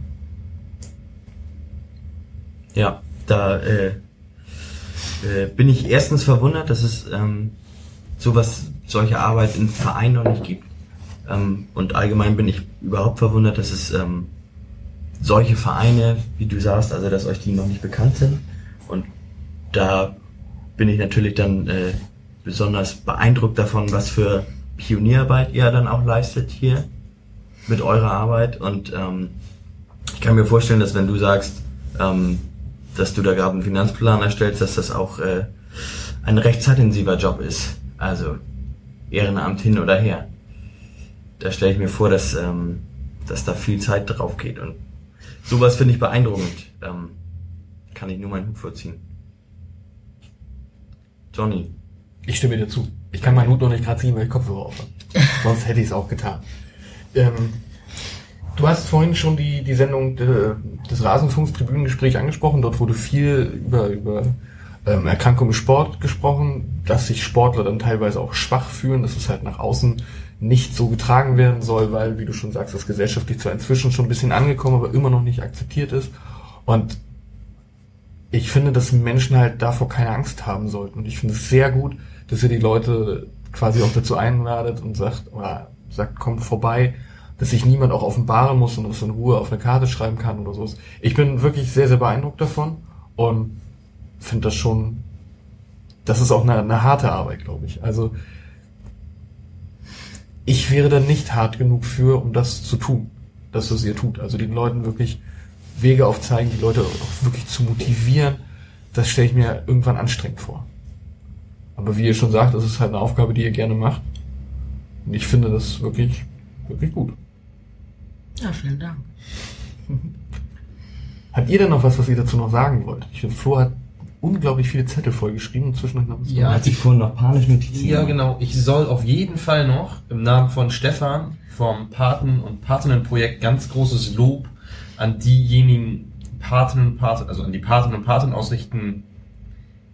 Ja, da äh, äh, bin ich erstens verwundert, dass es ähm, sowas, solche Arbeit in Vereinen noch nicht gibt ähm, und allgemein bin ich überhaupt verwundert, dass es ähm, solche Vereine, wie du sagst, also dass euch die noch nicht bekannt sind. Und da bin ich natürlich dann äh, besonders beeindruckt davon, was für Pionierarbeit ihr dann auch leistet hier mit eurer Arbeit. Und ähm, ich kann mir vorstellen, dass wenn du sagst, ähm, dass du da gerade einen Finanzplan erstellst, dass das auch äh, ein recht zeitintensiver Job ist. Also Ehrenamt hin oder her da stelle ich mir vor, dass, ähm, dass da viel Zeit drauf geht. Und sowas finde ich beeindruckend. Ähm, kann ich nur meinen Hut vorziehen. Johnny. Ich stimme dir zu. Ich kann meinen Hut noch nicht gerade ziehen, weil ich Kopfhörer auf habe. Sonst hätte ich es auch getan. Ähm, du hast vorhin schon die, die Sendung de, des Rasenfunks Tribünengespräch angesprochen. Dort wurde viel über, über ähm, Erkrankung im Sport gesprochen, dass sich Sportler dann teilweise auch schwach fühlen, dass es halt nach außen nicht so getragen werden soll, weil, wie du schon sagst, das gesellschaftlich zwar inzwischen schon ein bisschen angekommen, aber immer noch nicht akzeptiert ist. Und ich finde, dass Menschen halt davor keine Angst haben sollten. Und ich finde es sehr gut, dass ihr die Leute quasi auch dazu einladet und sagt, oder sagt, kommt vorbei, dass sich niemand auch offenbaren muss und das in Ruhe auf eine Karte schreiben kann oder so. Ich bin wirklich sehr, sehr beeindruckt davon und finde das schon, das ist auch eine, eine harte Arbeit, glaube ich. Also ich wäre dann nicht hart genug für, um das zu tun, dass es ihr tut. Also den Leuten wirklich Wege aufzeigen, die Leute auch wirklich zu motivieren, das stelle ich mir irgendwann anstrengend vor. Aber wie ihr schon sagt, das ist halt eine Aufgabe, die ihr gerne macht. Und ich finde das wirklich, wirklich gut. Ja, vielen Dank. Habt ihr denn noch was, was ihr dazu noch sagen wollt? Ich finde, Flo hat unglaublich viele Zettel vollgeschrieben und zwischendurch noch Ja, Hat sich vorhin noch panisch Notizen Ja, gemacht. genau. Ich soll auf jeden Fall noch im Namen von Stefan vom Paten- und Patinnenprojekt ganz großes Lob an diejenigen Paten und Paten, also an die Paten und Paten ausrichten,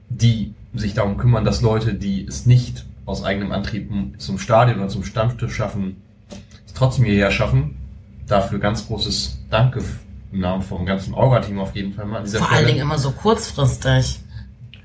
die sich darum kümmern, dass Leute, die es nicht aus eigenem Antrieb zum Stadion oder zum Stammtisch schaffen, es trotzdem hierher schaffen. Dafür ganz großes Danke im Namen vom ganzen Orga-Team auf jeden Fall mal an dieser Vor Stelle. allen Dingen immer so kurzfristig.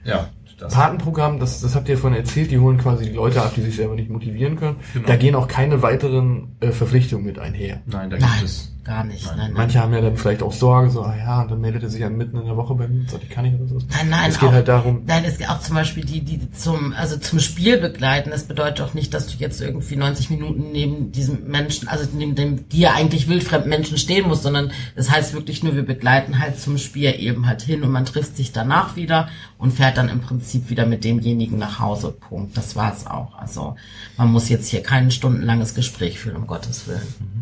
Ja, das. Patenprogramm, das, das habt ihr vorhin erzählt, die holen quasi die Leute ab, die sich selber nicht motivieren können. Genau. Da gehen auch keine weiteren äh, Verpflichtungen mit einher. Nein, da gibt Nein, es gar nicht. Nein. Nein, nein. Manche haben ja dann vielleicht auch Sorge, so, ah ja, und dann meldet er sich ja mitten in der Woche bei mir und sagt, ich kann nicht oder so. Nein, nein, es geht auch, halt darum, Nein, es geht auch zum Beispiel die, die zum, also zum Spiel begleiten. Das bedeutet auch nicht, dass du jetzt irgendwie 90 Minuten neben diesem Menschen, also neben dem dir eigentlich wildfremden Menschen stehen musst, sondern das heißt wirklich nur, wir begleiten halt zum Spiel eben halt hin und man trifft sich danach wieder und fährt dann im Prinzip wieder mit demjenigen nach Hause. Punkt. Das war's auch. Also man muss jetzt hier kein stundenlanges Gespräch führen, um Gottes Willen.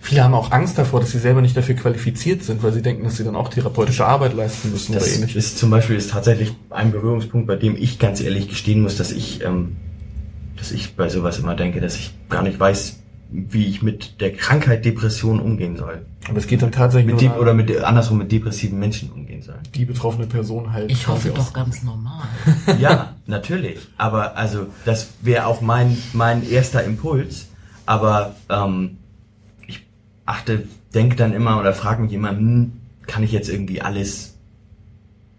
Viele haben auch Angst davor, dass sie selber nicht dafür qualifiziert sind, weil sie denken, dass sie dann auch therapeutische Arbeit leisten müssen Das oder ähnliches. ist zum Beispiel ist tatsächlich ein Berührungspunkt, bei dem ich ganz ehrlich gestehen muss, dass ich, ähm, dass ich bei sowas immer denke, dass ich gar nicht weiß, wie ich mit der Krankheit Depression umgehen soll. Aber es geht dann tatsächlich Mit oder mit andersrum mit depressiven Menschen umgehen soll. die betroffene Person halt. Ich hoffe doch ganz normal. Ja, natürlich. Aber also das wäre auch mein mein erster Impuls. Aber ähm, achte, denke dann immer oder frage mich immer, hm, kann ich jetzt irgendwie alles,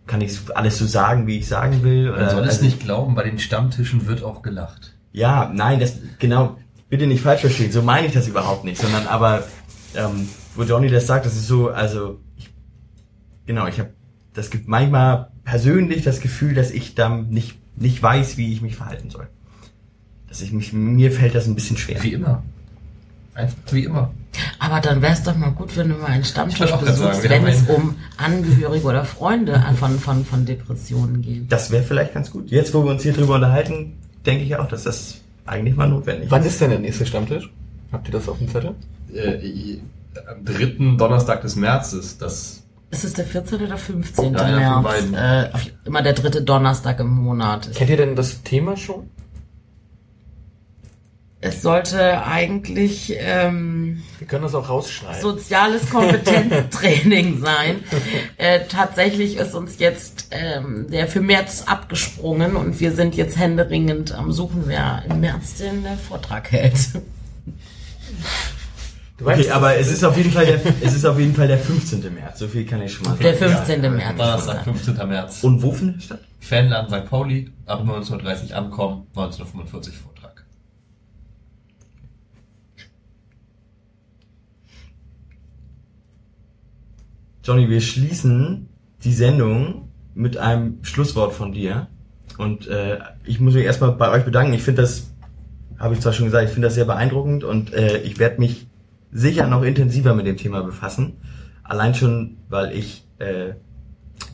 kann ich alles so sagen, wie ich sagen will? Man soll es also- nicht glauben, bei den Stammtischen wird auch gelacht. Ja, nein, das genau. Bitte nicht falsch verstehen. So meine ich das überhaupt nicht, sondern aber ähm, wo Johnny das sagt, das ist so, also ich, genau, ich habe das gibt manchmal persönlich das Gefühl, dass ich dann nicht nicht weiß, wie ich mich verhalten soll. Dass ich mich mir fällt das ein bisschen schwer. Wie immer. Einfach wie immer. Aber dann wäre es doch mal gut, wenn du mal einen Stammtisch besuchst, wenn es um Angehörige oder Freunde von, von, von Depressionen geht. Das wäre vielleicht ganz gut. Jetzt, wo wir uns hier drüber unterhalten, denke ich auch, dass das eigentlich mal notwendig Wann ist. ist denn der nächste Stammtisch? Habt ihr das auf dem Zettel? Äh, am dritten Donnerstag des Märzes, das Ist es der 14. oder 15. Ja, März? beiden. Äh, immer der dritte Donnerstag im Monat. Kennt ihr denn das Thema schon? Es sollte eigentlich ähm, Wir können das auch rausschneiden. soziales Kompetenztraining sein. Äh, tatsächlich ist uns jetzt ähm, der für März abgesprungen und wir sind jetzt händeringend am Suchen, wer im März den äh, Vortrag hält. Du weißt, Okay, aber es ist auf jeden Fall der, es ist auf jeden Fall der 15. März. So viel kann ich schon mal sagen. Der 15. März. Donnerstag, 15. März. Und wo findet es statt? Fanladen St. Pauli, ab 19.30 Uhr ankommen, 19.45 Uhr Vortrag. Johnny, wir schließen die Sendung mit einem Schlusswort von dir. Und äh, ich muss mich erstmal bei euch bedanken. Ich finde das, habe ich zwar schon gesagt, ich finde das sehr beeindruckend und äh, ich werde mich sicher noch intensiver mit dem Thema befassen. Allein schon, weil ich äh,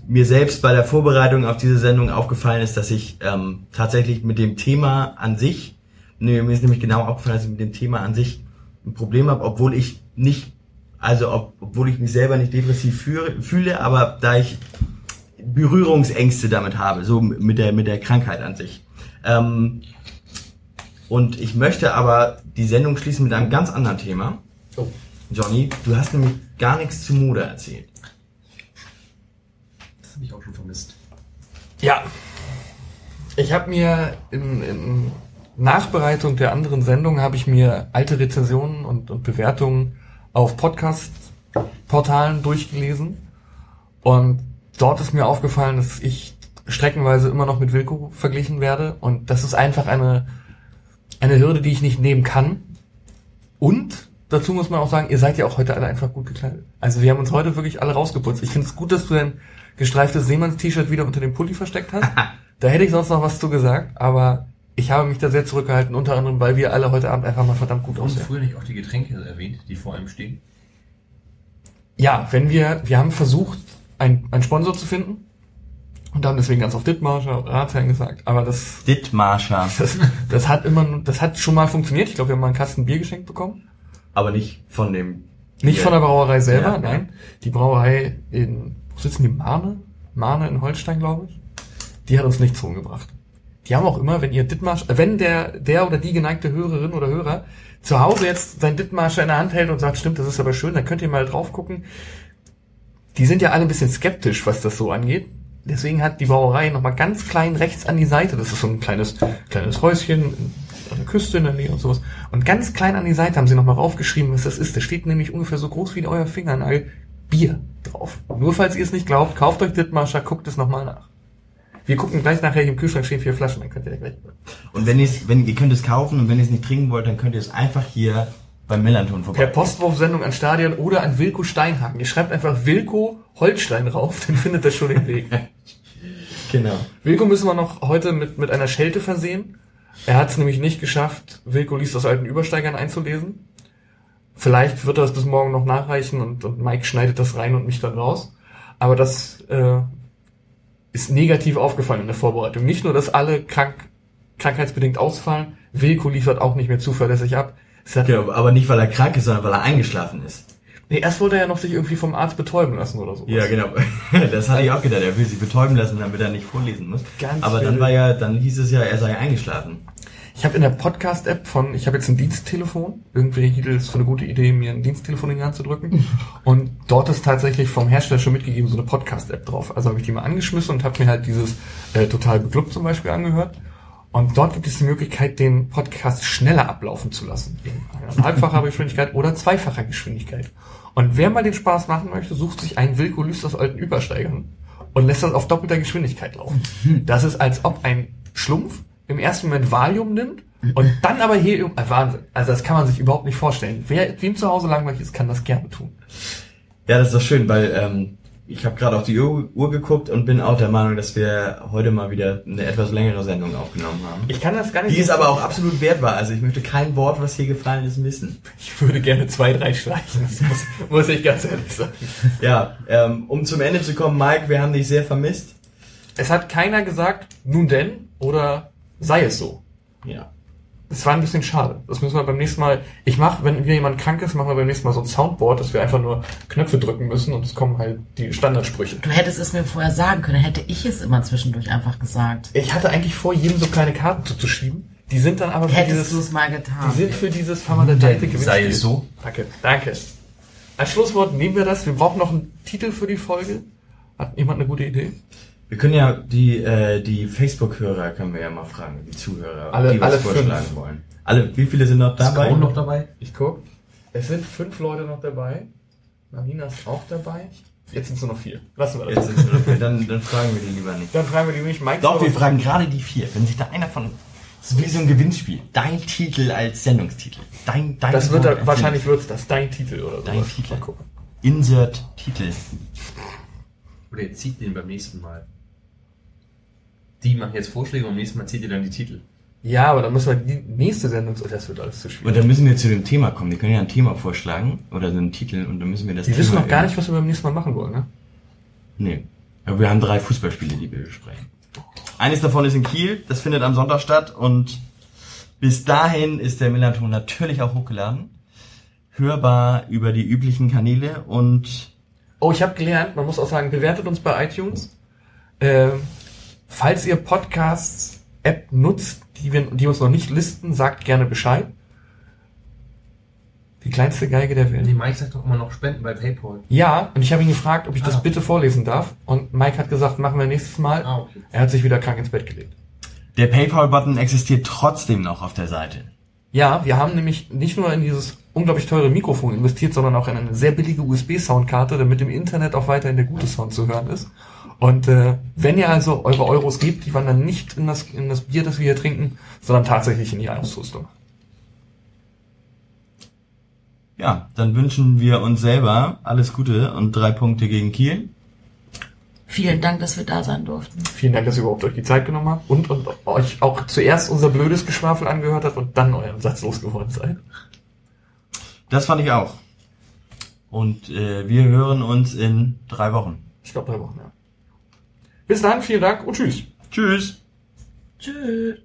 mir selbst bei der Vorbereitung auf diese Sendung aufgefallen ist, dass ich ähm, tatsächlich mit dem Thema an sich, nee, mir ist nämlich genau aufgefallen, dass ich mit dem Thema an sich ein Problem habe, obwohl ich nicht, also ob, obwohl ich mich selber nicht depressiv fühle, fühle, aber da ich Berührungsängste damit habe, so mit der mit der Krankheit an sich. Ähm, und ich möchte aber die Sendung schließen mit einem ganz anderen Thema. Oh. Johnny, du hast nämlich gar nichts zu Mode erzählt. Das habe ich auch schon vermisst. Ja. Ich habe mir in, in Nachbereitung der anderen Sendung habe ich mir alte Rezensionen und, und Bewertungen auf Podcast-Portalen durchgelesen. Und dort ist mir aufgefallen, dass ich streckenweise immer noch mit Wilco verglichen werde. Und das ist einfach eine, eine Hürde, die ich nicht nehmen kann. Und dazu muss man auch sagen, ihr seid ja auch heute alle einfach gut gekleidet. Also wir haben uns heute wirklich alle rausgeputzt. Ich finde es gut, dass du dein gestreiftes Seemanns-T-Shirt wieder unter dem Pulli versteckt hast. da hätte ich sonst noch was zu gesagt, aber ich habe mich da sehr zurückgehalten, unter anderem, weil wir alle heute Abend einfach mal verdammt gut aussehen. früher nicht auch die Getränke erwähnt, die vor einem stehen? Ja, wenn wir, wir haben versucht, einen, einen Sponsor zu finden und haben deswegen ganz auf Dithmarscher Ratsherrn gesagt, aber das, Dithmarscher. das, das hat immer, das hat schon mal funktioniert. Ich glaube, wir haben mal einen Kasten Bier geschenkt bekommen. Aber nicht von dem Nicht Ja. von der Brauerei selber, Ja. nein. Die Brauerei in, wo sitzen die? Marne? Marne in Holstein, glaube ich. Die hat uns nichts rumgebracht. Die haben auch immer, wenn ihr Dittmarsch, wenn der, der oder die geneigte Hörerin oder Hörer zu Hause jetzt sein Dittmarscher in der Hand hält und sagt, stimmt, das ist aber schön, dann könnt ihr mal drauf gucken. Die sind ja alle ein bisschen skeptisch, was das so angeht. Deswegen hat die Brauerei nochmal ganz klein rechts an die Seite, das ist so ein kleines, kleines Häuschen an der Küste in der Nähe und sowas. Und ganz klein an die Seite haben sie nochmal raufgeschrieben, was das ist. Da steht nämlich ungefähr so groß wie euer Fingernagel Bier drauf. Nur falls ihr es nicht glaubt, kauft euch Dittmarscher, guckt es nochmal nach. Wir gucken gleich nachher, im Kühlschrank stehen vier Flaschen, dann könnt ihr gleich. Und wenn ihr wenn ihr könnt es kaufen und wenn ihr es nicht trinken wollt, dann könnt ihr es einfach hier beim Millanton vorbei. Per Postwurfsendung an Stadion oder an Wilko Steinhagen. Ihr schreibt einfach Wilko Holstein rauf, dann findet ihr schon den Weg. Genau. Wilko müssen wir noch heute mit, mit einer Schelte versehen. Er hat es nämlich nicht geschafft, Wilko liest aus alten Übersteigern einzulesen. Vielleicht wird er es bis morgen noch nachreichen und, und Mike schneidet das rein und mich dann raus. Aber das äh, ist negativ aufgefallen in der Vorbereitung. Nicht nur, dass alle krank, krankheitsbedingt ausfallen, Wilko liefert auch nicht mehr zuverlässig ab. Genau, aber nicht weil er krank ist, sondern weil er eingeschlafen ist. nee, erst wollte er ja noch sich irgendwie vom Arzt betäuben lassen oder so. Ja, genau. Das hatte ich auch gedacht. Er will sich betäuben lassen, damit er nicht vorlesen muss. Ganz aber dann war ja, dann hieß es ja, er sei eingeschlafen. Ich habe in der Podcast-App von, ich habe jetzt ein Diensttelefon. Irgendwie hielt es für eine gute Idee, mir ein Diensttelefon in die Hand zu drücken. Und dort ist tatsächlich vom Hersteller schon mitgegeben so eine Podcast-App drauf. Also habe ich die mal angeschmissen und habe mir halt dieses äh, Total Beklubbt zum Beispiel angehört. Und dort gibt es die Möglichkeit, den Podcast schneller ablaufen zu lassen. In halbfacher Geschwindigkeit oder zweifacher Geschwindigkeit. Und wer mal den Spaß machen möchte, sucht sich einen Wilko Lüst aus alten Übersteigern und lässt das auf doppelter Geschwindigkeit laufen. Das ist, als ob ein Schlumpf im ersten Moment Valium nimmt und dann aber Helium. Äh, Wahnsinn. Also das kann man sich überhaupt nicht vorstellen. Wer wem zu Hause langweilig ist, kann das gerne tun. Ja, das ist doch schön, weil ähm, ich habe gerade auf die Uhr, Uhr geguckt und bin auch der Meinung, dass wir heute mal wieder eine etwas längere Sendung aufgenommen haben. Ich kann das gar nicht. Die es aber auch absolut wert war. Also ich möchte kein Wort, was hier gefallen ist, missen. Ich würde gerne zwei, drei streichen. Das muss, muss ich ganz ehrlich sagen. Ja, ähm, um zum Ende zu kommen, Mike, wir haben dich sehr vermisst. Es hat keiner gesagt, nun denn oder sei es so. Ja. Das war ein bisschen schade. Das müssen wir beim nächsten Mal. Ich mache, wenn wieder jemand krank ist, machen wir beim nächsten Mal so ein Soundboard, dass wir einfach nur Knöpfe drücken müssen und es kommen halt die Standardsprüche. Du hättest es mir vorher sagen können, hätte ich es immer zwischendurch einfach gesagt. Ich hatte eigentlich vor, jedem so kleine Karten zuzuschieben. Die sind dann aber für Hättest du dieses, es mal die getan. sind für dieses vermaledeite Gewinnspiel. sei es so. Danke, danke. Als Schlusswort nehmen wir das. Wir brauchen noch einen Titel für die Folge. Hat jemand eine gute Idee? Wir können ja die, äh, die Facebook-Hörer können wir ja mal fragen, die Zuhörer, Alle- die was alle vorschlagen fünf. wollen. Alle, wie viele sind noch Ist dabei? Crown noch dabei? Ich guck. Es sind fünf Leute noch dabei. Marina ist auch dabei. Jetzt sind es nur noch vier. Lassen wir das. Jetzt sind es okay, dann, dann fragen wir die lieber nicht. Dann fragen wir die nicht. Mike Doch, wir fragen gerade die vier. Wenn sich da einer von, das ist wie so ein Gewinnspiel. Dein Titel als Sendungstitel. Dein, dein Das wird da, wahrscheinlich wird's das. Dein Titel oder so. Dein Titel. Mal gucken. Insert Titel. Oder ihr zieht den beim nächsten Mal. Die machen jetzt Vorschläge und beim nächsten Mal zieht ihr dann die Titel. Ja, aber dann müssen wir die nächste Sendung. Das wird alles zu Und schwierig. dann müssen wir zu dem Thema kommen. Wir können ja ein Thema vorschlagen oder so einen Titel und dann müssen wir das Die Thema wissen noch gar nicht, was wir beim nächsten Mal machen wollen, ne? Nee. Aber wir haben drei Fußballspiele, die wir besprechen. Eines davon ist in Kiel, das findet am Sonntag statt und bis dahin ist der Millanton natürlich auch hochgeladen. Hörbar über die üblichen Kanäle und Oh, ich habe gelernt, man muss auch sagen, bewertet uns bei iTunes. Ähm, falls ihr Podcasts-App nutzt, die, wir, die uns noch nicht listen, sagt gerne Bescheid. Die kleinste Geige der Welt. Nee, Mike sagt doch immer noch Spenden bei PayPal. Ja, und ich habe ihn gefragt, ob ich das Ah. bitte vorlesen darf. Und Mike hat gesagt, machen wir nächstes Mal. Ah, okay. Er hat sich wieder krank ins Bett gelegt. der PayPal-Button existiert trotzdem noch auf der Seite. Ja, wir haben nämlich nicht nur in dieses unglaublich teure Mikrofon investiert, sondern auch in eine sehr billige USB-Soundkarte, damit im Internet auch weiterhin der gute Sound zu hören ist. Und äh, wenn ihr also eure Euros gebt, die wandern nicht in das, in das Bier, das wir hier trinken, sondern tatsächlich in die Ausrüstung. Ja, dann wünschen wir uns selber alles Gute und drei Punkte gegen Kiel. Vielen Dank, dass wir da sein durften. Vielen Dank, dass ihr überhaupt euch die Zeit genommen habt und, und euch auch zuerst unser blödes Geschwafel angehört habt und dann euren Satz losgeworden seid. Das fand ich auch. Und äh, wir hören uns in drei Wochen. Ich glaube drei Wochen, ja. Bis dann, vielen Dank und tschüss. Tschüss. Tschüss.